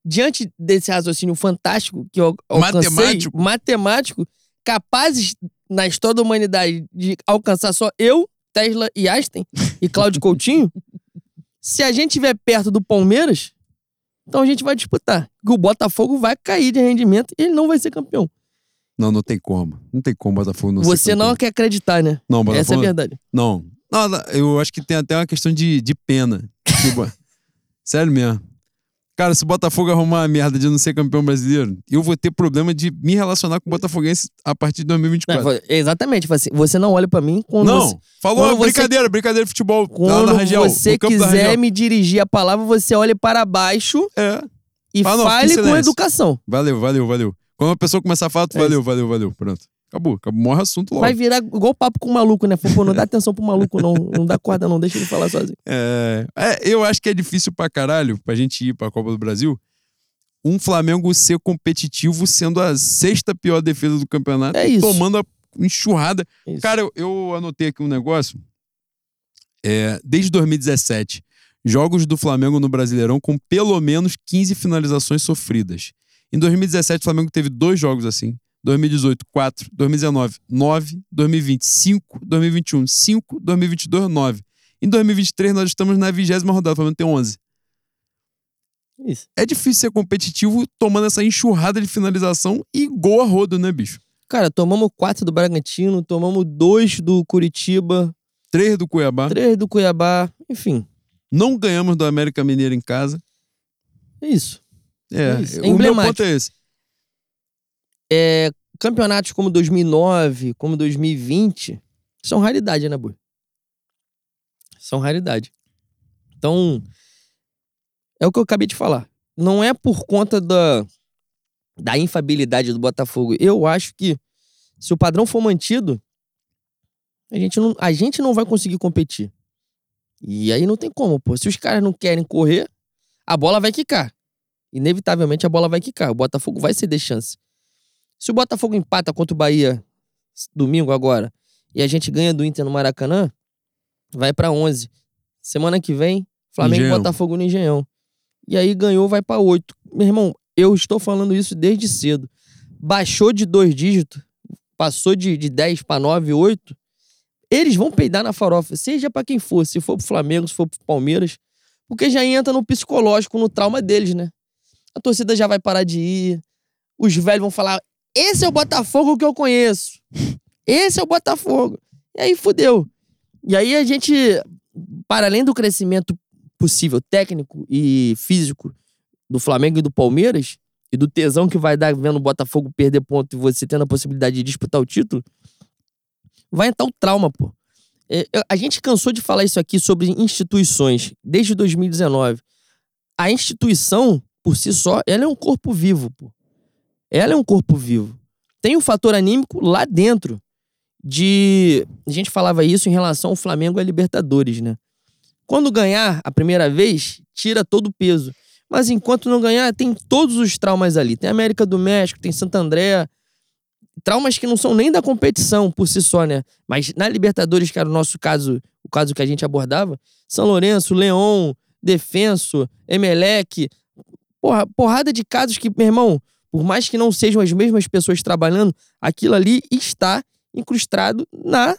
Speaker 1: diante desse raciocínio fantástico que eu alcancei,
Speaker 2: Matemático.
Speaker 1: matemático, capazes na história da humanidade de alcançar só eu, Tesla e Einstein e Cláudio Coutinho, se a gente estiver perto do Palmeiras, então a gente vai disputar. O Botafogo vai cair de rendimento e ele não vai ser campeão.
Speaker 2: Não, não tem como. Não tem como o Botafogo não ser
Speaker 1: Você não
Speaker 2: campeão.
Speaker 1: quer acreditar, né?
Speaker 2: Não, Botafogo...
Speaker 1: Essa é a verdade.
Speaker 2: Não. Não, não, eu acho que tem até uma questão de, de pena. Tipo, sério mesmo. Cara, se o Botafogo arrumar a merda de não ser campeão brasileiro, eu vou ter problema de me relacionar com o Botafoguense a partir de 2024.
Speaker 1: Não, exatamente. Assim, você não olha pra mim quando
Speaker 2: Não,
Speaker 1: você,
Speaker 2: falou
Speaker 1: quando você-
Speaker 2: brincadeira, brincadeira de futebol lá
Speaker 1: quando
Speaker 2: Rangel.
Speaker 1: você quiser me dirigir a palavra, você olha para baixo
Speaker 2: É,
Speaker 1: e
Speaker 2: não,
Speaker 1: fale com educação.
Speaker 2: valeu, valeu, valeu. Quando a pessoa começar a falar, tu
Speaker 1: É
Speaker 2: valeu, valeu, valeu. Pronto. Acabou, acabou. Morre assunto logo.
Speaker 1: Vai virar igual papo com o maluco, né? Pô, não dá atenção pro maluco, não. Não dá corda, não. Deixa ele falar sozinho.
Speaker 2: É, é, eu acho que é difícil pra caralho pra gente ir pra Copa do Brasil. Um Flamengo ser competitivo sendo a sexta pior defesa do campeonato,
Speaker 1: É isso.
Speaker 2: tomando a enxurrada.
Speaker 1: Isso.
Speaker 2: Cara, eu, eu anotei aqui um negócio. É, desde 2017, jogos do Flamengo no Brasileirão com pelo menos 15 finalizações sofridas. Em 2017, o Flamengo teve dois jogos assim. 2018, 4. 2019, 9. 2020, 5. 2021, 5. 2022, 9. Em 2023, nós estamos na vigésima rodada. O Flamengo tem 11.
Speaker 1: Isso.
Speaker 2: É difícil ser competitivo tomando essa enxurrada de finalização e gol a rodo, né, bicho?
Speaker 1: Cara, tomamos quatro do Bragantino, tomamos dois do Curitiba,
Speaker 2: Três do Cuiabá.
Speaker 1: três do Cuiabá. Enfim,
Speaker 2: Não ganhamos do América Mineiro em casa.
Speaker 1: é isso.
Speaker 2: É,
Speaker 1: É isso. É
Speaker 2: o meu ponto é esse.
Speaker 1: É, campeonatos como 2009, como 2020, são raridade, né, Bui? São raridade. Então, é o que eu acabei de falar. Não é por conta da, da infabilidade do Botafogo. Eu acho que se o padrão for mantido, a gente não, a gente não vai conseguir competir. E aí não tem como, pô. Se os caras não querem correr, a bola vai quicar. Inevitavelmente a bola vai quicar. O Botafogo vai ceder chance. Se o Botafogo empata contra o Bahia domingo agora e a gente ganha do Inter no Maracanã, vai pra 11. Semana que vem, Flamengo e. Botafogo no Engenhão. E aí ganhou, vai pra 8. Meu irmão, eu estou falando isso desde cedo. Baixou de dois dígitos, passou de, de 10 pra 9, 8. Eles vão peidar na farofa, seja pra quem for, se for pro Flamengo, se for pro Palmeiras, porque já entra no psicológico, no trauma deles, né? A torcida já vai parar de ir. Os velhos vão falar: esse é o Botafogo que eu conheço. Esse é o Botafogo. E aí fudeu. E aí a gente, para além do crescimento possível técnico e físico do Flamengo e do Palmeiras, e do tesão que vai dar vendo o Botafogo perder ponto e você tendo a possibilidade de disputar o título, vai entrar o trauma, pô. É, a gente cansou de falar isso aqui sobre instituições desde 2019. A instituição, por si só, ela é um corpo vivo, pô. Ela é um corpo vivo. Tem um fator anímico lá dentro de. A gente falava isso em relação ao Flamengo e a Libertadores, né? Quando ganhar a primeira vez, tira todo o peso. Mas enquanto não ganhar, tem todos os traumas ali. Tem América do México, tem Santo André. Traumas que não são nem da competição por si só, né? Mas na Libertadores, que era o nosso caso, o caso que a gente abordava, São Lourenço, Leão, Defenso, Emelec. Porra, porrada de casos que, meu irmão, por mais que não sejam as mesmas pessoas trabalhando, aquilo ali está incrustado na,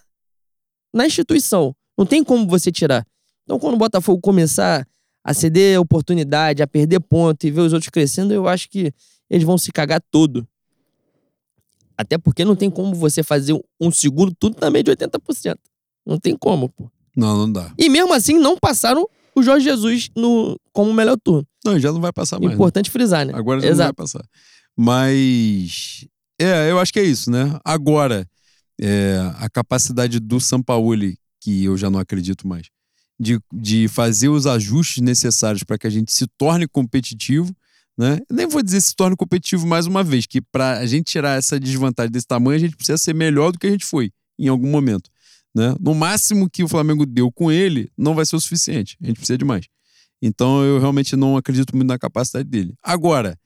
Speaker 1: na instituição. Não tem como você tirar. Então, quando o Botafogo começar a ceder oportunidade, a perder ponto e ver os outros crescendo, eu acho que eles vão se cagar todo. Até porque não tem como você fazer um segundo tudo também de 80%. Não tem como, pô.
Speaker 2: Não, não dá.
Speaker 1: E mesmo assim, não passaram o Jorge Jesus no, como melhor turno.
Speaker 2: Não, já não vai passar mais. né?
Speaker 1: Importante frisar, né?
Speaker 2: Agora já não
Speaker 1: Exato.
Speaker 2: vai passar. Mas. É, eu acho que é isso, né? Agora, é, a capacidade do Sampaoli, que eu já não acredito mais, de, de fazer os ajustes necessários para que a gente se torne competitivo, né? Nem vou dizer se torne competitivo mais uma vez, que para a gente tirar essa desvantagem desse tamanho, a gente precisa ser melhor do que a gente foi em algum momento. Né? No máximo que o Flamengo deu com ele, não vai ser o suficiente. A gente precisa de mais. Então eu realmente não acredito muito na capacidade dele. Agora,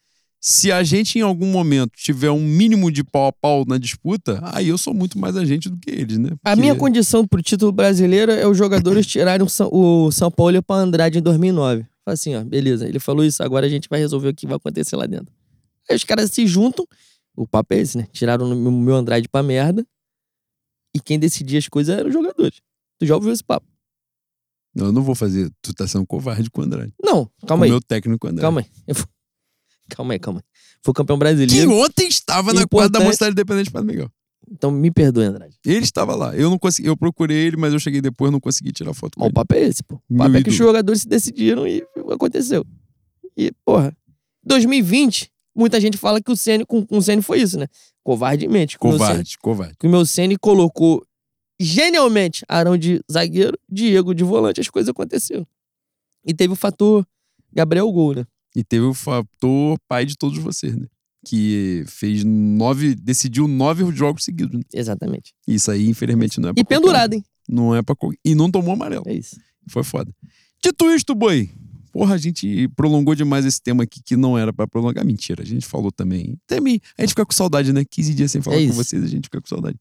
Speaker 2: se a gente em algum momento tiver um mínimo de pau a pau na disputa, aí eu sou muito mais agente do que eles, né?
Speaker 1: A
Speaker 2: Porque-
Speaker 1: minha condição pro título brasileiro é os jogadores tirarem o São, Paulo para Andrade em 2009. Fala assim, ó, beleza, ele falou isso, agora a gente vai resolver o que vai acontecer lá dentro. Aí os caras se juntam, o papo é esse, né? Tiraram o meu Andrade pra merda, e quem decidia as coisas eram os jogadores. Tu já ouviu esse papo?
Speaker 2: Não, eu não vou fazer. Tu tá sendo covarde com o Andrade.
Speaker 1: Não, calma
Speaker 2: com
Speaker 1: aí,
Speaker 2: o meu técnico Andrade.
Speaker 1: calma aí. Eu Calma aí, calma aí. Foi campeão
Speaker 2: Que
Speaker 1: brasileiro,
Speaker 2: ontem estava na quadra da
Speaker 1: Importante.
Speaker 2: Mocidade Independente para Miguel.
Speaker 1: então me perdoe, Andrade.
Speaker 2: Ele estava lá. Eu não consegui, eu procurei ele, mas eu cheguei depois não consegui tirar foto com
Speaker 1: Mas o papo é esse, pô. O
Speaker 2: Meu
Speaker 1: papo é que os jogadores se decidiram e aconteceu. E, porra, 2020, muita gente fala que o Ceni com, com o Ceni foi isso, né? Covardemente. Que Ceni-
Speaker 2: Covarde, covarde.
Speaker 1: Que o meu Ceni colocou genialmente Arão de zagueiro, Diego de volante, as coisas aconteceram. E teve o fator Gabriel Gol, né?
Speaker 2: E teve o fator pai de todos vocês, né? Que fez nove, decidiu nove jogos seguidos. Né?
Speaker 1: Exatamente.
Speaker 2: Isso aí, infelizmente, não é pra
Speaker 1: E
Speaker 2: um.
Speaker 1: pendurado, hein?
Speaker 2: Não é pra. E não tomou amarelo.
Speaker 1: É isso.
Speaker 2: Foi foda. Dito isto, boi. Porra, a gente prolongou demais esse tema aqui que não era pra prolongar. Mentira, a gente falou também. Também, a gente fica com saudade, né? 15 dias sem falar
Speaker 1: É
Speaker 2: com vocês, a gente fica com saudade.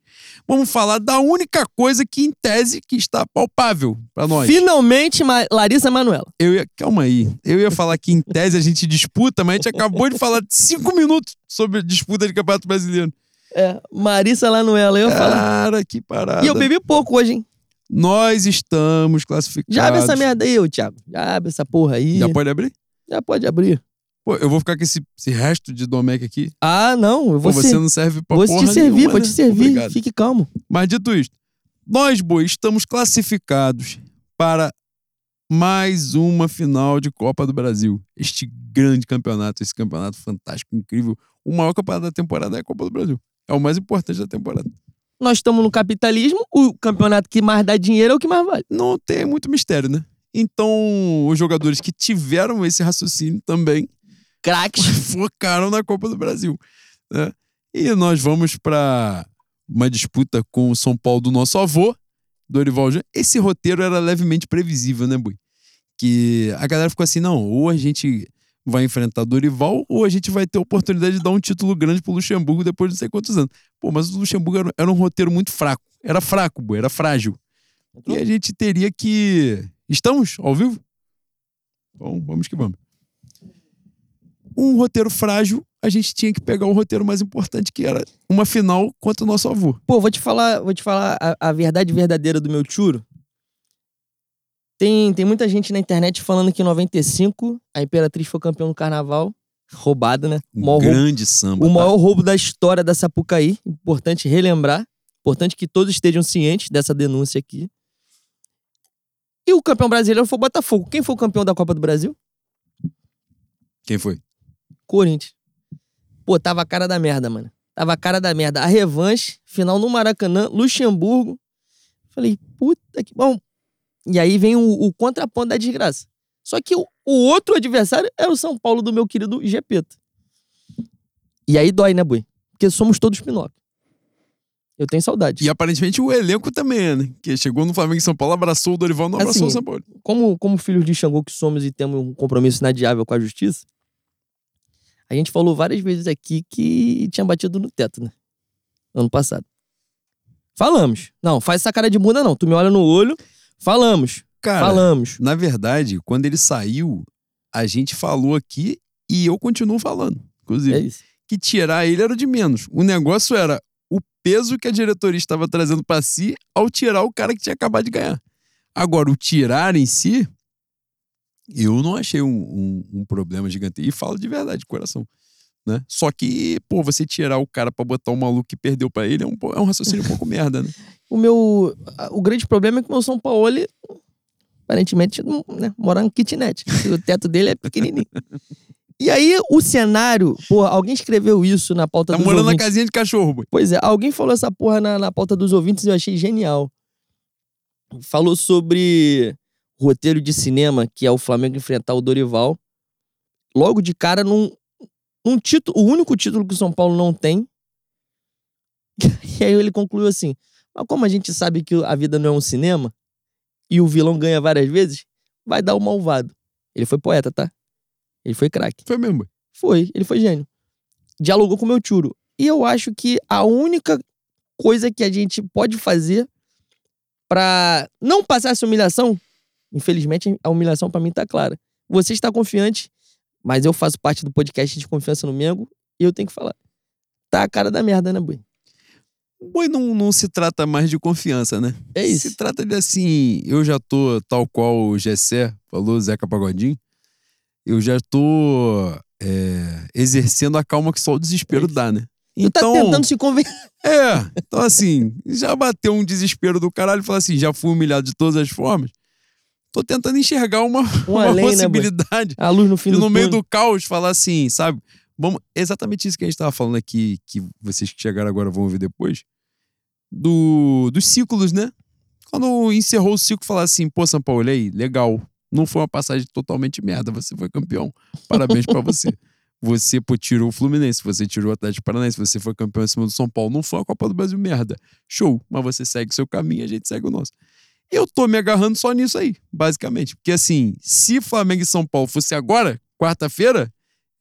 Speaker 2: Vamos falar da única coisa que, em tese, que está palpável pra nós.
Speaker 1: Finalmente, Ma- Larissa Manoela.
Speaker 2: Eu ia, calma aí. Eu ia falar que em tese a gente disputa, mas a gente acabou de falar cinco minutos sobre disputa de Campeonato Brasileiro.
Speaker 1: É, Marissa Manoela, eu ia falar.
Speaker 2: Cara, que parada.
Speaker 1: E eu bebi pouco hoje, hein?
Speaker 2: Nós estamos classificados.
Speaker 1: Já abre essa merda aí, ô Thiago. Já abre essa porra aí.
Speaker 2: Já pode abrir?
Speaker 1: Já pode abrir.
Speaker 2: Pô, eu vou ficar com esse, esse resto de Domecq aqui.
Speaker 1: Ah, não. Eu vou,
Speaker 2: Pô, você
Speaker 1: ser-
Speaker 2: não serve pra
Speaker 1: vou
Speaker 2: porra
Speaker 1: te servir,
Speaker 2: nenhuma,
Speaker 1: vou
Speaker 2: né?
Speaker 1: te servir.
Speaker 2: Obrigado.
Speaker 1: Fique calmo.
Speaker 2: Mas dito isto, nós, boi, estamos classificados para mais uma final de Copa do Brasil. Este grande campeonato, esse campeonato fantástico, incrível. O maior campeonato da temporada é a Copa do Brasil. É o mais importante da temporada.
Speaker 1: Nós estamos no capitalismo, o campeonato que mais dá dinheiro é o que mais vale.
Speaker 2: Não tem muito mistério, né? Então, os jogadores que tiveram esse raciocínio também
Speaker 1: Craques.
Speaker 2: focaram na Copa do Brasil. né? E nós vamos para uma disputa com o São Paulo do nosso avô, Dorival Júnior. Esse roteiro era levemente previsível, né, Bui? Que a galera ficou assim: não, ou a gente vai enfrentar Dorival, ou a gente vai ter a oportunidade de dar um título grande pro Luxemburgo depois de não sei quantos anos. Pô, mas o Luxemburgo era, era um roteiro muito fraco. Era fraco, Bui, era frágil. E a gente teria que. Estamos ao vivo? Bom, vamos que vamos. Um roteiro frágil, a gente tinha que pegar o roteiro mais importante, que era uma final contra o nosso avô.
Speaker 1: Pô, vou te falar, vou te falar a, a verdade verdadeira do meu churo. Tem, tem muita gente na internet falando que em 95 a Imperatriz foi campeão do carnaval. Roubada, né? O
Speaker 2: Um
Speaker 1: roubo,
Speaker 2: grande samba.
Speaker 1: o
Speaker 2: tá?
Speaker 1: maior roubo da história da Sapucaí. Importante relembrar. Importante que todos estejam cientes dessa denúncia aqui. E o campeão brasileiro foi o Botafogo. Quem foi o campeão da Copa do Brasil?
Speaker 2: Quem foi?
Speaker 1: Corinthians. Pô, tava a cara da merda, mano. Tava a cara da merda. A revanche, final no Maracanã, Luxemburgo. Falei, puta que bom. E aí vem o, o contraponto da desgraça. Só que o, o outro adversário era o São Paulo do meu querido Gepeto. E aí dói, né, Bui? Porque somos todos Pinóquio. Eu tenho saudade.
Speaker 2: E aparentemente o elenco também, né? Que chegou no Flamengo e São Paulo, abraçou o Dorival, não abraçou
Speaker 1: Assim,
Speaker 2: o São Paulo.
Speaker 1: como, como filhos de Xangô que somos e temos um compromisso inadiável com a justiça, a gente falou várias vezes aqui que tinha batido no teto, né? Ano passado. Falamos. Não, faz essa cara de bunda, não. Tu me olha no olho. Falamos.
Speaker 2: Cara,
Speaker 1: falamos.
Speaker 2: na verdade, quando ele saiu, a gente falou aqui e eu continuo falando. Inclusive,
Speaker 1: É isso.
Speaker 2: que tirar ele era de menos. O negócio era o peso que a diretoria estava trazendo para si ao tirar o cara que tinha acabado de ganhar. Agora, o tirar em si, eu não achei um, um- um problema gigante. E falo de verdade, de coração. Né? Só que, pô, você tirar o cara pra botar o maluco que perdeu pra ele é um, é um raciocínio um pouco merda, né?
Speaker 1: O meu. O grande problema é que o meu São Paulo, ele, aparentemente, né, mora no kitnet. O teto dele é pequenininho. E aí, o cenário. Pô, alguém escreveu isso na pauta
Speaker 2: Tá
Speaker 1: dos
Speaker 2: morando na
Speaker 1: ouvintes.
Speaker 2: casinha de cachorro, boy.
Speaker 1: Pois é, alguém falou essa porra na, na pauta dos ouvintes e eu achei genial. Falou sobre roteiro de cinema, que é o Flamengo enfrentar o Dorival. Logo de cara, num, num título, o único título que o São Paulo não tem. E aí ele concluiu assim: Mas como a gente sabe que a vida não é um cinema e o vilão ganha várias vezes, vai dar o malvado. Ele foi poeta, tá? Ele foi craque.
Speaker 2: Foi mesmo.
Speaker 1: Foi, ele foi gênio. Dialogou com o meu tiro. E eu acho que a única coisa que a gente pode fazer pra não passar essa humilhação, infelizmente a humilhação pra mim tá clara. Você está confiante, mas eu faço parte do podcast de confiança no Mengo e eu tenho que falar. Tá a cara da merda, né, Bui?
Speaker 2: Boi não, não se trata mais de confiança, né?
Speaker 1: É isso.
Speaker 2: Se trata de assim, eu já tô tal qual o Gessé falou, Zeca Pagodinho, eu já tô é, exercendo a calma que só o desespero
Speaker 1: É
Speaker 2: dá, né?
Speaker 1: Tu tá tentando se convencer.
Speaker 2: É, então assim, já bateu um desespero do caralho e falou assim, já fui humilhado de todas as formas. Tô tentando enxergar uma,
Speaker 1: Um
Speaker 2: uma
Speaker 1: além, né,
Speaker 2: possibilidade.
Speaker 1: A luz no fim
Speaker 2: e
Speaker 1: do
Speaker 2: no meio do caos falar assim, sabe? Vamos, exatamente isso que a gente tava falando aqui, que vocês que chegaram agora vão ouvir depois. Do, dos ciclos, né? Quando encerrou o ciclo, falar assim, pô, São Paulo, olha aí, legal. Não foi uma passagem totalmente merda, você foi campeão. Parabéns pra você. Você pô, tirou o Fluminense, você tirou o Atlético Paranaense, você foi campeão em cima do São Paulo. Não foi a Copa do Brasil merda. Show. Mas você segue seu caminho, a gente segue o nosso. Eu tô me agarrando só nisso aí, basicamente. Porque assim, se Flamengo e São Paulo fosse agora, quarta-feira,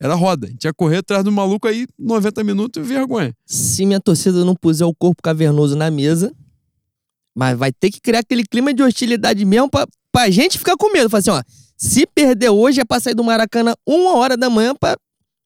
Speaker 2: era roda. A gente ia correr atrás do maluco aí 90 minutos e vergonha.
Speaker 1: Se minha torcida não puser o corpo cavernoso na mesa, mas vai ter que criar aquele clima de hostilidade mesmo pra, pra gente ficar com medo. Falar assim, ó, se perder hoje é pra sair do Maracanã uma hora da manhã pra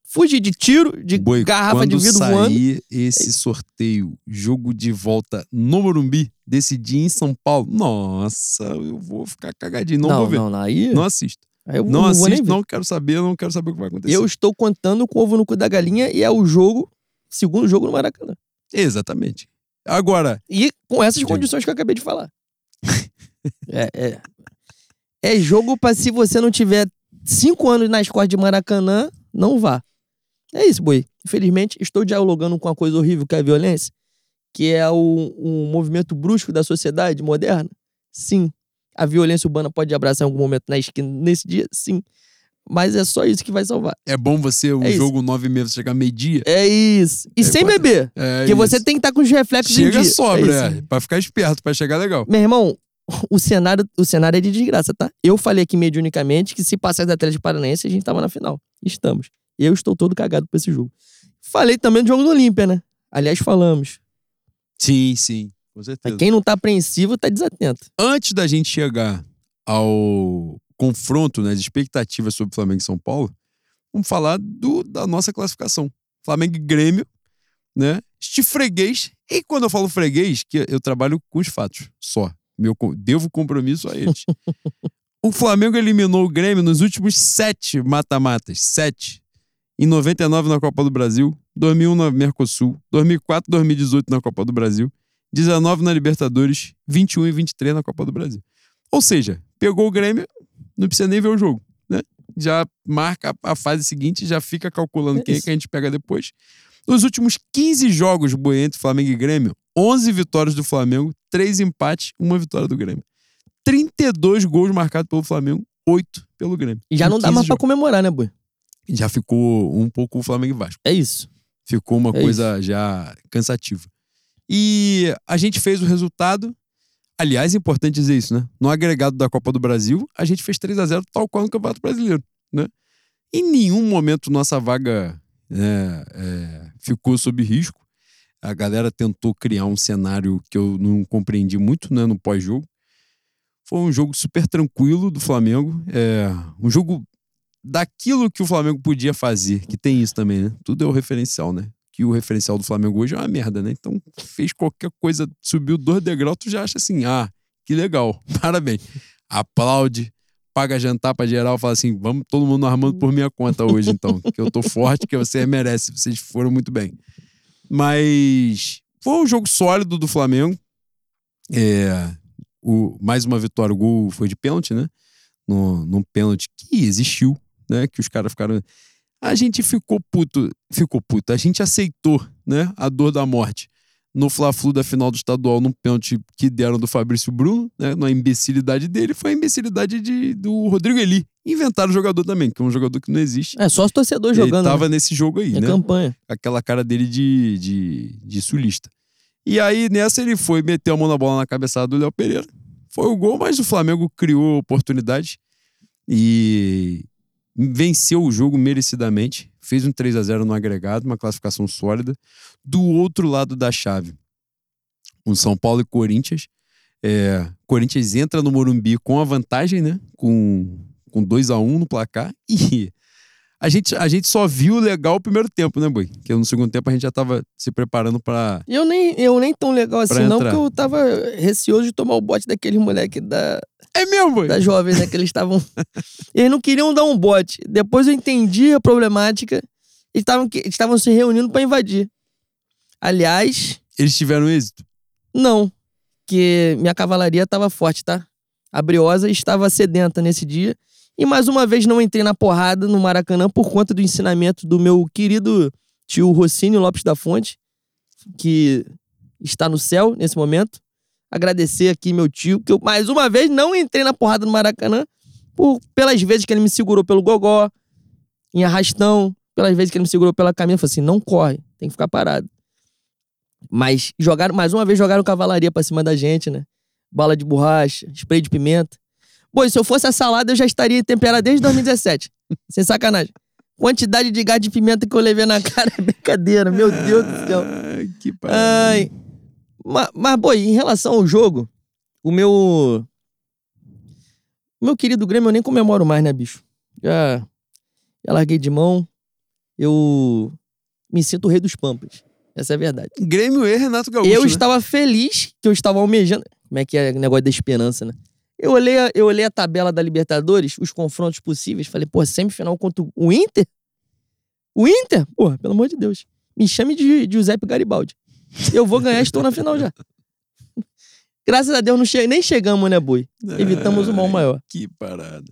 Speaker 1: fugir de tiro, de
Speaker 2: Boi,
Speaker 1: garrafa
Speaker 2: quando
Speaker 1: de vidro
Speaker 2: sair
Speaker 1: voando.
Speaker 2: esse sorteio, jogo de volta no Morumbi, decidir em São Paulo, nossa, eu vou ficar cagadinho. Não,
Speaker 1: não,
Speaker 2: vou ver.
Speaker 1: não, aí,
Speaker 2: Não assisto.
Speaker 1: aí eu
Speaker 2: Não,
Speaker 1: não
Speaker 2: assisto, não quero saber, não quero saber o que vai acontecer.
Speaker 1: Eu estou contando com o ovo no cu da galinha e é o jogo, segundo jogo no Maracanã.
Speaker 2: Exatamente. Agora,
Speaker 1: E com essas
Speaker 2: Diga.
Speaker 1: condições que eu acabei de falar. é, é. É jogo pra se você não tiver cinco anos na escola de Maracanã, não vá. É isso, boi. Infelizmente, estou dialogando com uma coisa horrível que é a violência, que é o, um movimento brusco da sociedade moderna. Sim. A violência urbana pode abraçar em algum momento na esquina nesse dia, sim. Mas é só isso que vai salvar.
Speaker 2: é bom você, o
Speaker 1: É isso.
Speaker 2: jogo 9 e meia, você chegar meio-dia.
Speaker 1: É isso. E
Speaker 2: É,
Speaker 1: sem beber.
Speaker 2: É
Speaker 1: Porque você
Speaker 2: isso.
Speaker 1: tem que estar com os reflexos em
Speaker 2: Chega
Speaker 1: dia.
Speaker 2: sobra,
Speaker 1: É
Speaker 2: é,
Speaker 1: isso.
Speaker 2: pra ficar esperto, pra chegar legal.
Speaker 1: Meu irmão, o cenário, o cenário é de desgraça, tá? Eu falei aqui mediunicamente que se passasse da Atlético Paranaense, a gente tava na final. Estamos. Eu estou todo cagado pra esse jogo. Falei também do jogo do Olímpia, né? Aliás, falamos.
Speaker 2: Sim, sim, com
Speaker 1: Mas
Speaker 2: certeza.
Speaker 1: quem não tá apreensivo tá desatento.
Speaker 2: Antes da gente chegar ao confronto, né, as expectativas sobre Flamengo e São Paulo, vamos falar do, da nossa classificação. Flamengo e Grêmio, né? Este freguês. E quando eu falo freguês, que eu trabalho com os fatos só. Meu, devo compromisso a eles. o Flamengo eliminou o Grêmio nos últimos sete mata-matas. Sete. Em 99 na Copa do Brasil, 2001 na Mercosul, 2004 2018 na Copa do Brasil, 19 na Libertadores, 21 e 23 na Copa do Brasil. Ou seja, pegou o Grêmio, não precisa nem ver o jogo, né? Já marca a fase seguinte, já fica calculando
Speaker 1: É
Speaker 2: quem é que a gente pega depois. Nos últimos 15 jogos boi, entre Flamengo e Grêmio, 11 vitórias do Flamengo, 3 empates, uma vitória do Grêmio. 32 gols marcados pelo Flamengo, 8 pelo Grêmio.
Speaker 1: E já não dá
Speaker 2: 15
Speaker 1: mais pra
Speaker 2: jogos.
Speaker 1: comemorar, né, Boi?
Speaker 2: Já ficou um pouco o Flamengo e Vasco.
Speaker 1: É isso.
Speaker 2: Ficou uma
Speaker 1: É
Speaker 2: coisa já cansativa. E a gente fez o resultado. Aliás, é importante dizer isso, né? No agregado da Copa do Brasil, a gente fez 3 a 0 tal qual no Campeonato Brasileiro, né? Em nenhum momento nossa vaga né, é, ficou sob risco. A galera tentou criar um cenário que eu não compreendi muito né, no pós-jogo. Foi um jogo super tranquilo do Flamengo. É, um jogo daquilo que o Flamengo podia fazer, que tem isso também, né? Tudo é o referencial, né? Que o referencial do Flamengo hoje é uma merda, né? Então, fez qualquer coisa, subiu dois degraus, tu já acha assim, ah, que legal, parabéns. Aplaude, paga jantar pra geral, fala assim: vamos todo mundo armando por minha conta hoje, então. Que eu tô forte, que você merece, vocês foram muito bem. Mas foi um jogo sólido do Flamengo. É, o, mais uma vitória, o gol foi de pênalti, né? No, num pênalti que existiu, né? Que os caras ficaram. A gente ficou puto, ficou puto, a gente aceitou, né? A dor da morte no Fla-Flu da final do estadual, num pênalti que deram do Fabrício Bruno, né? Na imbecilidade dele, foi a imbecilidade de, do Rodrigo Eli. Inventaram o jogador também, que é um jogador que não existe.
Speaker 1: É só os torcedores
Speaker 2: Ele
Speaker 1: jogando.
Speaker 2: tava
Speaker 1: né?
Speaker 2: nesse jogo aí,
Speaker 1: É
Speaker 2: né?
Speaker 1: campanha.
Speaker 2: Aquela cara dele de, de, de sulista. E aí, nessa, ele foi meter a mão na bola na cabeçada do Léo Pereira. Foi o gol, mas o Flamengo criou oportunidade e venceu o jogo merecidamente. Fez um 3 a 0 no agregado, uma classificação sólida. Do outro lado da chave, um São Paulo e Corinthians. É, Corinthians entra no Morumbi com a vantagem, né? Com, com 2 a 1 no placar. E a gente, a gente só viu legal o primeiro tempo, né, Boi? Que no segundo tempo a gente já tava se preparando para
Speaker 1: E eu nem, eu nem tão legal assim,
Speaker 2: Pra
Speaker 1: não,
Speaker 2: entrar.
Speaker 1: porque eu tava receoso de tomar o bote daqueles moleque da,
Speaker 2: É mesmo, Boi?
Speaker 1: da jovem, né? Que eles estavam. eles não queriam dar um bote. Depois eu entendi a problemática. Eles estavam que- eles estavam se reunindo pra invadir. Aliás,
Speaker 2: Eles tiveram êxito.
Speaker 1: não. Que minha cavalaria tava forte, tá? A Briosa estava sedenta nesse dia. E mais uma vez não entrei na porrada no Maracanã por conta do ensinamento do meu querido tio Rossini Lopes da Fonte, que está no céu nesse momento. Agradecer aqui meu tio, que eu mais uma vez não entrei na porrada no Maracanã por, pelas vezes que ele me segurou pelo gogó, em arrastão, pelas vezes que ele me segurou pela caminha. Falei assim: não corre, tem que ficar parado. Mas jogaram, mais uma vez, jogaram cavalaria pra cima da gente, né? Bala de borracha, spray de pimenta. Pô, se eu fosse a salada, eu já estaria temperada desde 2017. Sem sacanagem. Quantidade de gás de pimenta que eu levei na cara é brincadeira, meu Deus do céu.
Speaker 2: Ai, que parada.
Speaker 1: Mas, mas em relação ao jogo, o meu. O meu querido Grêmio eu nem comemoro mais, né, bicho? Já, já larguei de mão. Eu me sinto o rei dos pampas. Essa é a verdade.
Speaker 2: Grêmio e Renato Gaúcho.
Speaker 1: Eu
Speaker 2: né?
Speaker 1: estava feliz que eu estava almejando. Como é que é o negócio da esperança, né? Eu olhei, a, eu olhei a tabela da Libertadores, os confrontos possíveis, falei, pô, semifinal contra o Inter? O Inter? Pô, pelo amor de Deus. Me chame de, de Giuseppe Garibaldi. Eu vou ganhar, estou na final já. Graças a Deus não che nem chegamos, né, Boi? Evitamos o mal
Speaker 2: Ai,
Speaker 1: maior.
Speaker 2: Que parada.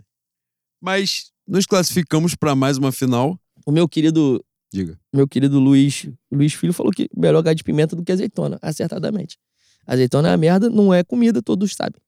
Speaker 2: Mas nos classificamos para mais uma final.
Speaker 1: O meu querido,
Speaker 2: Diga.
Speaker 1: meu querido Luiz, Luiz Filho falou que melhor gás de pimenta do que azeitona, acertadamente. Azeitona é a merda, não é comida, todos sabem.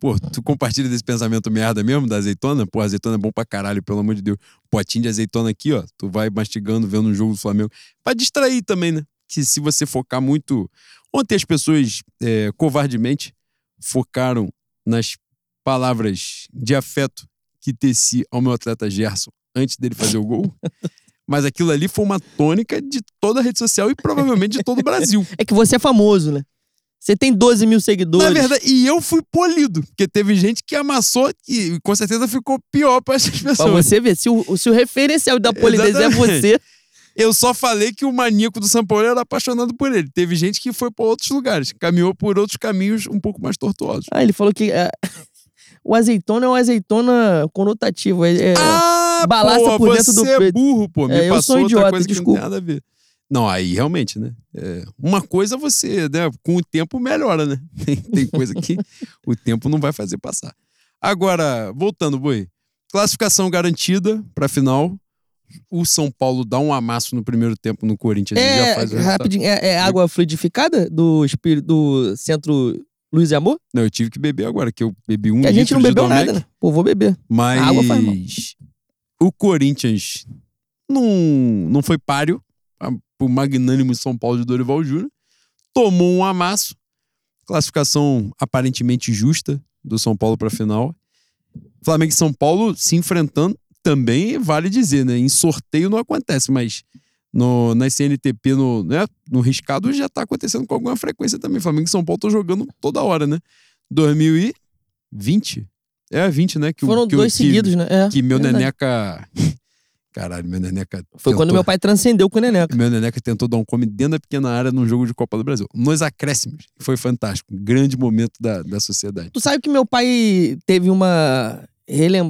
Speaker 2: Pô, tu compartilha desse pensamento merda mesmo da azeitona? Pô, azeitona é bom pra caralho, pelo amor de Deus. Potinho de azeitona aqui, ó. Tu vai mastigando, vendo um jogo do Flamengo. Pra distrair também, né? Que se você focar muito. Ontem as pessoas, é, covardemente, focaram nas palavras de afeto que teci ao meu atleta Gerson antes dele fazer o gol. Mas aquilo ali foi uma tônica de toda a rede social e provavelmente de todo o Brasil.
Speaker 1: É que você é famoso, né? Você tem 12 mil seguidores.
Speaker 2: Na verdade, e eu fui polido, porque teve gente que amassou e com certeza ficou pior pra essas
Speaker 1: Pra
Speaker 2: pessoas.
Speaker 1: você ver, se o, se o referencial da polidez é você.
Speaker 2: Eu só falei que o maníaco do São Paulo era apaixonado por ele. Teve gente que foi pra outros lugares, caminhou por outros caminhos um pouco mais tortuosos.
Speaker 1: Ah, ele falou que é, o azeitona é um azeitona conotativo. É, é-
Speaker 2: ah,
Speaker 1: balaça
Speaker 2: pô,
Speaker 1: por dentro do
Speaker 2: você é burro, pô. Me
Speaker 1: É, eu
Speaker 2: passou
Speaker 1: sou
Speaker 2: outra
Speaker 1: idiota,
Speaker 2: coisa que
Speaker 1: desculpa.
Speaker 2: não tem nada a ver. Não, aí realmente, né? É, uma coisa você, né? Com o tempo melhora, né? Tem, tem coisa que o tempo não vai fazer passar. Agora, voltando, Boi. Classificação garantida pra final. O São Paulo dá um amasso no primeiro tempo no Corinthians já
Speaker 1: é, rapidinho, é, é água fluidificada do, espírito, do centro Luz e Amor?
Speaker 2: Não, eu tive que beber agora, que eu bebi um
Speaker 1: Que a gente não bebeu nada, né? Pô, vou beber.
Speaker 2: Mas
Speaker 1: A água faz mal.
Speaker 2: o Corinthians não, não foi páreo a- pro magnânimo São Paulo de Dorival Júnior. Tomou um amasso. Classificação aparentemente justa do São Paulo para final. Flamengo e São Paulo se enfrentando também vale dizer, né? Em sorteio não acontece, mas no, na CNTP, no, né? no riscado, já tá acontecendo com alguma frequência também. Flamengo e São Paulo estão jogando toda hora, né? 2020? É, 20, né? Que,
Speaker 1: Foram
Speaker 2: que,
Speaker 1: dois
Speaker 2: que-
Speaker 1: seguidos, né? É,
Speaker 2: que meu
Speaker 1: verdade.
Speaker 2: neneca. Caralho, meu neneca.
Speaker 1: Foi quando
Speaker 2: tentou-
Speaker 1: meu pai transcendeu com o Neneca.
Speaker 2: Meu neneca tentou dar um come dentro da pequena área num jogo de Copa do Brasil. Nos acréscimos. Foi fantástico. Um grande momento da, da sociedade.
Speaker 1: Tu sabe que meu pai teve uma.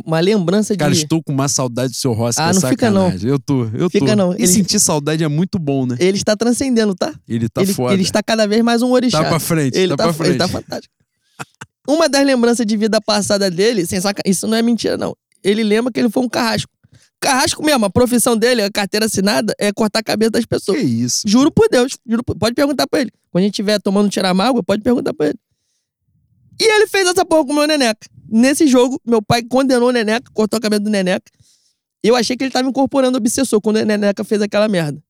Speaker 1: uma lembrança de.
Speaker 2: Cara, estou com uma saudade do seu Rossi.
Speaker 1: Ah,
Speaker 2: é
Speaker 1: não fica não.
Speaker 2: sacanagem. Eu tô, eu
Speaker 1: Fica
Speaker 2: tô.
Speaker 1: não.
Speaker 2: E
Speaker 1: Ele-
Speaker 2: sentir saudade é muito bom, né?
Speaker 1: Ele está transcendendo, tá?
Speaker 2: Ele tá
Speaker 1: ele,
Speaker 2: foda.
Speaker 1: ele está cada vez mais um orixá.
Speaker 2: Tá pra frente,
Speaker 1: ele
Speaker 2: tá,
Speaker 1: tá,
Speaker 2: pra frente.
Speaker 1: Ele tá fantástico. Uma das lembranças de vida passada dele, sem saca, isso não é mentira, não. Ele lembra que ele foi um carrasco. Carrasco mesmo, a profissão dele, a carteira assinada, é cortar a cabeça das
Speaker 2: Que
Speaker 1: pessoas.
Speaker 2: isso?
Speaker 1: Juro por Deus. Juro por... Pode perguntar pra ele. Quando a gente estiver tomando tirar-mágoa, pode perguntar pra ele. E ele fez essa porra com o meu Neneca. Nesse jogo, meu pai condenou o Neneca, cortou a cabeça do Neneca. Eu achei que ele tava incorporando o obsessor quando o Neneca fez aquela merda.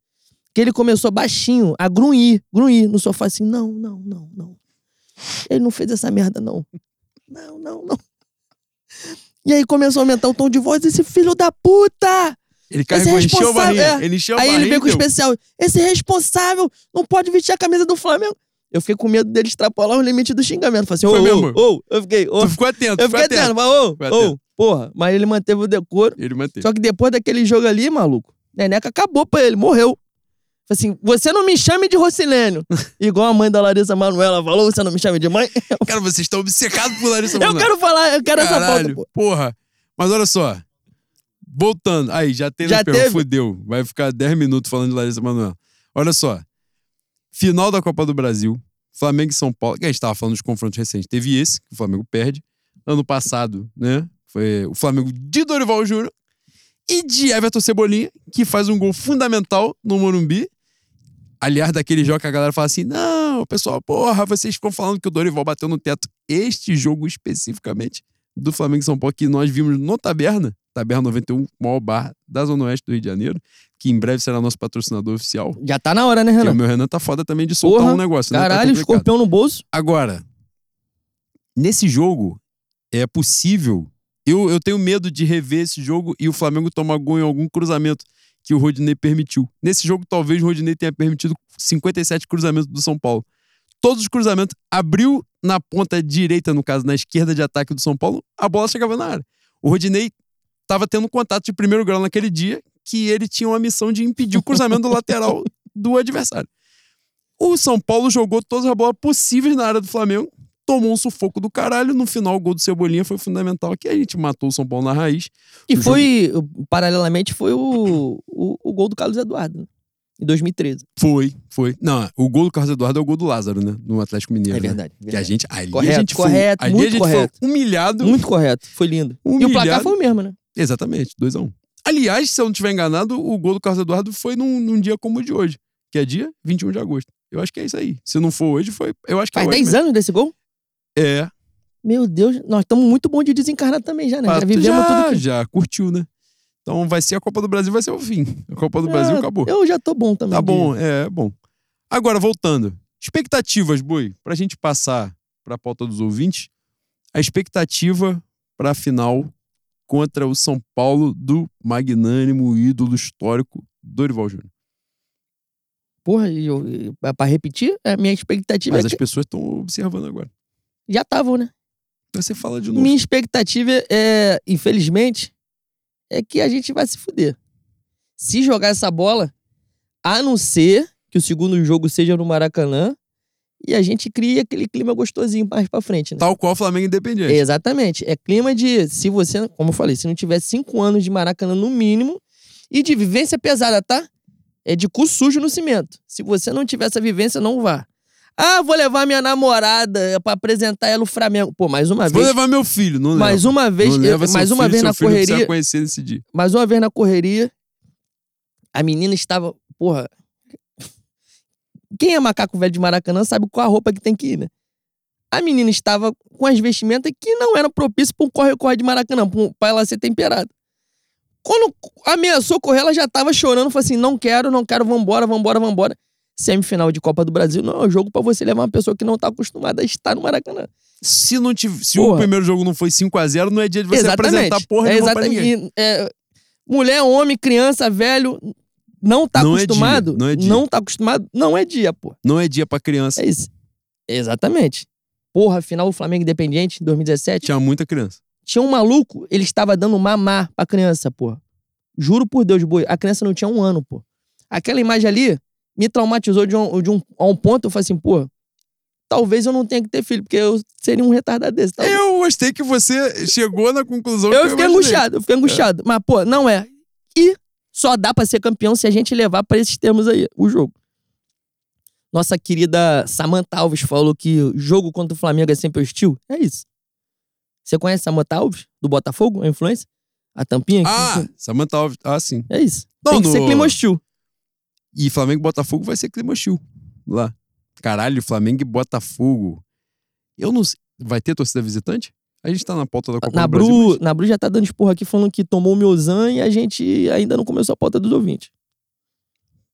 Speaker 1: Que ele começou baixinho a grunhir, grunhir no sofá assim: não, não, não, não. Ele não fez essa merda, não. Não, não, não. E aí começou a aumentar o tom de voz, esse filho da puta!
Speaker 2: Ele carregou, encheu a barrinha.
Speaker 1: é.
Speaker 2: Ele encheu a
Speaker 1: Aí
Speaker 2: barrinha.
Speaker 1: ele veio com o especial. Esse responsável não pode vestir a camisa do Flamengo. Eu fiquei com medo dele extrapolar o limite do xingamento. Falei assim, ô, ô, ô. Eu fiquei, ô.
Speaker 2: Tu ficou atento,
Speaker 1: Eu fiquei atento,
Speaker 2: atento.
Speaker 1: mas ô,
Speaker 2: Ficou
Speaker 1: ô.
Speaker 2: atento.
Speaker 1: Porra, mas ele manteve o decoro.
Speaker 2: Ele manteve.
Speaker 1: Só que depois daquele jogo ali, maluco, Neneca acabou pra ele, morreu. Assim, você não me chame de Rocilênio. Igual a mãe da Larissa Manoela falou, você não me chame de mãe.
Speaker 2: Cara, vocês estão obcecados por Larissa
Speaker 1: Eu
Speaker 2: Manoela.
Speaker 1: quero falar, eu quero essa
Speaker 2: Caralho,
Speaker 1: pauta, pô.
Speaker 2: porra. Mas olha só. Voltando. Aí, já teve
Speaker 1: Já teve?
Speaker 2: Fudeu. Vai ficar 10 minutos falando de Larissa Manoela. Olha só. Final da Copa do Brasil. Flamengo e São Paulo. Que a gente tava falando dos confrontos recentes. Teve esse, que o Flamengo perde. Ano passado, né? Foi o Flamengo de Dorival Júnior e de Everton Cebolinha, que faz um gol fundamental no Morumbi. Aliás, daquele jogo que a galera fala assim: não, pessoal, porra, vocês ficam falando que o Dorival bateu no teto. Este jogo especificamente do Flamengo e São Paulo, que nós vimos no Taberna, Taberna 91, maior bar da Zona Oeste do Rio de Janeiro, que em breve será nosso patrocinador oficial.
Speaker 1: Já tá na hora, né,
Speaker 2: Que o
Speaker 1: Renan?
Speaker 2: meu Renan tá foda também de soltar
Speaker 1: Porra,
Speaker 2: um negócio, né? Tá
Speaker 1: Caralho, escorpião no bolso.
Speaker 2: Agora, nesse jogo, é possível. Eu, eu tenho medo de rever esse jogo e o Flamengo tomar gol em algum cruzamento que o Rodinei permitiu. Nesse jogo, talvez o Rodinei tenha permitido 57 cruzamentos do São Paulo. Todos os cruzamentos abriu na ponta direita, no caso, na esquerda de ataque do São Paulo, a bola chegava na área. O Rodinei estava tendo contato de primeiro grau naquele dia, que ele tinha uma missão de impedir o cruzamento do lateral do adversário. O São Paulo jogou todas as bolas possíveis na área do Flamengo, tomou um sufoco do caralho. No final, o gol do Cebolinha foi fundamental, que a gente matou o São Paulo na raiz.
Speaker 1: E
Speaker 2: O
Speaker 1: foi, paralelamente, foi o, o, o gol do Carlos Eduardo, né? em 2013.
Speaker 2: Foi, foi. Não, o gol do Carlos Eduardo é o gol do Lázaro, né? No Atlético Mineiro.
Speaker 1: É
Speaker 2: né?
Speaker 1: verdade.
Speaker 2: Que a
Speaker 1: verdade.
Speaker 2: gente, ali a
Speaker 1: Correto,
Speaker 2: gente
Speaker 1: correto,
Speaker 2: foi, ali
Speaker 1: muito
Speaker 2: a gente
Speaker 1: correto.
Speaker 2: foi humilhado.
Speaker 1: Muito correto, foi lindo. E o
Speaker 2: Humilhado.
Speaker 1: placar foi o mesmo, né?
Speaker 2: Exatamente, 2x1. Um. Aliás, se eu não estiver enganado, o gol do Carlos Eduardo foi num, num dia como o de hoje, que é dia 21 de agosto. Eu acho que é isso aí. Se não for hoje, foi. Eu acho que
Speaker 1: Faz
Speaker 2: é hoje
Speaker 1: 10
Speaker 2: mesmo.
Speaker 1: anos desse gol?
Speaker 2: É.
Speaker 1: Meu Deus, nós estamos muito bom de desencarnar também já, né? Já vivemos
Speaker 2: já,
Speaker 1: tudo que...
Speaker 2: já curtiu, né? Então vai ser a Copa do Brasil, vai ser o fim. A Copa do Brasil
Speaker 1: Ah,
Speaker 2: acabou.
Speaker 1: Eu já tô bom também.
Speaker 2: Tá
Speaker 1: de-
Speaker 2: bom, é, é bom. Agora, voltando. Expectativas, Boi, pra gente passar pra pauta dos ouvintes. A expectativa pra final contra o São Paulo do magnânimo ídolo histórico Dorival Júnior.
Speaker 1: Porra, eu, e pra- pra repetir, a minha expectativa
Speaker 2: Mas
Speaker 1: é
Speaker 2: as
Speaker 1: que
Speaker 2: pessoas estão observando agora.
Speaker 1: Já estavam, né?
Speaker 2: Você fala de novo.
Speaker 1: Minha expectativa é, infelizmente, é que a gente vai se fuder. Se jogar essa bola, a não ser que o segundo jogo seja no Maracanã e a gente cria aquele clima gostosinho mais pra frente, né?
Speaker 2: Tal qual o Flamengo Independente.
Speaker 1: Exatamente. É clima de. Se você, como eu falei, se não tiver cinco anos de Maracanã no mínimo e de vivência pesada, tá? É de cu sujo no cimento. Se você não tiver essa vivência, não vá. Ah, vou levar minha namorada pra apresentar ela no Flamengo. Pô, mais uma
Speaker 2: Vou
Speaker 1: vez.
Speaker 2: levar meu filho, não
Speaker 1: Mais
Speaker 2: leva.
Speaker 1: uma vez,
Speaker 2: não
Speaker 1: eu-
Speaker 2: leva seu
Speaker 1: mais uma
Speaker 2: filho,
Speaker 1: vez na correria,
Speaker 2: conhecer nesse dia.
Speaker 1: mais uma vez na correria, a menina estava, porra. Quem é macaco velho de Maracanã sabe qual a roupa que tem que ir, né? A menina estava com as vestimentas que não eram propícias para um corre-corre de Maracanã, pra pra ela ser temperada. Quando ameaçou correr, ela já tava chorando, falou assim: não quero, não quero, vambora, vambora, vambora. Semifinal de Copa do Brasil não é um jogo pra você levar uma pessoa que não tá acostumada a estar no Maracanã.
Speaker 2: Se, não tiv- se o
Speaker 1: Porra.
Speaker 2: primeiro jogo não foi 5x0, não é dia de você
Speaker 1: Exatamente.
Speaker 2: apresentar porra
Speaker 1: é
Speaker 2: nenhuma pra
Speaker 1: exatamente.
Speaker 2: ninguém.
Speaker 1: E, é, mulher, homem, criança, velho, não tá
Speaker 2: Não é dia,
Speaker 1: acostumado.
Speaker 2: não é dia.
Speaker 1: tá acostumado, não é dia, pô.
Speaker 2: Não é dia pra criança.
Speaker 1: É isso. Exatamente. Porra, final do Flamengo Independiente, 2017.
Speaker 2: Tinha muita criança.
Speaker 1: Tinha um maluco, ele estava dando mamar pra criança, pô. Juro por Deus, boi. A criança não tinha um ano, pô. Aquela imagem ali me traumatizou de um, de um, a um ponto. Eu falei assim, pô, talvez eu não tenha que ter filho, porque eu seria um retardado desse. Talvez.
Speaker 2: Eu eu gostei que você chegou na conclusão
Speaker 1: Eu
Speaker 2: que
Speaker 1: fiquei
Speaker 2: imaginei.
Speaker 1: angustiado, eu fiquei angustiado. Mas, pô, não é. E só dá pra ser campeão se a gente levar pra esses termos aí, o jogo. Nossa querida Samantha Alves falou que jogo contra o Flamengo é sempre hostil. É isso. Você conhece Samantha Alves, do Botafogo, a influência? A tampinha?
Speaker 2: Ah, Samantha Alves. Ah, sim.
Speaker 1: É isso.
Speaker 2: Não,
Speaker 1: Tem que ser
Speaker 2: no-
Speaker 1: clima hostil.
Speaker 2: E Flamengo e Botafogo vai ser clima hostil. Lá. Caralho, Flamengo e Botafogo. Eu não sei. Vai ter torcida visitante? A gente tá na pauta da Copa
Speaker 1: Na
Speaker 2: do Brasil.
Speaker 1: Bru,
Speaker 2: mas-
Speaker 1: na Bru já tá dando esporra aqui falando que tomou o Miozan e a gente ainda não começou a pauta dos ouvintes.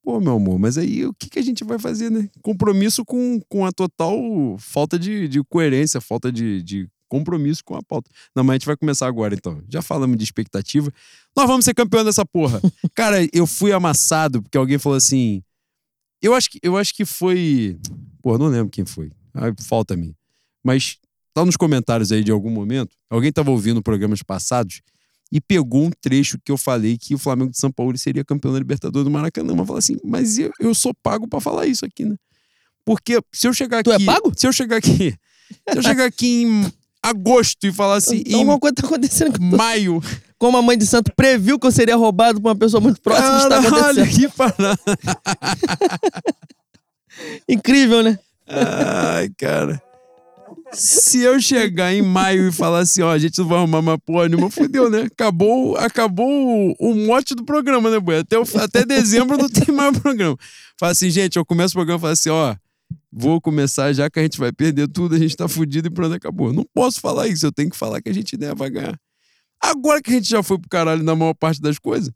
Speaker 2: Pô, meu amor, mas aí o que, que a gente vai fazer, né? Compromisso com, com a total falta de, de coerência, falta de, de compromisso com a pauta. Não, mas a gente vai começar agora, então. Já falamos de expectativa. Nós vamos ser campeão dessa porra. Cara, eu fui amassado porque alguém falou assim. Eu acho que, eu acho que foi. Pô, não lembro quem foi. Ai, falta a mim. Mas tá nos comentários aí de algum momento. Alguém tava ouvindo programas passados e pegou um trecho que eu falei que o Flamengo de São Paulo seria campeão da Libertadores do Maracanã. Mas falou assim, mas eu, eu sou pago pra falar isso aqui, né? Porque se eu chegar
Speaker 1: Tu é
Speaker 2: aqui.
Speaker 1: pago?
Speaker 2: Se eu chegar aqui. Se eu chegar aqui em agosto e falar assim,
Speaker 1: então alguma coisa tá acontecendo.
Speaker 2: em maio.
Speaker 1: Como a mãe de santo previu que eu seria roubado por uma pessoa muito próxima, está acontecendo.
Speaker 2: que parada.
Speaker 1: Incrível, né?
Speaker 2: Ai, cara. Se eu chegar em maio e falar assim, ó, a gente não vai arrumar uma porra nenhuma, fudeu, né? Acabou, acabou o, o mote do programa, né, boy? Até, até dezembro não tem mais programa. Fala assim, gente, eu começo o programa e falo assim, ó, vou começar já que a gente vai perder tudo, a gente tá fudido e pronto, acabou. Não posso falar isso, eu tenho que falar que a gente né, vai ganhar. Agora que a gente já foi pro caralho na maior parte das coisas,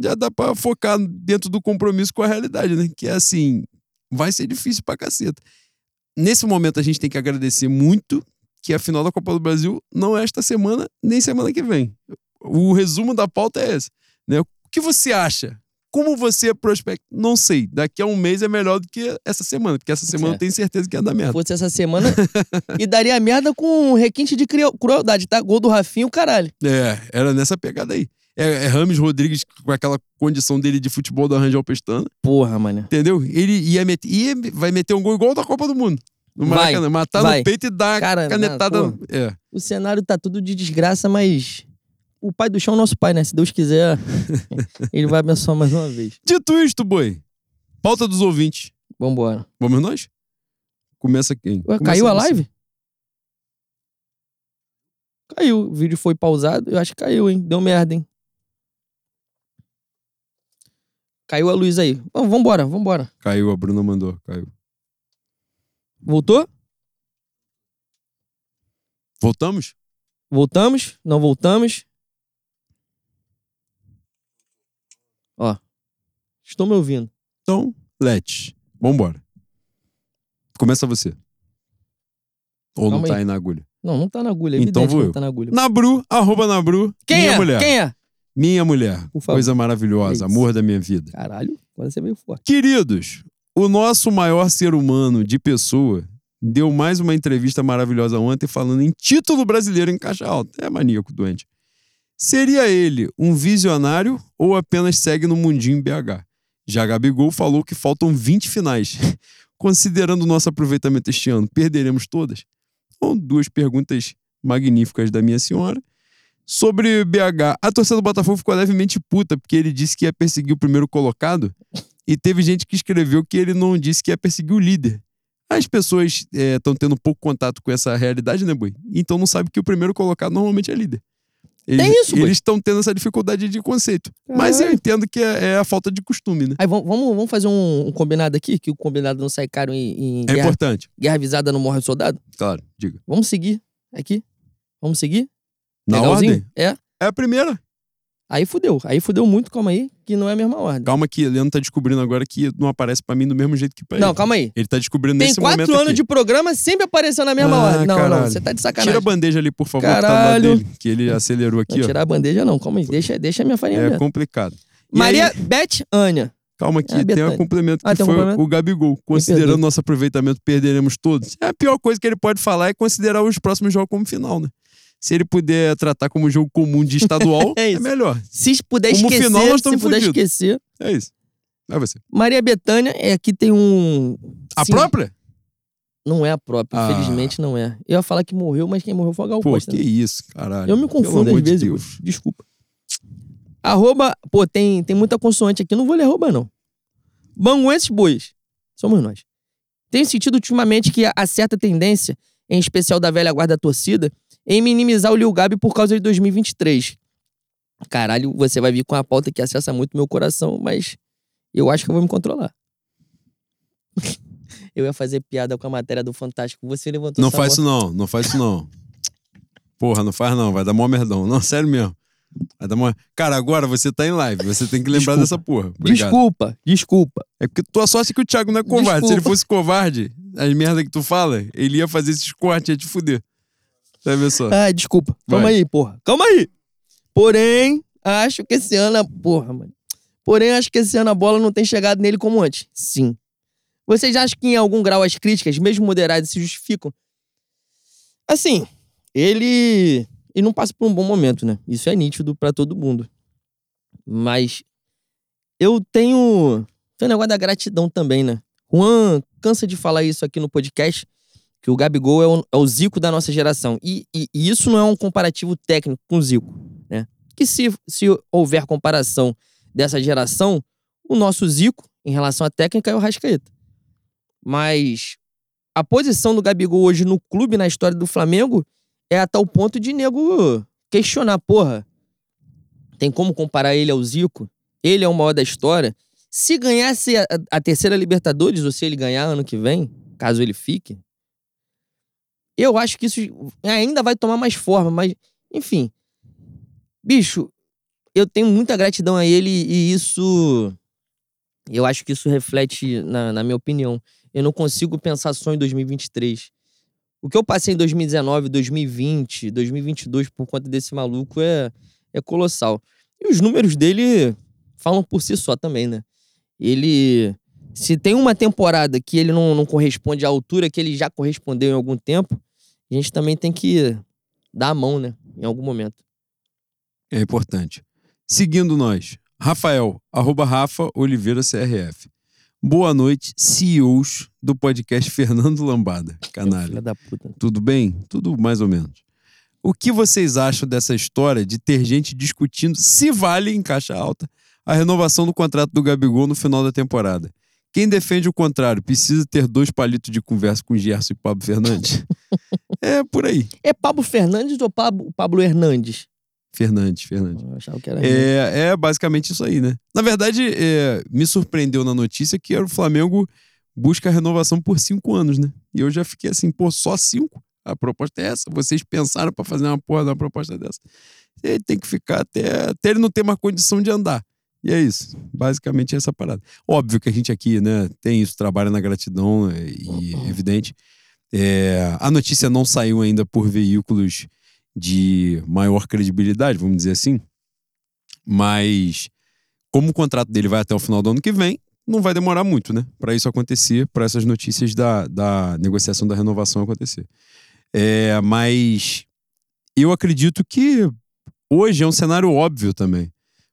Speaker 2: já dá pra focar dentro do compromisso com a realidade, né? Que é assim, vai ser difícil pra caceta. Nesse momento a gente tem que agradecer muito que a final da Copa do Brasil não é esta semana, nem semana que vem. O resumo da pauta é esse. Né? O que você acha? Como você prospecta? Não sei. Daqui a um mês é melhor do que essa semana, porque essa semana
Speaker 1: É.
Speaker 2: eu tenho certeza que ia dar merda.
Speaker 1: Fosse essa semana e daria merda com um requinte de crueldade, tá? Gol do Rafinho, caralho.
Speaker 2: É, era nessa pegada aí. É, é Rames Rodrigues com aquela condição dele de futebol do Rangel Pestana,
Speaker 1: Porra, mano.
Speaker 2: entendeu? Ele ia meter, ia, vai meter um gol igual da Copa do Mundo. No
Speaker 1: Vai,
Speaker 2: Maracanã, matar
Speaker 1: vai.
Speaker 2: no peito e dar
Speaker 1: Cara,
Speaker 2: canetada.
Speaker 1: não,
Speaker 2: é.
Speaker 1: O cenário tá tudo de desgraça, mas o pai do chão é o nosso pai, né? Se Deus quiser, ele vai abençoar mais uma vez.
Speaker 2: Dito isto, boi, pauta dos ouvintes.
Speaker 1: Vambora.
Speaker 2: Vamos nós? Começa quem?
Speaker 1: Ué,
Speaker 2: Começa
Speaker 1: caiu a
Speaker 2: você.
Speaker 1: live? Caiu. O vídeo foi pausado. Eu acho que caiu, hein? Deu merda, hein? Caiu a luz aí. Vamos, vambora, vambora.
Speaker 2: Caiu, a Bruna mandou, caiu.
Speaker 1: Voltou?
Speaker 2: Voltamos?
Speaker 1: Voltamos? Não voltamos? Ó. Estou me ouvindo.
Speaker 2: Então, let's. Vambora. Começa você. Ou não
Speaker 1: Calma
Speaker 2: tá
Speaker 1: aí.
Speaker 2: aí na agulha?
Speaker 1: Não, não tá na agulha. É
Speaker 2: Então
Speaker 1: evidente
Speaker 2: vou
Speaker 1: que
Speaker 2: eu.
Speaker 1: não tá na agulha.
Speaker 2: Nabru, arroba Nabru.
Speaker 1: Quem
Speaker 2: minha
Speaker 1: é?
Speaker 2: mulher.
Speaker 1: Quem é?
Speaker 2: Minha mulher.
Speaker 1: Por favor.
Speaker 2: Coisa maravilhosa,
Speaker 1: É
Speaker 2: amor da minha vida.
Speaker 1: Caralho, agora você veio forte.
Speaker 2: Queridos, o nosso maior ser humano de pessoa deu mais uma entrevista maravilhosa ontem falando em título brasileiro em caixa alta. É maníaco doente. Seria ele um visionário ou apenas segue no mundinho BH? Já Gabigol falou que faltam 20 finais. Considerando o nosso aproveitamento este ano, perderemos todas? Duas perguntas magníficas da minha senhora. Sobre BH, a torcida do Botafogo ficou levemente puta porque ele disse que ia perseguir o primeiro colocado e teve gente que escreveu que ele não disse que ia perseguir o líder. As pessoas estão tendo pouco contato com essa realidade, né, Boi? Então não sabe que o primeiro colocado normalmente é líder. Eles,
Speaker 1: Tem isso?
Speaker 2: Eles estão tendo essa dificuldade de conceito. Mas eu entendo que é, é a falta de costume, né?
Speaker 1: Aí vamos, vamos, vamos fazer um, um combinado aqui, que o combinado não sai caro em, em
Speaker 2: É
Speaker 1: guerra,
Speaker 2: importante.
Speaker 1: guerra avisada não morre soldado.
Speaker 2: Claro, diga.
Speaker 1: Vamos seguir aqui. Vamos seguir?
Speaker 2: Na
Speaker 1: Legalzinho?
Speaker 2: ordem?
Speaker 1: É.
Speaker 2: É a primeira.
Speaker 1: Aí fudeu. Aí fudeu muito, calma aí, que não é a mesma ordem.
Speaker 2: Calma que o Leandro tá descobrindo agora que não aparece pra mim do mesmo jeito que pra
Speaker 1: Não,
Speaker 2: ele.
Speaker 1: calma aí.
Speaker 2: Ele tá descobrindo
Speaker 1: Tem
Speaker 2: nesse
Speaker 1: quatro
Speaker 2: momento
Speaker 1: anos
Speaker 2: aqui.
Speaker 1: de programa, sempre apareceu na mesma
Speaker 2: Ah,
Speaker 1: ordem. Não, não,
Speaker 2: caralho.
Speaker 1: você tá de
Speaker 2: Tira
Speaker 1: sacanagem.
Speaker 2: a bandeja ali, por favor, que tá
Speaker 1: Caralho.
Speaker 2: dele. Que ele acelerou aqui,
Speaker 1: Não
Speaker 2: ó.
Speaker 1: tirar a bandeja não, calma aí. Deixa, deixa a minha farinha
Speaker 2: É complicado. E
Speaker 1: Maria
Speaker 2: aí-
Speaker 1: Beth Ania.
Speaker 2: Calma que
Speaker 1: É,
Speaker 2: tem um complemento que
Speaker 1: Ah, tem um
Speaker 2: foi
Speaker 1: complemento?
Speaker 2: o Gabigol. Considerando nosso aproveitamento, perderemos todos. É a pior coisa que ele pode falar é considerar os próximos jogos como final, né? Se ele puder tratar como jogo comum de estadual,
Speaker 1: É
Speaker 2: é, melhor.
Speaker 1: Se puder
Speaker 2: Como
Speaker 1: esquecer,
Speaker 2: final, nós
Speaker 1: se puder
Speaker 2: fudidos.
Speaker 1: esquecer.
Speaker 2: É isso. Vai você.
Speaker 1: Maria Bethânia é aqui tem um.
Speaker 2: A
Speaker 1: Sim.
Speaker 2: própria?
Speaker 1: Não é a própria,
Speaker 2: Ah.
Speaker 1: infelizmente não é. Eu ia falar que morreu, mas quem morreu foi o Gal
Speaker 2: Pô,
Speaker 1: Costa.
Speaker 2: que
Speaker 1: né?
Speaker 2: isso, caralho.
Speaker 1: Eu me confundo às vezes,
Speaker 2: Deus.
Speaker 1: desculpa. Arroba, pô, tem, tem muita consoante aqui, não vou ler arroba não. Banguenses bois, somos nós. Tenho sentido ultimamente que há certa tendência, em especial da velha guarda da torcida, em minimizar o Lil Gabi por causa de 2023. Caralho, você vai vir com a pauta que acessa muito meu coração, mas eu acho que eu vou me controlar. eu ia fazer piada com a matéria do Fantástico. Você levantou
Speaker 2: Não faz
Speaker 1: bola.
Speaker 2: isso não, não faz isso não. Porra, não faz não, vai dar mó merdão. Não, sério mesmo. Vai dar mó... Cara, agora você tá em live, você tem que lembrar
Speaker 1: Desculpa.
Speaker 2: dessa porra. Obrigado.
Speaker 1: Desculpa, desculpa.
Speaker 2: É porque tua sorte é que o Thiago não é covarde. Se ele
Speaker 1: Desculpa.
Speaker 2: fosse covarde, as merda que tu fala, ele ia fazer esses cortes, ia te fuder. Vai ver só.
Speaker 1: Ah, desculpa. Calma
Speaker 2: Vai.
Speaker 1: aí, porra. Calma aí. Porém, acho que esse ano. Porra, mano. Porém, acho que esse ano a bola não tem chegado nele como antes. Sim. Vocês acham que em algum grau as críticas, mesmo moderadas, se justificam? Assim, ele. Ele não passa por um bom momento, né? Isso é nítido pra todo mundo. Mas. Eu tenho. Tem o negócio da gratidão também, né? Juan cansa de falar isso aqui no podcast que o Gabigol é o, é o Zico da nossa geração. E, e- e isso não é um comparativo técnico com o Zico, né? Que se, se houver comparação dessa geração, o nosso Zico, em relação à técnica, é o Rascaeta. Mas a posição do Gabigol hoje no clube, na história do Flamengo, é a tal ponto de nego questionar, porra, tem como comparar ele ao Zico? Ele é o maior da história. Se ganhasse a, a terceira Libertadores, ou se ele ganhar ano que vem, caso ele fique, eu acho que isso ainda vai tomar mais forma, mas, enfim. Bicho, eu tenho muita gratidão a ele e isso. Eu acho que isso reflete, na, na minha opinião. Eu não consigo pensar só em 2023. O que eu passei em 2019, 2020, 2022 por conta desse maluco é, é colossal. E os números dele falam por si só também, né? Ele. Se tem uma temporada que ele não, não corresponde à altura que ele já correspondeu em algum tempo, a gente também tem que dar a mão, né? Em algum momento.
Speaker 2: É importante. Seguindo nós, Rafael, arroba Rafa Oliveira CRF. Boa noite, CEOs do podcast Fernando Lambada. Canalha.
Speaker 1: Filha da puta.
Speaker 2: Tudo bem? Tudo mais ou menos. O que vocês acham dessa história de ter gente discutindo se vale, em caixa alta, a renovação do contrato do Gabigol no final da temporada? Quem defende o contrário precisa ter dois palitos de conversa com Gerson e Pablo Fernandes? é por aí.
Speaker 1: É Pablo Fernandes ou Pablo, Pablo Hernandes?
Speaker 2: Fernandes, Fernandes.
Speaker 1: Eu achava que era.
Speaker 2: É, é basicamente isso aí, né? Na verdade, é, me surpreendeu na notícia que o Flamengo busca a renovação por cinco anos, né? E eu já fiquei assim, pô, só cinco? A proposta é essa? Vocês pensaram pra fazer uma porra de uma proposta dessa? Ele tem que ficar até, até ele não ter mais condição de andar. E é isso. Basicamente é essa parada. Óbvio que a gente aqui, né, tem isso, trabalha na gratidão é, e é evidente. É, a notícia não saiu ainda por veículos de maior credibilidade, vamos dizer assim. Mas como o contrato dele vai até o final do ano que vem, não vai demorar muito, né? Para isso acontecer, para essas notícias da, da negociação da renovação acontecer. É, mas eu acredito que hoje é um cenário óbvio também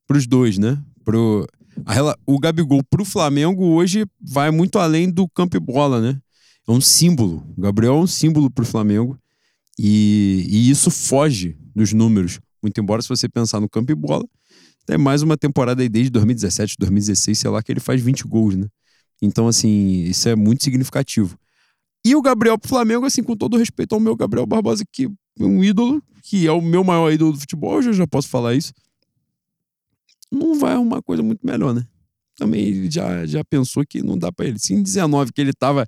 Speaker 2: para os dois, né? Pro, a o Gabigol pro Flamengo hoje vai muito além do campo e bola, né? É um símbolo. O Gabriel é um símbolo pro Flamengo e, e isso foge dos números. Muito embora, se você pensar no campo e bola, é mais uma temporada aí desde 2017, 2016, sei lá, que ele faz 20 gols, né? Então, assim, isso é muito significativo. E o Gabriel pro Flamengo, assim, com todo respeito ao meu Gabriel Barbosa, que é um ídolo, que é o meu maior ídolo do futebol, eu já posso falar isso. Não vai arrumar coisa muito melhor, né? Também ele já, já pensou que não dá pra ele. Se em 19 que ele tava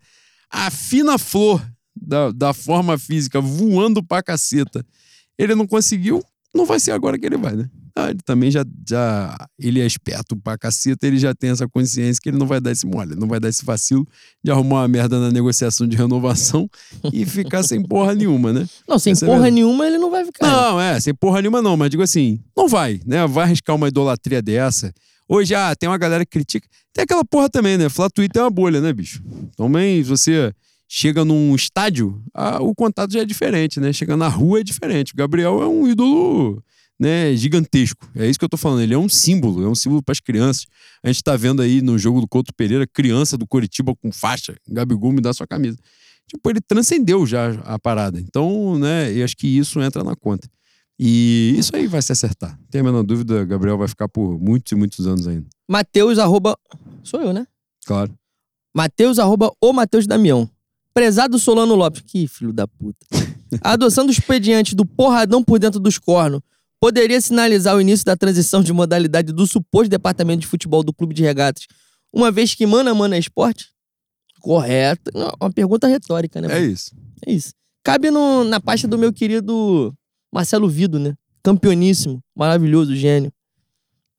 Speaker 2: a fina flor da, da forma física, voando pra caceta, ele não conseguiu, não vai ser agora que ele vai, né? Ah, ele também já, já. Ele é esperto pra caceta, ele já tem essa consciência que ele não vai dar esse mole, não vai dar esse vacilo de arrumar uma merda na negociação de renovação e ficar sem porra nenhuma, né?
Speaker 1: Não, sem
Speaker 2: Essa é
Speaker 1: porra
Speaker 2: verdade.
Speaker 1: nenhuma ele não vai ficar.
Speaker 2: Não, é, sem porra nenhuma não, mas digo assim, não vai, né? Vai arriscar uma idolatria dessa. Hoje, ah, tem uma galera que critica. Tem aquela porra também, né? Flá Twitter é uma bolha, né, bicho? Também, se você chega num estádio, ah, o contato já é diferente, né? Chega na rua é diferente. O Gabriel é um ídolo, né, gigantesco. É isso que eu tô falando. Ele é um símbolo, é um símbolo para as crianças. A gente tá vendo aí no jogo do Couto Pereira, criança do Coritiba com faixa. Gabigol me dá sua camisa. tipo, ele transcendeu já a parada. Então, né, eu acho que isso entra na conta. E isso aí vai se acertar. Tem a menor dúvida, Gabriel vai ficar por muitos e muitos anos ainda.
Speaker 1: Mateus, arroba. Sou eu, né?
Speaker 2: Claro.
Speaker 1: Mateus, arroba o Mateus Damião. Prezado Solano Lopes. Que filho da puta. A adoção do expediente do porradão por dentro dos cornos poderia sinalizar o início da transição de modalidade do suposto departamento de futebol do clube de regatas, uma vez que mano a mano é esporte? Correto. Uma pergunta retórica, né?
Speaker 2: É
Speaker 1: mano?
Speaker 2: isso.
Speaker 1: É isso. Cabe no- na pasta do meu querido Marcelo Vido, né? Campeoníssimo, maravilhoso, gênio.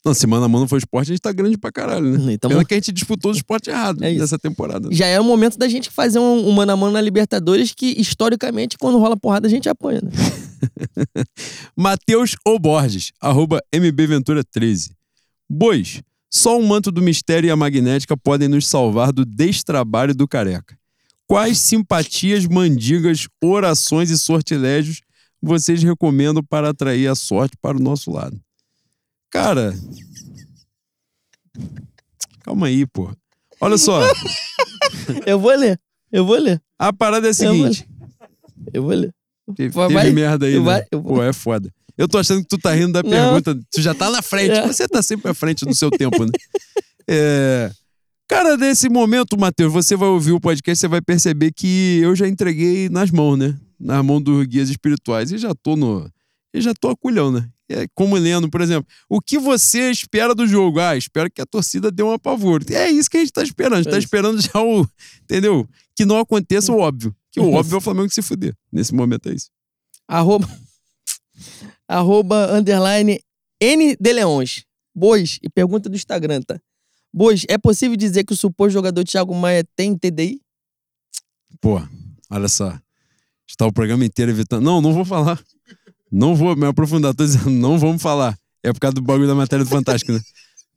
Speaker 2: Não, se mano a mano for esporte, a gente tá grande pra caralho, né?
Speaker 1: Então,
Speaker 2: Pena que a gente disputou o esporte errado
Speaker 1: É
Speaker 2: nessa temporada.
Speaker 1: já é o momento da gente fazer um, um mano a mano na Libertadores que, historicamente, quando rola porrada, a gente apanha, né?
Speaker 2: Matheus O Borges, arroba mbventura13. Bois, só um manto do mistério e a magnética podem nos salvar do destrabalho do careca. Quais simpatias, mandigas, orações e sortilégios vocês recomendam para atrair a sorte para o nosso lado? Cara. Calma aí, pô. Olha só,
Speaker 1: Eu vou ler. Eu vou ler.
Speaker 2: a parada é a
Speaker 1: Eu vou
Speaker 2: seguinte.
Speaker 1: Eu vou ler.
Speaker 2: Teve,
Speaker 1: Vai-
Speaker 2: teve
Speaker 1: vai-
Speaker 2: merda aí, né?
Speaker 1: vai- eu vou-
Speaker 2: Pô, é foda. Eu tô achando que tu tá rindo da
Speaker 1: Não.
Speaker 2: pergunta. Tu já tá na frente.
Speaker 1: É.
Speaker 2: Você tá sempre à frente do seu tempo, né? É... Cara, nesse momento, Matheus, você vai ouvir o podcast, você vai perceber que eu já entreguei nas mãos, né? Nas mãos dos guias espirituais. E já tô no. E já tô aculhão, né? É, como lendo, por exemplo, o que você espera do jogo? Ah, espero que a torcida dê um apavoro. É isso que a gente tá esperando. A gente
Speaker 1: É
Speaker 2: tá
Speaker 1: isso.
Speaker 2: esperando já o. Entendeu? Que não aconteça o óbvio. Que o óbvio é o Flamengo se fuder. Nesse momento é isso.
Speaker 1: Arroba. arroba underline N de Leões. Bois, e pergunta do Instagram, tá? Bois, é possível dizer que o suposto jogador Thiago Maia tem TDI?
Speaker 2: Pô, olha só. Está o programa inteiro evitando. Não, não vou falar. Não vou me aprofundar. Tô dizendo, não vamos falar. É por causa do bagulho da matéria do Fantástico, né?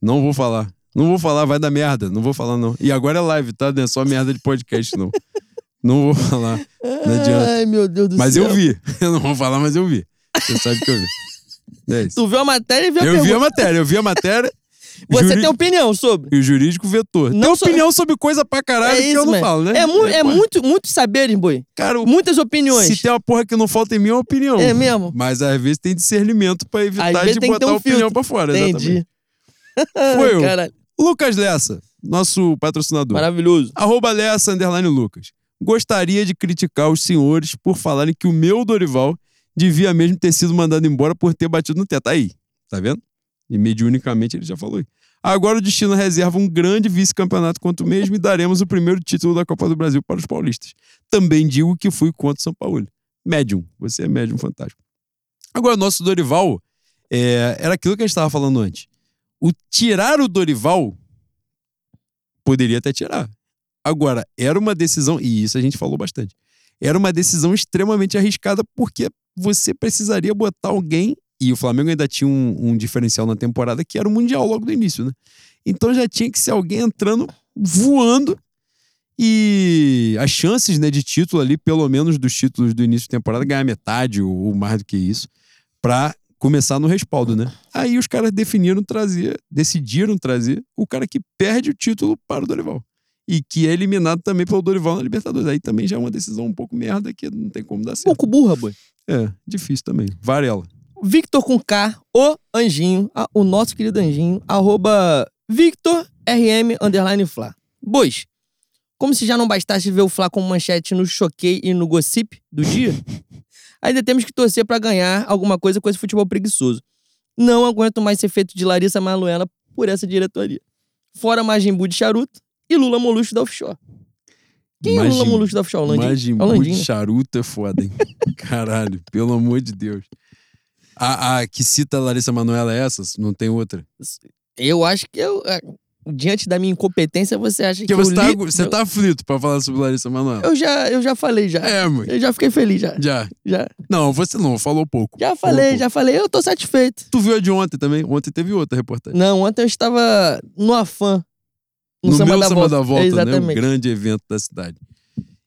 Speaker 2: Não vou falar. Não vou falar, vai dar merda. Não vou falar, não. E agora é live, tá? Não é só merda de podcast, não. Não vou falar. Não adianta.
Speaker 1: Ai, meu Deus do
Speaker 2: Mas
Speaker 1: céu.
Speaker 2: eu vi. Eu não vou falar, mas eu vi. Você sabe que eu vi. É isso.
Speaker 1: Tu viu a matéria e viu a
Speaker 2: Eu vi a
Speaker 1: pergunta.
Speaker 2: matéria, eu vi a matéria.
Speaker 1: Você
Speaker 2: Juri-
Speaker 1: tem opinião sobre?
Speaker 2: E o jurídico vetou. Tem
Speaker 1: Não só-
Speaker 2: opinião sobre coisa pra caralho
Speaker 1: É
Speaker 2: que
Speaker 1: isso,
Speaker 2: eu não
Speaker 1: mano.
Speaker 2: falo, né?
Speaker 1: É, mu é
Speaker 2: pô.
Speaker 1: muito, muitos saberes, boi.
Speaker 2: Cara, o-
Speaker 1: Muitas opiniões.
Speaker 2: se tem uma porra que não falta em mim, é uma opinião.
Speaker 1: É mesmo?
Speaker 2: Mas às vezes tem discernimento pra evitar
Speaker 1: Às
Speaker 2: de
Speaker 1: tem que
Speaker 2: botar
Speaker 1: um
Speaker 2: a opinião
Speaker 1: filtro.
Speaker 2: pra fora.
Speaker 1: Entendi.
Speaker 2: Exatamente. Foi eu.
Speaker 1: Caralho,
Speaker 2: Lucas Lessa, nosso patrocinador.
Speaker 1: maravilhoso.
Speaker 2: Arroba Lessa, underline Lucas. Gostaria de criticar os senhores por falarem que o meu Dorival devia mesmo ter sido mandado embora por ter batido no teto. Aí, tá vendo? E mediunicamente ele já falou aí. Agora o destino reserva um grande vice-campeonato contra o mesmo e daremos o primeiro título da Copa do Brasil para os paulistas. Também digo que fui contra o São Paulo. Médium. Você é médium fantástico. Agora, nosso Dorival é, era aquilo que a gente estava falando antes. O tirar o Dorival poderia até tirar. Agora, era uma decisão, e isso a gente falou bastante, era uma decisão extremamente arriscada porque você precisaria botar alguém, e o Flamengo ainda tinha um, um diferencial na temporada que era o Mundial logo do início, né? Então já tinha que ser alguém entrando voando e as chances né, de título ali, pelo menos dos títulos do início de temporada, ganhar metade ou, ou mais do que isso, pra começar no respaldo, né? Aí os caras definiram trazer, decidiram trazer o cara que perde o título para o Dorival. E que é eliminado também pelo Dorival na Libertadores. Aí também já é uma decisão um pouco merda que não tem como dar
Speaker 1: Um
Speaker 2: certo.
Speaker 1: pouco burra, boi.
Speaker 2: É, difícil também. Varela.
Speaker 1: Victor com K, o Anjinho, a- o nosso querido Anjinho, arroba Victor RM underline Fla. Bois, como se já não bastasse ver o Fla como manchete no Choquei e no Gossip do dia, ainda temos que torcer pra ganhar alguma coisa com esse futebol preguiçoso. Não aguento mais ser feito de Larissa Manuela por essa diretoria. Fora Majimbu de charuto e Lula Molusco da Offshore. Quem é o Lula
Speaker 2: Majin-
Speaker 1: Molusco da Offshore? É
Speaker 2: Majimbu
Speaker 1: Landim,
Speaker 2: de charuto é foda, hein? Caralho, pelo amor de Deus. A, a que cita a Larissa Manoela é essa? Não tem outra?
Speaker 1: Eu acho que eu, diante da minha incompetência, você acha
Speaker 2: Porque
Speaker 1: que
Speaker 2: você,
Speaker 1: eu
Speaker 2: tá,
Speaker 1: li...
Speaker 2: você tá aflito pra falar sobre Larissa Manoela.
Speaker 1: eu já, eu já falei já.
Speaker 2: É, mãe.
Speaker 1: Eu já fiquei feliz já.
Speaker 2: Já.
Speaker 1: Já,
Speaker 2: Não, você não, falou pouco.
Speaker 1: já falei,
Speaker 2: pouco.
Speaker 1: já falei. Eu tô satisfeito.
Speaker 2: Tu viu a de ontem também? Ontem teve outra reportagem.
Speaker 1: Não, ontem eu estava no Afã. No,
Speaker 2: no
Speaker 1: Samba,
Speaker 2: meu
Speaker 1: da,
Speaker 2: Samba
Speaker 1: volta.
Speaker 2: da Volta,
Speaker 1: É,
Speaker 2: né? Um
Speaker 1: Exatamente.
Speaker 2: grande evento da cidade.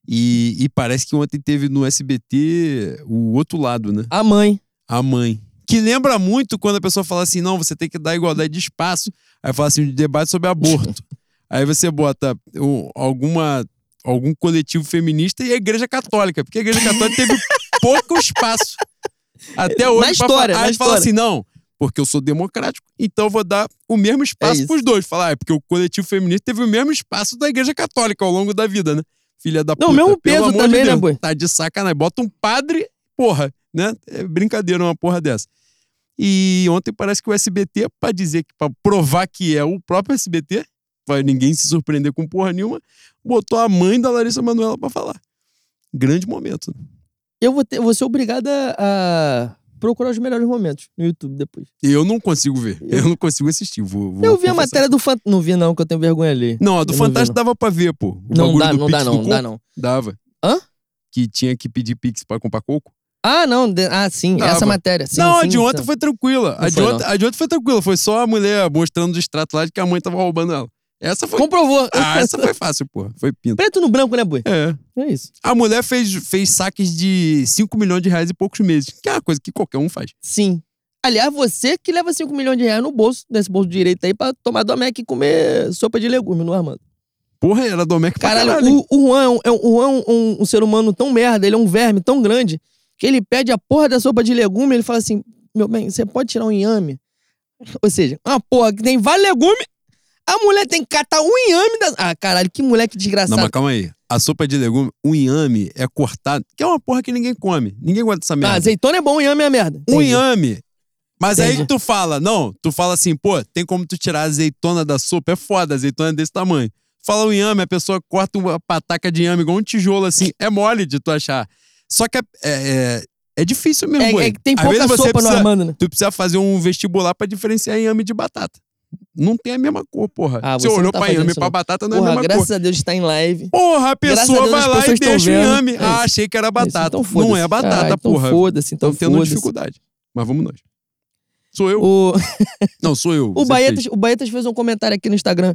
Speaker 2: E, e parece que ontem teve no SBT o outro lado, né?
Speaker 1: A mãe.
Speaker 2: A mãe. Que lembra muito quando a pessoa fala assim: não, você tem que dar igualdade de espaço. Aí fala assim: de debate sobre aborto. Aí você bota um- alguma algum coletivo feminista e a Igreja Católica, porque a Igreja Católica teve pouco espaço. Até hoje,
Speaker 1: Na história,
Speaker 2: pra, aí fala assim: não, porque eu sou democrático, então eu vou dar o mesmo espaço
Speaker 1: isso.
Speaker 2: pros dois. Falar, ah, é porque o coletivo feminista teve o mesmo espaço da Igreja Católica ao longo da vida, né? Filha da
Speaker 1: Não,
Speaker 2: puta.
Speaker 1: o mesmo peso também,
Speaker 2: de
Speaker 1: né,
Speaker 2: Deus.
Speaker 1: boi?
Speaker 2: Tá de sacanagem. Bota um padre, porra, né? É brincadeira uma porra dessa. E ontem parece que o SBT, pra dizer que, pra provar que é o próprio SBT, pra ninguém se surpreender com porra nenhuma, botou a mãe da Larissa Manoela pra falar. Grande momento. né?
Speaker 1: Eu vou, ter, vou ser obrigada a procurar os melhores momentos no YouTube depois.
Speaker 2: Eu não consigo ver. Eu,
Speaker 1: Eu-
Speaker 2: não consigo assistir. Vou, vou
Speaker 1: eu vi a
Speaker 2: confessar.
Speaker 1: matéria do Fantástico. Não vi, não, que eu tenho vergonha ali.
Speaker 2: Não, a do Fantástico
Speaker 1: não.
Speaker 2: dava pra ver, pô. O
Speaker 1: Não dá, não dá, não, não dá, não.
Speaker 2: Dava.
Speaker 1: Hã?
Speaker 2: Que tinha que pedir Pix pra comprar coco.
Speaker 1: Ah, não. de- Ah, sim.
Speaker 2: Dava.
Speaker 1: Essa matéria. Sim,
Speaker 2: não,
Speaker 1: sim,
Speaker 2: a de ontem
Speaker 1: sim.
Speaker 2: foi tranquila. A
Speaker 1: Não
Speaker 2: de,
Speaker 1: foi,
Speaker 2: ontem, a de ontem foi tranquila. Foi só a mulher mostrando o extrato lá de que a mãe tava roubando ela. Essa foi.
Speaker 1: Comprovou.
Speaker 2: Ah, essa foi fácil, pô. Foi pinto.
Speaker 1: Preto no branco, né, boi?
Speaker 2: É.
Speaker 1: É isso.
Speaker 2: A mulher fez, fez saques de 5 milhões de reais em poucos meses. Que é uma coisa que qualquer um faz.
Speaker 1: Sim. Aliás, você que leva 5 milhões de reais no bolso, nesse bolso direito aí, pra tomar Domec e comer sopa de legume no Armando.
Speaker 2: Porra, era Domecq pra
Speaker 1: Caralho,
Speaker 2: caralho.
Speaker 1: o, o Juan, é um, é um- o Juan é um, um ser humano tão merda, ele é um verme tão grande, que ele pede a porra da sopa de legume, ele fala assim, meu bem, você pode tirar um inhame? Ou seja, uma porra que tem vários legumes, a mulher tem que catar um inhame das... Ah, caralho, que moleque
Speaker 2: Não,
Speaker 1: desgraçado.
Speaker 2: mas calma aí. A sopa de legume, o inhame é cortado, que é uma porra que ninguém come. Ninguém gosta dessa
Speaker 1: Ah,
Speaker 2: merda.
Speaker 1: azeitona é bom, inhame é merda.
Speaker 2: Um
Speaker 1: Entendi.
Speaker 2: inhame. Mas aí
Speaker 1: Entendi.
Speaker 2: tu fala, não, tu fala assim, pô, tem como tu tirar a azeitona da sopa? É foda, a azeitona é desse tamanho. Fala o inhame, a pessoa corta uma pataca de inhame igual um tijolo, assim. É mole de tu achar. Só que é, é, é- é difícil mesmo,
Speaker 1: É, é que tem
Speaker 2: Às
Speaker 1: pouca
Speaker 2: vezes você
Speaker 1: sopa no
Speaker 2: precisa-
Speaker 1: Armando, né?
Speaker 2: Tu precisa fazer um vestibular pra diferenciar inhame de batata. Não tem a mesma cor, porra.
Speaker 1: Ah,
Speaker 2: você
Speaker 1: você
Speaker 2: olhou
Speaker 1: tá
Speaker 2: pra inhame e
Speaker 1: isso,
Speaker 2: pra batata não é a
Speaker 1: Porra,
Speaker 2: mesma
Speaker 1: graças
Speaker 2: cor.
Speaker 1: a Deus está em live.
Speaker 2: Porra, a
Speaker 1: Graças a
Speaker 2: pessoa
Speaker 1: Deus
Speaker 2: vai lá e deixa o inhame.
Speaker 1: É
Speaker 2: ah,
Speaker 1: isso.
Speaker 2: achei que era
Speaker 1: É isso,
Speaker 2: batata.
Speaker 1: então
Speaker 2: não é batata,
Speaker 1: Ah, então
Speaker 2: porra.
Speaker 1: foda-se, então
Speaker 2: Tô tendo dificuldade. Mas vamos nós. Sou eu.
Speaker 1: O,
Speaker 2: Não, sou eu.
Speaker 1: o, Baetas, o Baetas fez um comentário aqui no Instagram.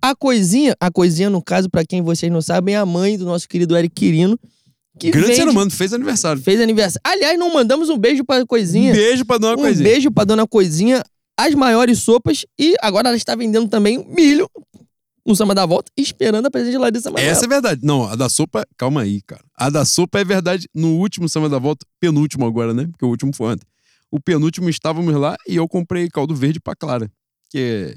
Speaker 1: A coisinha, a coisinha, no caso, pra quem vocês não sabem, é a mãe do nosso querido Eric Quirino. Que
Speaker 2: Grande
Speaker 1: vende-
Speaker 2: ser humano, fez aniversário.
Speaker 1: Fez aniversário. Aliás, não mandamos um beijo pra coisinha.
Speaker 2: Um beijo pra dona
Speaker 1: um
Speaker 2: Coisinha.
Speaker 1: beijo pra dona Coisinha, as maiores sopas. E agora ela está vendendo também milho no Samba da Volta, esperando a presença de Larissa Manoela.
Speaker 2: Essa é verdade. Não, a da sopa. Calma aí, cara. A da sopa é verdade. No último Samba da Volta, penúltimo agora, né? Porque o último foi ontem. O penúltimo estávamos lá e eu comprei caldo verde pra Clara. Que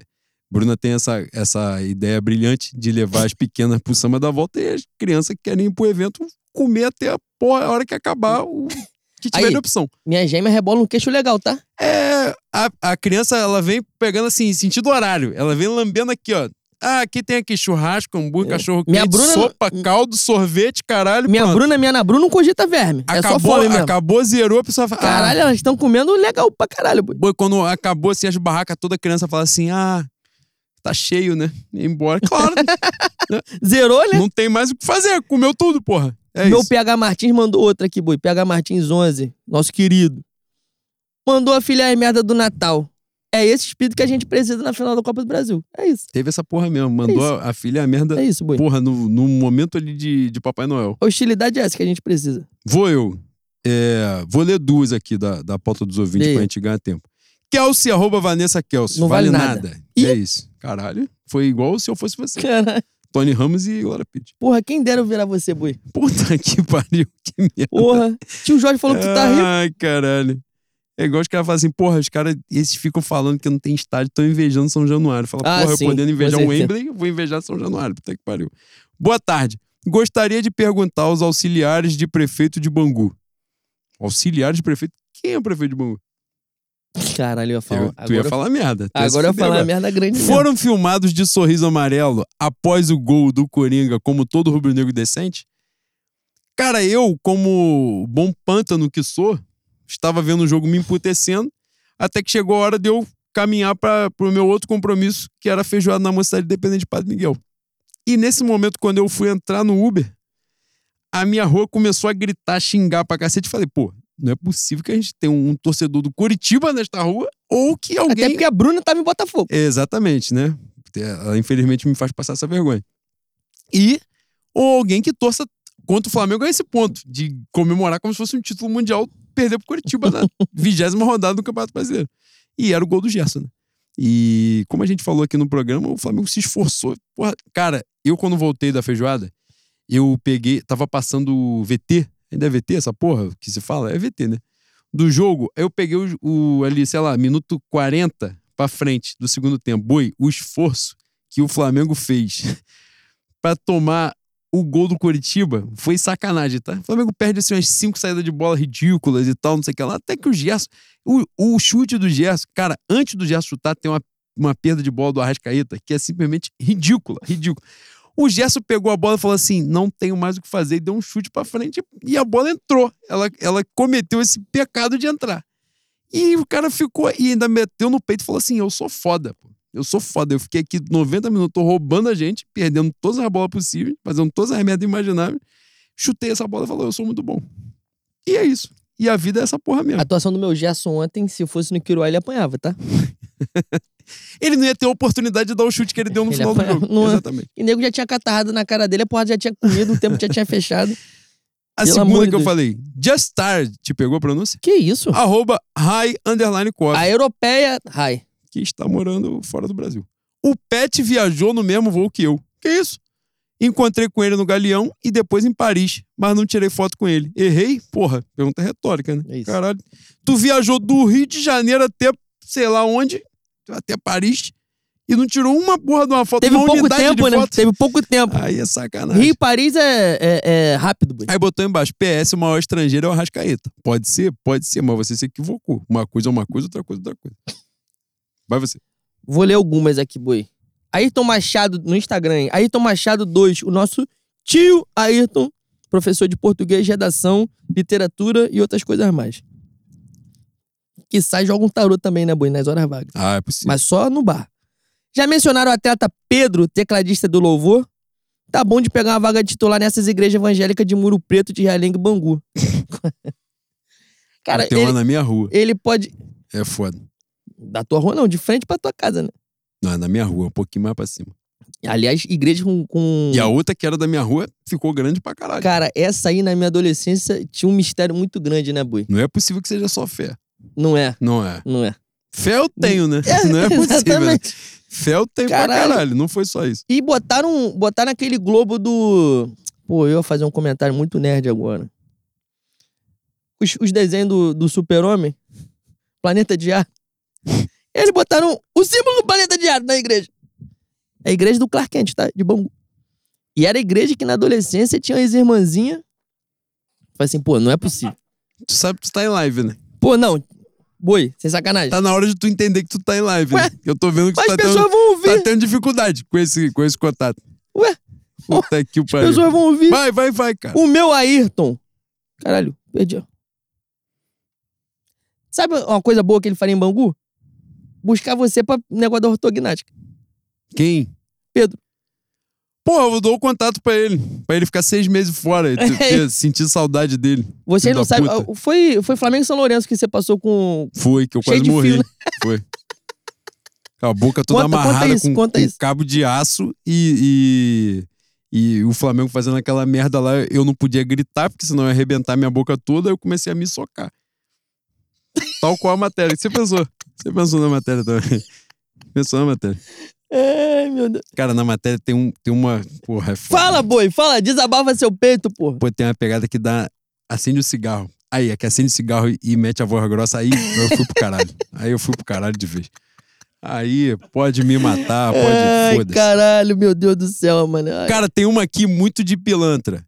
Speaker 2: Bruna tem essa, essa ideia brilhante de levar as pequenas pro Samba da Volta e as crianças que querem ir pro evento comer até a, porra, a hora que acabar o que tiver
Speaker 1: Aí.
Speaker 2: de opção.
Speaker 1: Minha gêmea rebola um queixo legal, tá?
Speaker 2: É, a, a criança, ela vem pegando assim, sentido horário. Ela vem lambendo aqui, ó. Ah, aqui tem aqui churrasco, hambúrguer, cachorro
Speaker 1: Minha
Speaker 2: quente,
Speaker 1: Bruna-
Speaker 2: sopa, caldo, sorvete, caralho.
Speaker 1: Minha
Speaker 2: pronto.
Speaker 1: Bruna, minha Ana Bruna não cogita verme. é só
Speaker 2: acabou,
Speaker 1: fome mesmo.
Speaker 2: acabou, zerou, a pessoa fala.
Speaker 1: Caralho, elas estão comendo legal pra caralho. boi.
Speaker 2: Ah, boi, quando acabou assim as barracas, toda criança fala assim: ah, tá cheio, né? E embora. Claro,
Speaker 1: Zerou, né?
Speaker 2: não tem mais o que fazer, comeu tudo, porra. É
Speaker 1: Meu
Speaker 2: isso.
Speaker 1: PH Martins mandou outra aqui, boi. PH Martins 11, nosso querido. Mandou a filha merda do Natal. É esse espírito que a gente precisa na final da Copa do Brasil. É isso.
Speaker 2: Teve essa porra mesmo. Mandou
Speaker 1: isso.
Speaker 2: a, filha a merda,
Speaker 1: É isso, boi.
Speaker 2: porra, no, no momento ali de, de Papai Noel.
Speaker 1: Hostilidade é essa que a gente precisa.
Speaker 2: Vou eu. É, vou ler duas aqui da, da pauta dos ouvintes
Speaker 1: Leia.
Speaker 2: pra gente ganhar tempo. Kelsey, arroba Vanessa Kelsey.
Speaker 1: Não vale
Speaker 2: nada.
Speaker 1: nada. Ih.
Speaker 2: É isso. Caralho. Foi igual se eu fosse você.
Speaker 1: Caralho.
Speaker 2: Tony Ramos e Glória Pitt.
Speaker 1: Porra, quem dera eu virar você, boi.
Speaker 2: Puta que pariu. Que merda.
Speaker 1: Porra. Tio Jorge falou que tu tá rico.
Speaker 2: Ai, caralho. É igual os caras falam assim, porra, os caras, esses ficam falando que não tem estádio, estão invejando São Januário. Fala,
Speaker 1: Ah,
Speaker 2: porra,
Speaker 1: sim,
Speaker 2: eu podendo invejar o. Wembley, vou invejar São Januário. Puta que pariu. Boa tarde. Gostaria de perguntar aos auxiliares de prefeito de Bangu. Auxiliares de prefeito? Quem é o prefeito de Bangu?
Speaker 1: Caralho, eu ia falar.
Speaker 2: Eu- tu
Speaker 1: agora,
Speaker 2: ia falar merda. Tu
Speaker 1: agora eu ia falar merda grande mesmo.
Speaker 2: Foram filmados de sorriso amarelo após o gol do Coringa, como todo rubro-negro decente? Cara, eu, como bom pântano que sou, estava vendo o jogo me emputecendo, até que chegou a hora de eu caminhar para o meu outro compromisso, que era feijoada na Mocidade Independente de Padre Miguel. E nesse momento, quando eu fui entrar no Uber, a minha rua começou a gritar, xingar pra cacete. Falei, pô, não é possível que a gente tenha um torcedor do Curitiba nesta rua ou que
Speaker 1: Até
Speaker 2: alguém
Speaker 1: porque a Bruna tava em Botafogo.
Speaker 2: Exatamente, né? Ela infelizmente me faz passar essa vergonha. E ou alguém que torça contra o Flamengo a esse ponto, de comemorar como se fosse um título mundial, perder pro Curitiba na vigésima rodada do Campeonato Brasileiro. E era o gol do Gerson, né? E como a gente falou aqui no programa, o Flamengo se esforçou. Porra, cara, eu quando voltei da feijoada, eu peguei, tava passando o VT, ainda é VT essa porra que se fala? É VT, né? Do jogo, eu peguei o, o ali, sei lá, minuto 40 pra frente do segundo tempo. Boi, o esforço que o Flamengo fez pra tomar o gol do Coritiba foi sacanagem, tá? O Flamengo perde assim umas cinco saídas de bola ridículas e tal, não sei o que lá. Até que o Gerson, o, o chute do Gerson, cara, antes do Gerson chutar, tem uma, uma perda de bola do Arrascaeta que é simplesmente ridícula, ridícula. O Gerson pegou a bola e falou assim: não tenho mais o que fazer, e deu um chute pra frente e a bola entrou. Ela, ela cometeu esse pecado de entrar. E o cara ficou e ainda meteu no peito e falou assim: eu sou foda, pô. Eu sou foda. Eu fiquei aqui 90 minutos roubando a gente, perdendo todas as bolas possíveis, fazendo todas as merdas imagináveis. Chutei essa bola e falou: eu sou muito bom. E é isso. E a vida é essa porra mesmo.
Speaker 1: A atuação do meu Gerson ontem, se fosse no Quiroá, ele apanhava, tá?
Speaker 2: Ele não ia ter a oportunidade de dar o chute que ele deu no
Speaker 1: Ele
Speaker 2: final do
Speaker 1: apanhava.
Speaker 2: jogo.
Speaker 1: Não.
Speaker 2: Exatamente.
Speaker 1: E o nego já tinha catarrado na cara dele, a porra já tinha comido, o tempo já tinha fechado.
Speaker 2: A
Speaker 1: Pelo
Speaker 2: segunda que
Speaker 1: de
Speaker 2: eu
Speaker 1: Deus.
Speaker 2: falei, Just Start, te pegou a pronúncia?
Speaker 1: Que isso?
Speaker 2: Arroba high underline coffee,
Speaker 1: A europeia. Ai.
Speaker 2: que está morando fora do Brasil. O Pet viajou no mesmo voo que eu. Que isso? Encontrei com ele no Galeão e depois em Paris, mas não tirei foto com ele. Errei? Porra, pergunta retórica, né?
Speaker 1: É.
Speaker 2: Caralho. Tu viajou do Rio de Janeiro até sei lá onde, até Paris, e não tirou uma porra de uma foto,
Speaker 1: Teve
Speaker 2: uma
Speaker 1: pouco tempo, né?
Speaker 2: foto.
Speaker 1: Teve pouco tempo.
Speaker 2: Aí é sacanagem.
Speaker 1: Rio e Paris é, é, é rápido, boy.
Speaker 2: Aí botou embaixo, PS, o maior estrangeiro é o Arrascaeta. Pode ser? Pode ser, mas você se equivocou. Uma coisa é uma coisa, outra coisa é outra coisa. Vai você.
Speaker 1: Vou ler algumas aqui, boi. Ayrton Machado, no Instagram, hein? Ayrton Machado 2, o nosso tio Ayrton, professor de português, redação, literatura e outras coisas mais. Que sai joga um tarô também, né, boi? Nas horas vagas.
Speaker 2: Ah, é possível.
Speaker 1: Mas só no bar. Já mencionaram o atleta Pedro, tecladista do Louvor? Tá bom de pegar uma vaga de titular nessas igrejas evangélicas de Muro Preto, de Realengue e Bangu. Cara,
Speaker 2: Tem uma
Speaker 1: ele,
Speaker 2: na minha rua.
Speaker 1: ele pode.
Speaker 2: É foda.
Speaker 1: Da tua rua, não, de frente pra tua casa, né?
Speaker 2: Não, é na minha rua, um pouquinho mais pra cima.
Speaker 1: Aliás, igreja com. com...
Speaker 2: E a outra que era da minha rua ficou grande pra caralho.
Speaker 1: Cara, essa aí na minha adolescência tinha um mistério muito grande, né, Bui?
Speaker 2: Não é possível que seja só fé.
Speaker 1: Não é,
Speaker 2: Não é.
Speaker 1: não é.
Speaker 2: Fé eu tenho, né? Não é possível. né?
Speaker 1: Exatamente.
Speaker 2: Fé eu tenho pra
Speaker 1: Caralho.
Speaker 2: caralho. Não foi só isso.
Speaker 1: E botaram, botaram aquele globo do. Pô, eu ia fazer um comentário muito nerd agora. Os, os desenhos do, do Super-Homem, Planeta de Ar. Eles botaram o símbolo do Planeta de Ar na igreja. É a igreja do Clark Kent, tá? De Bangu. E era a igreja que na adolescência tinha as irmãzinhas. Falei assim, pô, não é possível.
Speaker 2: Tu sabe que tu tá em live, né?
Speaker 1: Pô, não. Boi, sem sacanagem.
Speaker 2: Tá na hora de tu entender que tu tá em live.
Speaker 1: Ué,
Speaker 2: né? Eu tô vendo que
Speaker 1: Mas
Speaker 2: tu
Speaker 1: as
Speaker 2: tá
Speaker 1: pessoas
Speaker 2: tendo,
Speaker 1: vão ouvir.
Speaker 2: tá tendo dificuldade com esse, com esse contato.
Speaker 1: Ué,
Speaker 2: Puta que o
Speaker 1: as
Speaker 2: pariu.
Speaker 1: pessoas vão ouvir.
Speaker 2: Vai, vai, vai, cara.
Speaker 1: O meu Ayrton. Caralho, perdi. ó. Sabe uma coisa boa que ele faria em Bangu? Buscar você pra negócio da ortognática.
Speaker 2: Quem?
Speaker 1: Pedro.
Speaker 2: Pô, eu dou o contato pra ele. Pra ele ficar seis meses fora. Ter- sentir saudade dele.
Speaker 1: Vocês não sabem. Foi, foi Flamengo e São Lourenço que você passou com.
Speaker 2: Foi, que eu
Speaker 1: Cheio
Speaker 2: quase morri.
Speaker 1: fio, né?
Speaker 2: Foi. Com a boca toda
Speaker 1: Conta- conta
Speaker 2: amarrada
Speaker 1: isso,
Speaker 2: com,
Speaker 1: conta
Speaker 2: com
Speaker 1: isso.
Speaker 2: cabo de aço e, e, e o Flamengo fazendo aquela merda lá. Eu não podia gritar, porque senão ia arrebentar minha boca toda. Eu comecei a me socar. Tal qual a matéria. Você pensou? Você pensou na matéria também? Pensou na matéria?
Speaker 1: Ai, meu Deus.
Speaker 2: Cara, na matéria tem, um, tem uma. Porra, é foda.
Speaker 1: Fala, boi, fala, desabafa seu peito, porra.
Speaker 2: Pô, tem uma pegada que dá. Acende o cigarro. Aí, é que acende o cigarro e- mete a voz grossa. Aí eu fui pro caralho. Aí eu fui pro caralho de vez. Aí pode me matar, pode.
Speaker 1: Ai, caralho, meu Deus do céu, mano. Ai,
Speaker 2: Cara, tem uma aqui muito de pilantra.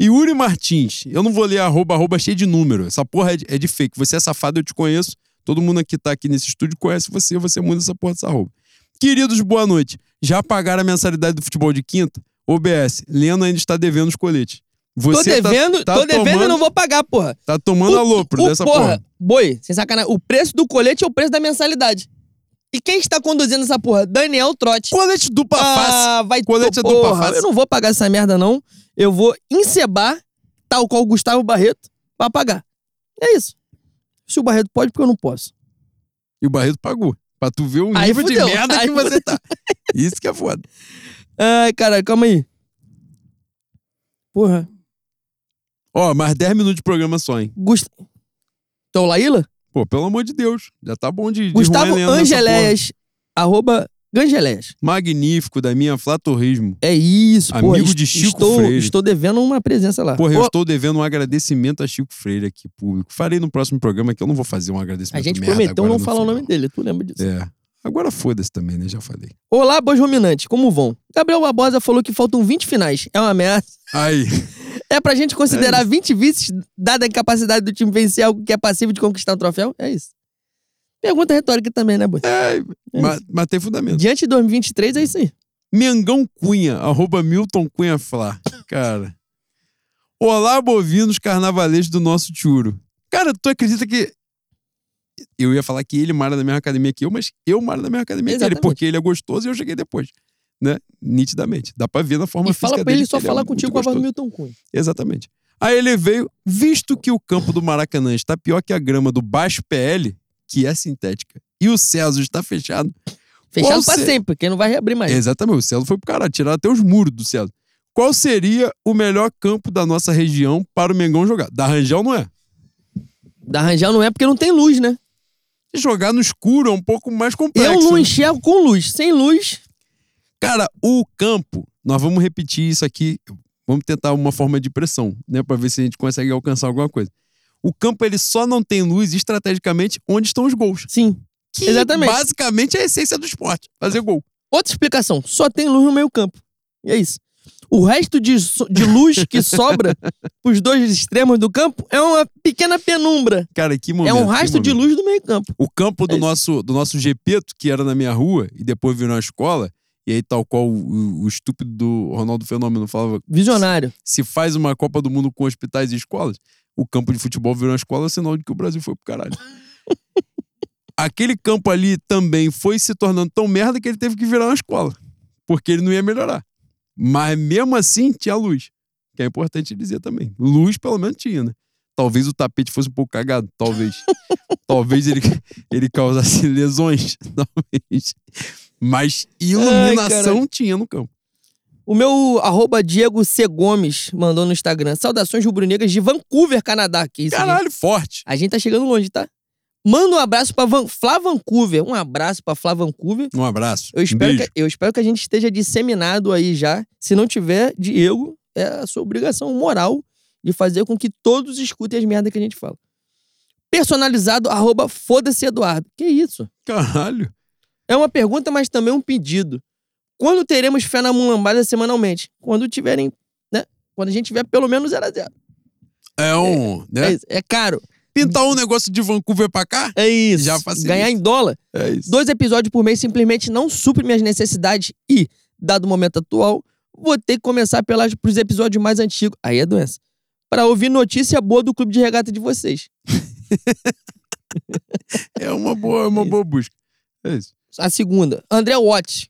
Speaker 2: Yuri Martins. Eu não vou ler arroba, arroba cheio de número. Essa porra é de, é de fake. Você é safado, eu te conheço. Todo mundo que tá aqui nesse estúdio conhece você, você muda essa porra dessa arroba. Queridos, boa noite. Já pagaram a mensalidade do futebol de quinta? OBS, Leno ainda está devendo os coletes.
Speaker 1: tô
Speaker 2: Você tá-
Speaker 1: devendo,
Speaker 2: tá
Speaker 1: tô devendo e
Speaker 2: tomando-
Speaker 1: não vou pagar, porra.
Speaker 2: Tá tomando a lopro
Speaker 1: o,
Speaker 2: dessa
Speaker 1: porra,
Speaker 2: porra.
Speaker 1: Boi, sem sacanagem. O preço do colete é o preço da mensalidade. E quem está conduzindo essa porra? Daniel Trotti.
Speaker 2: Colete dupla face.
Speaker 1: Ah, vai
Speaker 2: Colete é dupla face.
Speaker 1: Eu não vou pagar essa merda, não. Eu vou encebar, tal qual o Gustavo Barreto, pra pagar. É isso. Se o Barreto pode, porque eu não posso.
Speaker 2: E o Barreto pagou. Pra tu ver o
Speaker 1: Aí
Speaker 2: nível
Speaker 1: fudeu,
Speaker 2: de merda
Speaker 1: aí
Speaker 2: que você tá. Isso que é foda.
Speaker 1: Ai, caralho, calma aí. Porra.
Speaker 2: Ó, mais 10 minutos de programa só, hein?
Speaker 1: Gust... Tô Laíla?
Speaker 2: Pô, pelo amor de Deus. Já tá bom de, de
Speaker 1: Gustavo. Angeléias, arroba Gangeléias.
Speaker 2: magnífico da minha Flatorrismo.
Speaker 1: É isso, pô.
Speaker 2: Amigo de Chico
Speaker 1: estou,
Speaker 2: Freire.
Speaker 1: Estou devendo uma presença lá.
Speaker 2: Porra, eu
Speaker 1: Ô,
Speaker 2: estou devendo um agradecimento a Chico Freire aqui, público. Farei no próximo programa que eu não vou fazer um agradecimento.
Speaker 1: a gente prometeu não falar o nome dele, tu lembra disso?
Speaker 2: É. Agora foda-se também, né? Já falei.
Speaker 1: Olá, boas ruminantes, como vão? Gabriel Barbosa falou que faltam 20 finais. É uma ameaça.
Speaker 2: Aí.
Speaker 1: É pra gente considerar 20 vices, dada a incapacidade do time vencer algo que é passivo de conquistar um troféu? É isso. Pergunta retórica também, né, Boi?
Speaker 2: É, mas, mas tem fundamento.
Speaker 1: Diante de 2023, é isso aí.
Speaker 2: Mengão Cunha, arroba Milton Cunha Flá. Cara. Olá, bovinos carnavalescos do nosso Tchuro. Cara, tu acredita que. Eu ia falar que ele mora na mesma academia que eu, mas eu moro na mesma academia que ele,
Speaker 1: Exatamente.
Speaker 2: porque ele é gostoso e eu cheguei depois. Né? Nitidamente. Dá pra ver na forma
Speaker 1: E fala pra ele
Speaker 2: dele
Speaker 1: só
Speaker 2: que
Speaker 1: falar
Speaker 2: é
Speaker 1: contigo com a voz do. Milton Cunha.
Speaker 2: Exatamente. Aí ele veio, visto que o campo do Maracanã está pior que a grama do Baixo PL, que é sintética, e o César está fechado.
Speaker 1: Fechado
Speaker 2: se-
Speaker 1: sempre, porque não vai reabrir mais.
Speaker 2: Exatamente, o César foi pro caralho, tiraram até os muros do César. Qual seria o melhor campo da nossa região para o Mengão jogar? Da Rangel não é.
Speaker 1: Da Rangel não é porque não tem luz, né?
Speaker 2: Jogar no escuro é um pouco mais complexo.
Speaker 1: Eu não
Speaker 2: né?
Speaker 1: enxergo com luz. Sem luz,
Speaker 2: Cara, o campo, nós vamos repetir isso aqui, vamos tentar uma forma de pressão, né, Pra ver se a gente consegue alcançar alguma coisa. O campo ele só não tem luz estrategicamente onde estão os gols.
Speaker 1: sim.
Speaker 2: Que
Speaker 1: Exatamente.
Speaker 2: basicamente é a essência do esporte, fazer gol.
Speaker 1: Outra explicação, só tem luz no meio campo. E é isso. O resto de, de luz que sobra pros dois extremos do campo é uma pequena penumbra.
Speaker 2: Cara, que momento.
Speaker 1: é um rastro de luz do meio campo.
Speaker 2: O campo do
Speaker 1: É
Speaker 2: nosso do nosso Gepeto, que era na minha rua e depois virou uma escola, e aí tal qual o, o- estúpido do Ronaldo Fenômeno falava,
Speaker 1: Visionário.
Speaker 2: se faz uma Copa do Mundo com hospitais e escolas, o campo de futebol virou uma escola, sinal de que o Brasil foi pro caralho. Aquele campo ali também foi se tornando tão merda que ele teve que virar uma escola. Porque ele não ia melhorar. Mas mesmo assim tinha luz. Que é importante dizer também. Luz pelo menos tinha, né? Talvez o tapete fosse um pouco cagado. Talvez. talvez ele, ele causasse lesões. Talvez. Mas iluminação
Speaker 1: caralho.
Speaker 2: tinha no campo.
Speaker 1: O meu arroba Diego C. Gomes mandou no Instagram. Saudações rubro-negras de Vancouver, Canadá. Que isso, gente?
Speaker 2: Caralho, forte.
Speaker 1: A gente tá chegando longe, tá? Manda um abraço pra Van... Flá Vancouver. Um abraço pra Flá Vancouver.
Speaker 2: Um abraço.
Speaker 1: Eu
Speaker 2: um
Speaker 1: espero,
Speaker 2: beijo.
Speaker 1: que, eu espero que a gente esteja disseminado aí já. Se não tiver, Diego, é a sua obrigação moral de fazer com que todos escutem as merdas que a gente fala. Personalizado, arroba foda-se Eduardo. Que isso?
Speaker 2: Caralho.
Speaker 1: É uma pergunta, mas também um pedido. Quando teremos fé na mulambada semanalmente? Quando tiverem, né? Quando a gente tiver pelo menos 0 a 0
Speaker 2: É um.
Speaker 1: é,
Speaker 2: né?
Speaker 1: isso, é caro.
Speaker 2: Pintar um negócio de Vancouver pra cá?
Speaker 1: É isso.
Speaker 2: Já facilita.
Speaker 1: Ganhar em dólar.
Speaker 2: É isso.
Speaker 1: Dois episódios por mês simplesmente não supre minhas necessidades e, dado o momento atual, vou ter que começar pelas, pros episódios mais antigos. Aí é doença. Pra ouvir notícia boa do clube de regata de vocês.
Speaker 2: É uma boa, é uma boa busca. É isso.
Speaker 1: A segunda, André Watts.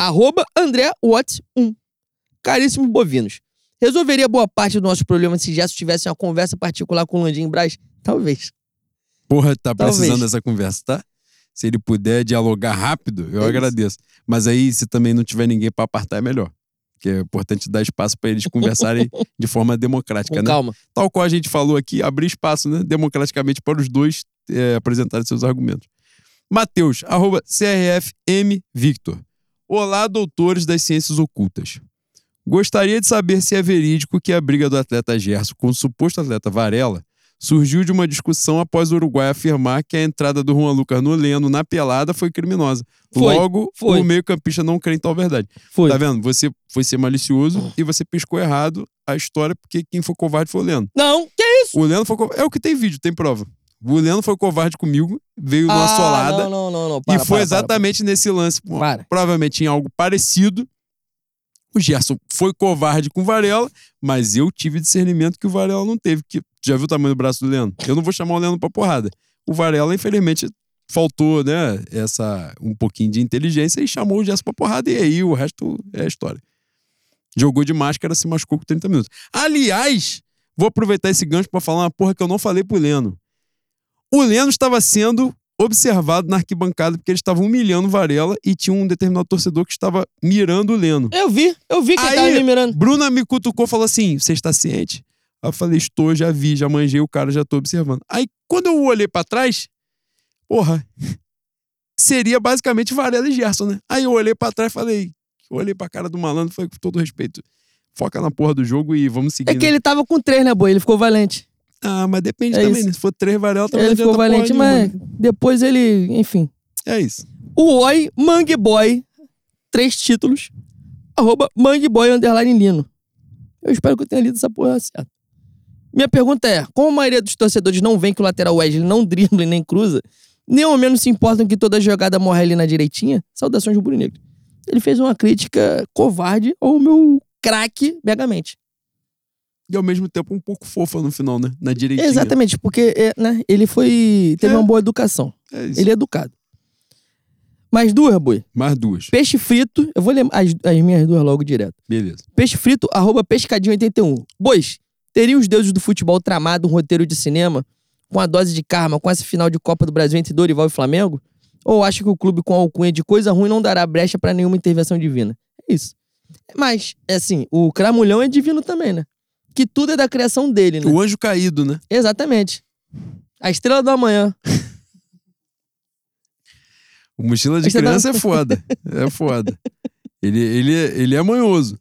Speaker 1: Arroba André Watts 1. Caríssimos bovinos. Resolveria boa parte dos nossos problemas se Gerson tivesse uma conversa particular com o Landim Braz? Talvez.
Speaker 2: Porra, tá
Speaker 1: Talvez.
Speaker 2: precisando dessa conversa, tá? Se ele puder dialogar rápido, eu
Speaker 1: É
Speaker 2: agradeço. Mas aí, se também não tiver ninguém pra apartar, é melhor. Porque é importante dar espaço pra eles conversarem de forma democrática,
Speaker 1: Com
Speaker 2: né?
Speaker 1: calma.
Speaker 2: Tal qual a gente falou aqui, abrir espaço, né? Democraticamente para os dois é, apresentarem seus argumentos. Matheus, arroba CRFM Victor. Olá, doutores das ciências ocultas. Gostaria de saber se é verídico que a briga do atleta Gerson com o suposto atleta Varela surgiu de uma discussão após o Uruguai afirmar que a entrada do Juan Lucas no Leno na pelada foi criminosa.
Speaker 1: Foi,
Speaker 2: Logo,
Speaker 1: foi.
Speaker 2: o meio-campista não crê em tal verdade.
Speaker 1: Foi.
Speaker 2: Tá vendo? Você foi ser malicioso e você pescou errado a história, porque quem foi covarde foi o Leno.
Speaker 1: Não, que isso?
Speaker 2: O Leno foi covarde. É o que tem vídeo, tem prova. O Leno foi covarde comigo, veio numa
Speaker 1: Ah,
Speaker 2: solada.
Speaker 1: Não, não, não, não.
Speaker 2: e
Speaker 1: Para,
Speaker 2: foi
Speaker 1: para, para,
Speaker 2: exatamente nesse lance.
Speaker 1: para. Para.
Speaker 2: Provavelmente em algo parecido. O Gerson foi covarde com o Varela, mas eu tive discernimento que o Varela não teve. Que, já viu o tamanho do braço do Leno? Eu não vou chamar o Leno pra porrada. O Varela, infelizmente, faltou, né, essa, um pouquinho de inteligência e chamou o Gerson pra porrada. E aí o resto é história. Jogou de máscara, se machucou com 30 minutos. Aliás, vou aproveitar esse gancho pra falar uma porra que eu não falei pro Leno. O Leno estava sendo observado na arquibancada porque eles estavam humilhando o Varela e tinha um determinado torcedor que estava mirando o Leno.
Speaker 1: Eu vi, eu vi quem
Speaker 2: Aí-
Speaker 1: tava me mirando.
Speaker 2: Bruna me cutucou e falou assim: Você está ciente? Aí eu falei: Estou, já vi, já manjei o cara, já tô observando. Aí quando eu olhei pra trás, porra, seria basicamente Varela e Gerson, né? Aí eu olhei pra trás e falei, olhei pra cara do malandro e falei, com todo respeito, foca na porra do jogo e vamos seguir.
Speaker 1: É que
Speaker 2: né?
Speaker 1: ele tava com três, né, boi? Ele ficou valente.
Speaker 2: Ah, mas depende
Speaker 1: É
Speaker 2: também,
Speaker 1: isso.
Speaker 2: né? Se for três Varela, também
Speaker 1: ele
Speaker 2: não
Speaker 1: ficou valente, mas
Speaker 2: né?
Speaker 1: depois ele, enfim.
Speaker 2: É isso.
Speaker 1: O Oi, Mangue Boy, três títulos, arroba Mangue Boy Underline Lino. Eu espero que eu tenha lido essa porra certa. Minha pergunta é, como a maioria dos torcedores não vê que o lateral Wesley não dribla e nem cruza, nem ao menos se importam que toda jogada morre ali na direitinha, saudações rubro-negro. Ele fez uma crítica covarde ao meu craque Megamente.
Speaker 2: E ao mesmo tempo um pouco fofa no final, né? Na direitinha.
Speaker 1: Exatamente, porque é, né, ele foi teve
Speaker 2: É.
Speaker 1: uma boa educação.
Speaker 2: É isso.
Speaker 1: Ele é educado. Mais duas, boi.
Speaker 2: Mais duas.
Speaker 1: Peixe frito, eu vou ler as, as minhas duas logo direto.
Speaker 2: Beleza.
Speaker 1: Peixe frito, arroba pescadinho81. Bois, teriam os deuses do futebol tramado um roteiro de cinema com a dose de karma com essa final de Copa do Brasil entre Dorival e Flamengo? Ou acha que o clube com a alcunha de coisa ruim não dará brecha pra nenhuma intervenção divina? É isso. Mas, é assim, o cramulhão é divino também, né? Que tudo é da criação dele, né?
Speaker 2: O anjo caído, né?
Speaker 1: Exatamente. A estrela do amanhã.
Speaker 2: O mochila de
Speaker 1: dá-
Speaker 2: criança é foda. É foda. Ele, ele, é- ele é manhoso.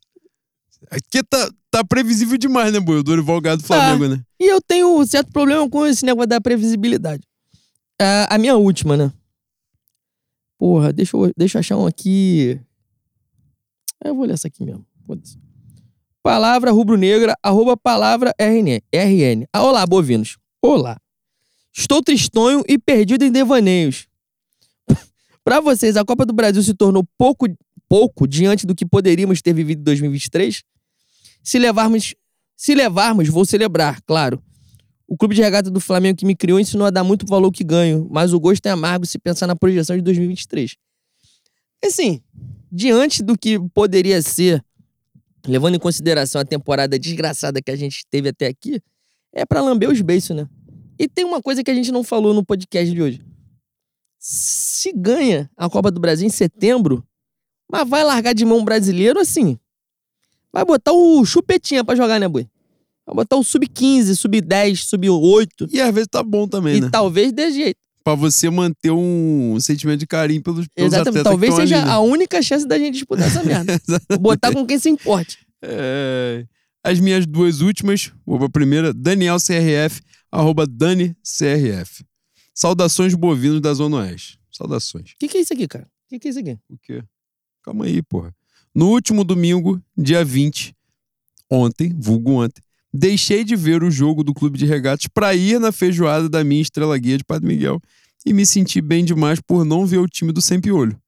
Speaker 2: Aqui tá, tá previsível demais, né, boi? O Dorival Gado do Flamengo, né?
Speaker 1: E eu tenho um certo problema com esse negócio da previsibilidade. A minha última, né? Porra, deixa eu, deixa eu achar um aqui. Eu vou ler essa aqui mesmo. Foda-se. Palavra rubro-negra, arroba palavra RN. RN. Ah, olá, bovinos. Olá. Estou tristonho e perdido em devaneios. Pra vocês, a Copa do Brasil se tornou pouco, pouco diante do que poderíamos ter vivido em 2023? Se levarmos se levarmos, vou celebrar, claro. O clube de regata do Flamengo que me criou ensinou a dar muito valor que ganho, mas o gosto é amargo se pensar na projeção de 2023. Assim, diante do que poderia ser, levando em consideração a temporada desgraçada que a gente teve até aqui, é pra lamber os beiços, né? E tem uma coisa que a gente não falou no podcast de hoje. Se ganha a Copa do Brasil em setembro, mas vai largar de mão um brasileiro assim, Vai botar o chupetinha pra jogar, né, boi? Vai botar o sub-15, sub-10, sub-8.
Speaker 2: E às vezes tá bom também,
Speaker 1: E
Speaker 2: né?
Speaker 1: talvez dê jeito.
Speaker 2: Pra você manter um sentimento de carinho pelos, pelos
Speaker 1: Exatamente. Talvez seja
Speaker 2: ali, né?
Speaker 1: a única chance da gente disputar essa merda. botar com quem se importe.
Speaker 2: É, As minhas duas últimas, vou pra primeira, Daniel CRF, arroba Dani CRF. Saudações bovinos da Zona Oeste. Saudações.
Speaker 1: O que, que é isso aqui, cara? O que, que é isso aqui?
Speaker 2: O quê? Calma aí, porra. No último domingo, dia 20, ontem, vulgo ontem, deixei de ver o jogo do Clube de Regatas pra ir na feijoada da minha estrela guia de Padre Miguel e me senti bem demais por não ver o time do Sem Piolho.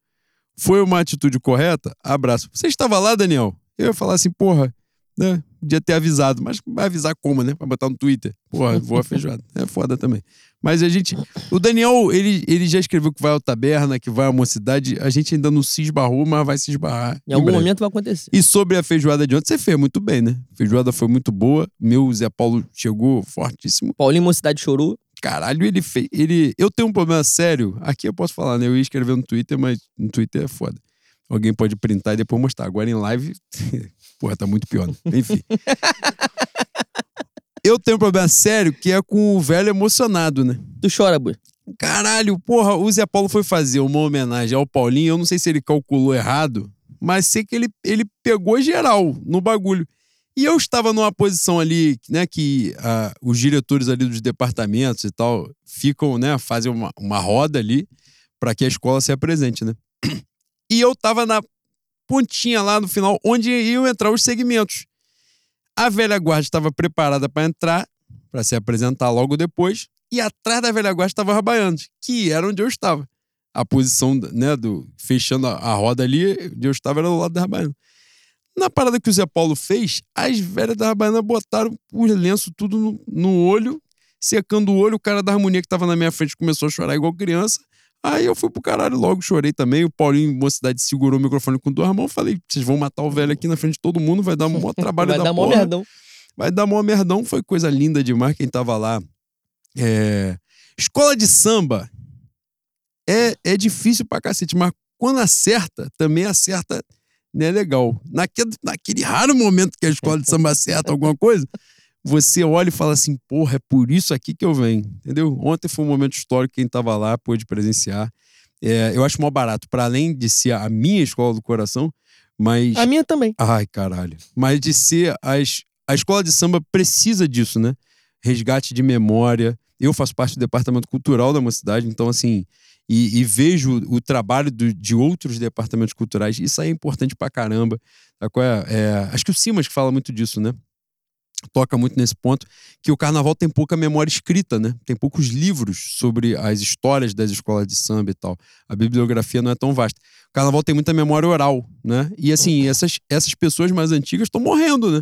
Speaker 2: Foi uma atitude correta? Abraço. Você estava lá, Daniel? Eu ia falar assim, porra, né? Podia ter avisado, mas vai avisar como, né? Pra botar no Twitter. Porra, vou à feijoada. É foda também. Mas a gente. O Daniel, ele, ele já escreveu que vai ao Taberna, que vai à Mocidade. A gente ainda não se esbarrou, mas vai se esbarrar.
Speaker 1: Em algum
Speaker 2: breve.
Speaker 1: momento vai acontecer.
Speaker 2: E sobre a feijoada de ontem, você fez muito bem, né? A feijoada foi muito boa. Meu Zé Paulo chegou fortíssimo.
Speaker 1: Paulinho Mocidade chorou.
Speaker 2: Caralho, ele fez. Ele... Eu tenho um problema sério. Aqui eu posso falar, né? Eu ia escrever no Twitter, mas no Twitter é foda. Alguém pode printar e depois mostrar. Agora em live, porra, tá muito pior. né? Enfim. eu tenho um problema sério que é com o velho emocionado, né?
Speaker 1: Tu chora, boi.
Speaker 2: Caralho, porra, o Zé Paulo foi fazer uma homenagem ao Paulinho. Eu não sei se ele calculou errado, mas sei que ele, ele pegou geral no bagulho. E eu estava numa posição ali, né, que ah, os diretores ali dos departamentos e tal ficam, né, fazem uma, uma roda ali para que a escola se apresente, né? E eu tava na pontinha lá no final, onde iam entrar os segmentos. A velha guarda estava preparada para entrar, para se apresentar logo depois, e atrás da velha guarda estava a Baianos, que era onde eu estava. A posição, né, do fechando a, a roda ali, onde eu estava era do lado da Baiana. Na parada que o Zé Paulo fez, as velhas da Baiana botaram o lenço tudo no, no olho, secando o olho, o cara da harmonia que estava na minha frente começou a chorar igual criança. Aí eu fui pro caralho logo, chorei também. O Paulinho, mocidade, segurou o microfone com duas mãos. Falei, vocês vão matar o velho aqui na frente de todo mundo, vai dar um maior trabalho
Speaker 1: vai
Speaker 2: da
Speaker 1: dar mó
Speaker 2: porra.
Speaker 1: merdão.
Speaker 2: Vai dar mó merdão. Foi coisa linda demais quem tava lá. É... Escola de samba é, é difícil pra cacete, mas quando acerta, também acerta, né, legal. Naquele, naquele raro momento que a escola de samba acerta alguma coisa, você olha e fala assim, porra, é por isso aqui que eu venho, entendeu? Ontem foi um momento histórico, quem tava lá pôde presenciar. É, eu acho mó barato, para além de ser a minha escola do coração, mas.
Speaker 1: A minha também.
Speaker 2: Ai, caralho. Mas de ser. As, a escola de samba precisa disso, né? Resgate de memória. Eu faço parte do departamento cultural da minha cidade, então, assim. E, e vejo o trabalho do, de outros departamentos culturais. Isso aí é importante pra caramba. É, é, acho que o Simas que fala muito disso, né? Toca muito nesse ponto, que o carnaval tem pouca memória escrita, né? Tem poucos livros sobre as histórias das escolas de samba e tal. A bibliografia não é tão vasta. O carnaval tem muita memória oral, né? E assim, essas, essas pessoas mais antigas estão morrendo, né?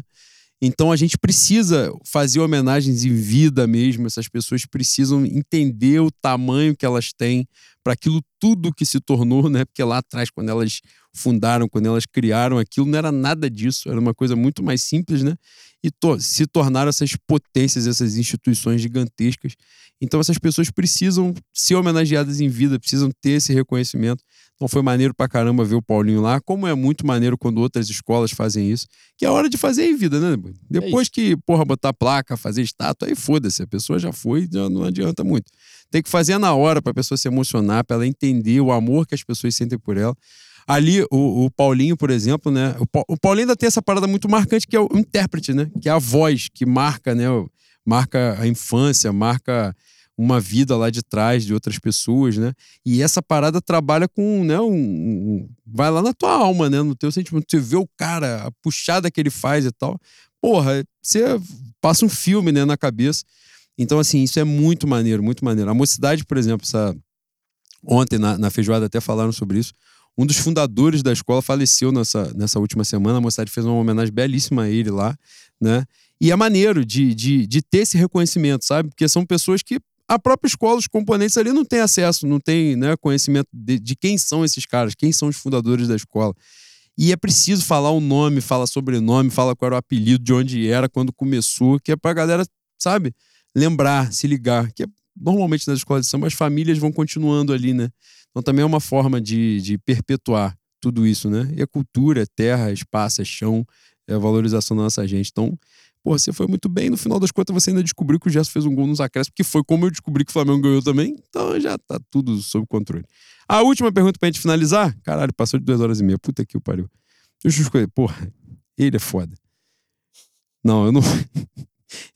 Speaker 2: Então a gente precisa fazer homenagens em vida mesmo. Essas pessoas precisam entender o tamanho que elas têm para aquilo tudo que se tornou, né? Porque lá atrás, quando elas fundaram, quando elas criaram aquilo, não era nada disso, era uma coisa muito mais simples, né? E to se tornaram essas potências, essas instituições gigantescas. Então essas pessoas precisam ser homenageadas em vida, precisam ter esse reconhecimento. Então foi maneiro pra caramba ver o Paulinho lá, como é muito maneiro quando outras escolas fazem isso, que é hora de fazer em vida, né? Depois é que, porra, botar placa, fazer estátua, aí foda-se, a pessoa já foi, já não adianta muito. Tem que fazer na hora pra pessoa se emocionar, pra ela entender o amor que as pessoas sentem por ela. Ali, o, o Paulinho, por exemplo, né? O, o, Paulinho ainda tem essa parada muito marcante, que é o intérprete, né? Que é a voz que marca, né? Marca a infância, marca uma vida lá de trás de outras pessoas, né? E essa parada trabalha com, né? Um, um, vai lá na tua alma, né? No teu sentimento. Você vê o cara, a puxada que ele faz e tal. Porra, você passa um filme, né? Na cabeça. Então, assim, isso é muito maneiro, muito maneiro. A mocidade, por exemplo, essa... ontem na, na feijoada até falaram sobre isso. Um dos fundadores da escola faleceu nessa, nessa última semana. A mocidade fez uma homenagem belíssima a ele lá, né? E é maneiro de, de, de ter esse reconhecimento, sabe? Porque são pessoas que a própria escola, os componentes ali não tem acesso, não tem né, conhecimento de, de quem são esses caras, quem são os fundadores da escola. E é preciso falar o nome, falar sobrenome, falar qual era o apelido, de onde era, quando começou, que é pra galera, sabe, lembrar, se ligar. Que é, normalmente nas escolas de samba as famílias vão continuando ali, né? Então também é uma forma de, de perpetuar tudo isso, né? E a cultura, é terra, espaço, é chão, é a valorização da nossa gente. Então, pô, você foi muito bem. No final das contas, você ainda descobriu que o Gerson fez um gol nos acréscimos, que foi como eu descobri que o Flamengo ganhou também. Então já tá tudo sob controle. A última pergunta pra gente finalizar. Caralho, passou de duas horas e meia. Puta que o pariu. Eu escolher. Porra, ele é foda. Não, eu não.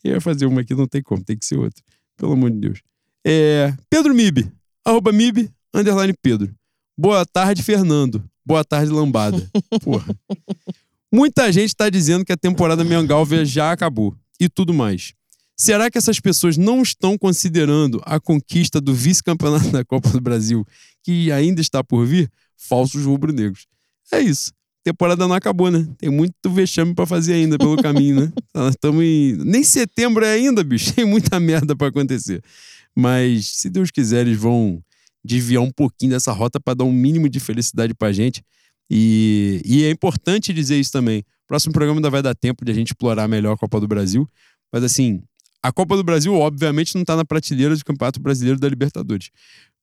Speaker 2: eu ia fazer uma aqui, não tem como, tem que ser outra. Pelo amor de Deus. É. Pedro Mib. Arroba Mib, underline Pedro. Boa tarde, Fernando. Boa tarde, Lambada. Porra. Muita gente está dizendo que a temporada Mengalvia já acabou e tudo mais. Será que essas pessoas não estão considerando a conquista do vice-campeonato da Copa do Brasil, que ainda está por vir? Falsos rubro-negros. É isso. Temporada não acabou, né? Tem muito vexame para fazer ainda pelo caminho, né? Estamos em. Nem setembro é ainda, bicho. Tem muita merda para acontecer. Mas, se Deus quiser, eles vão desviar um pouquinho dessa rota para dar um mínimo de felicidade para a gente. E, e, é importante dizer isso também. Próximo programa ainda vai dar tempo de a gente explorar melhor a Copa do Brasil. Mas assim, a Copa do Brasil, obviamente, não está na prateleira do Campeonato Brasileiro da Libertadores.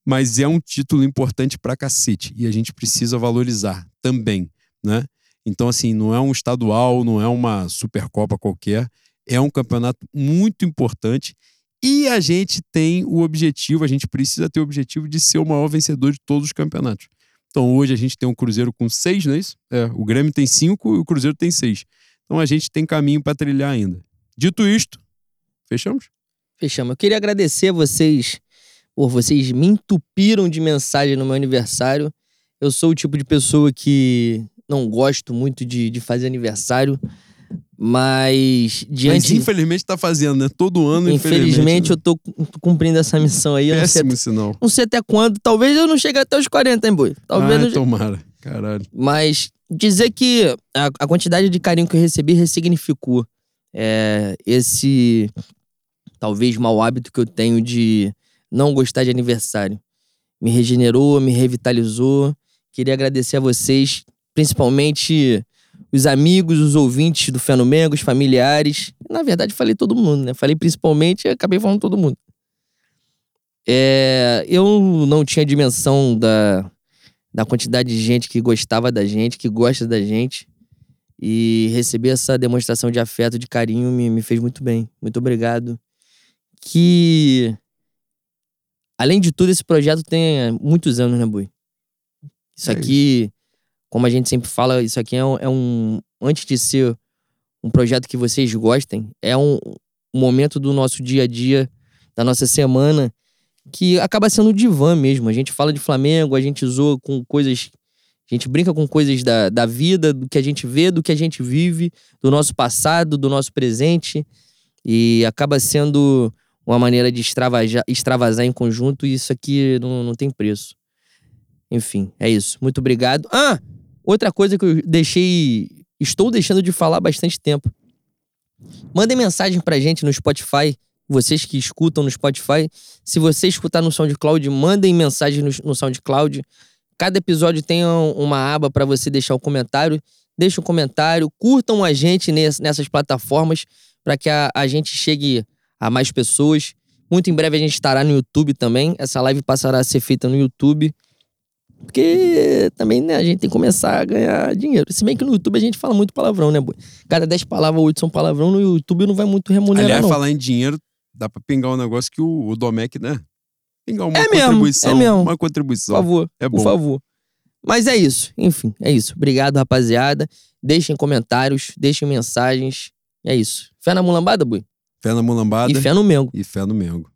Speaker 2: Mas é um título importante pra cacete. E a gente precisa valorizar também, né? Então, assim, não é um estadual, não é uma Supercopa qualquer. É um campeonato muito importante e a gente tem o objetivo, a gente precisa ter o objetivo de ser o maior vencedor de todos os campeonatos. Então hoje a gente tem um Cruzeiro com seis, não é isso? É, o Grêmio tem cinco e o Cruzeiro tem seis. Então a gente tem caminho para trilhar ainda. Dito isto, fechamos?
Speaker 1: Fechamos. Eu queria agradecer a vocês por vocês me entupiram de mensagem no meu aniversário. Eu sou o tipo de pessoa que não gosto muito de, de fazer aniversário. Mas diante.
Speaker 2: Mas infelizmente tá fazendo, né? Todo ano,
Speaker 1: infelizmente. Infelizmente
Speaker 2: né?
Speaker 1: eu tô cumprindo essa missão aí.
Speaker 2: Péssimo
Speaker 1: não
Speaker 2: sei, sinal.
Speaker 1: Não sei até quando. Talvez eu não chegue até os 40, hein, boi? Talvez
Speaker 2: ah,
Speaker 1: não...
Speaker 2: tomara. Caralho.
Speaker 1: Mas dizer que a, a, quantidade de carinho que eu recebi ressignificou é, esse talvez mau hábito que eu tenho de não gostar de aniversário. Me regenerou, me revitalizou. Queria agradecer a vocês, principalmente os amigos, os ouvintes do Fenomengo, os familiares. Na verdade, falei todo mundo, né? Falei principalmente e acabei falando todo mundo. É, eu não tinha dimensão da, da quantidade de gente que gostava da gente, que gosta da gente. E receber essa demonstração de afeto, de carinho, me, me fez muito bem. Muito obrigado. Que além de tudo, esse projeto tem muitos anos, né, Bui? Isso
Speaker 2: É
Speaker 1: aqui, como a gente sempre fala, isso aqui é um, é um- Antes de ser um projeto que vocês gostem, é um, um momento do nosso dia a dia, da nossa semana, que acaba sendo divã mesmo. A gente fala de Flamengo, a gente zoa com coisas. A gente brinca com coisas da, da vida, do que a gente vê, do que a gente vive, do nosso passado, do nosso presente. E acaba sendo uma maneira de extravajar, extravasar em conjunto, e isso aqui não, não tem preço. Enfim, é isso. Muito obrigado. Ah! Outra coisa que eu deixei. Estou deixando de falar há bastante tempo. Mandem mensagem pra gente no Spotify. Vocês que escutam no Spotify. Se você escutar no SoundCloud, mandem mensagem no, no SoundCloud. Cada episódio tem um- uma aba pra você deixar o comentário. Deixe um comentário. Curtam a gente nes- nessas plataformas para que a, a gente chegue a mais pessoas. Muito em breve a gente estará no YouTube também. Essa live passará a ser feita no YouTube. Porque também, né, a gente tem que começar a ganhar dinheiro. Se bem que no YouTube a gente fala muito palavrão, né, boi? Cada 10 palavras, 8 são palavrão. No YouTube não vai muito remunerar,
Speaker 2: Aliás,
Speaker 1: não.
Speaker 2: falar em dinheiro, dá pra pingar um negócio que o, o Domec, né? Pingar uma
Speaker 1: É mesmo,
Speaker 2: contribuição.
Speaker 1: é mesmo.
Speaker 2: Uma
Speaker 1: Por
Speaker 2: contribuição.
Speaker 1: favor,
Speaker 2: É
Speaker 1: por
Speaker 2: bom.
Speaker 1: favor. Mas é isso. Enfim, é isso. Obrigado, rapaziada. Deixem comentários, deixem mensagens. É isso. Fé na mulambada, boi?
Speaker 2: Fé na mulambada
Speaker 1: E fé no Mengo.
Speaker 2: e fé no Mengo.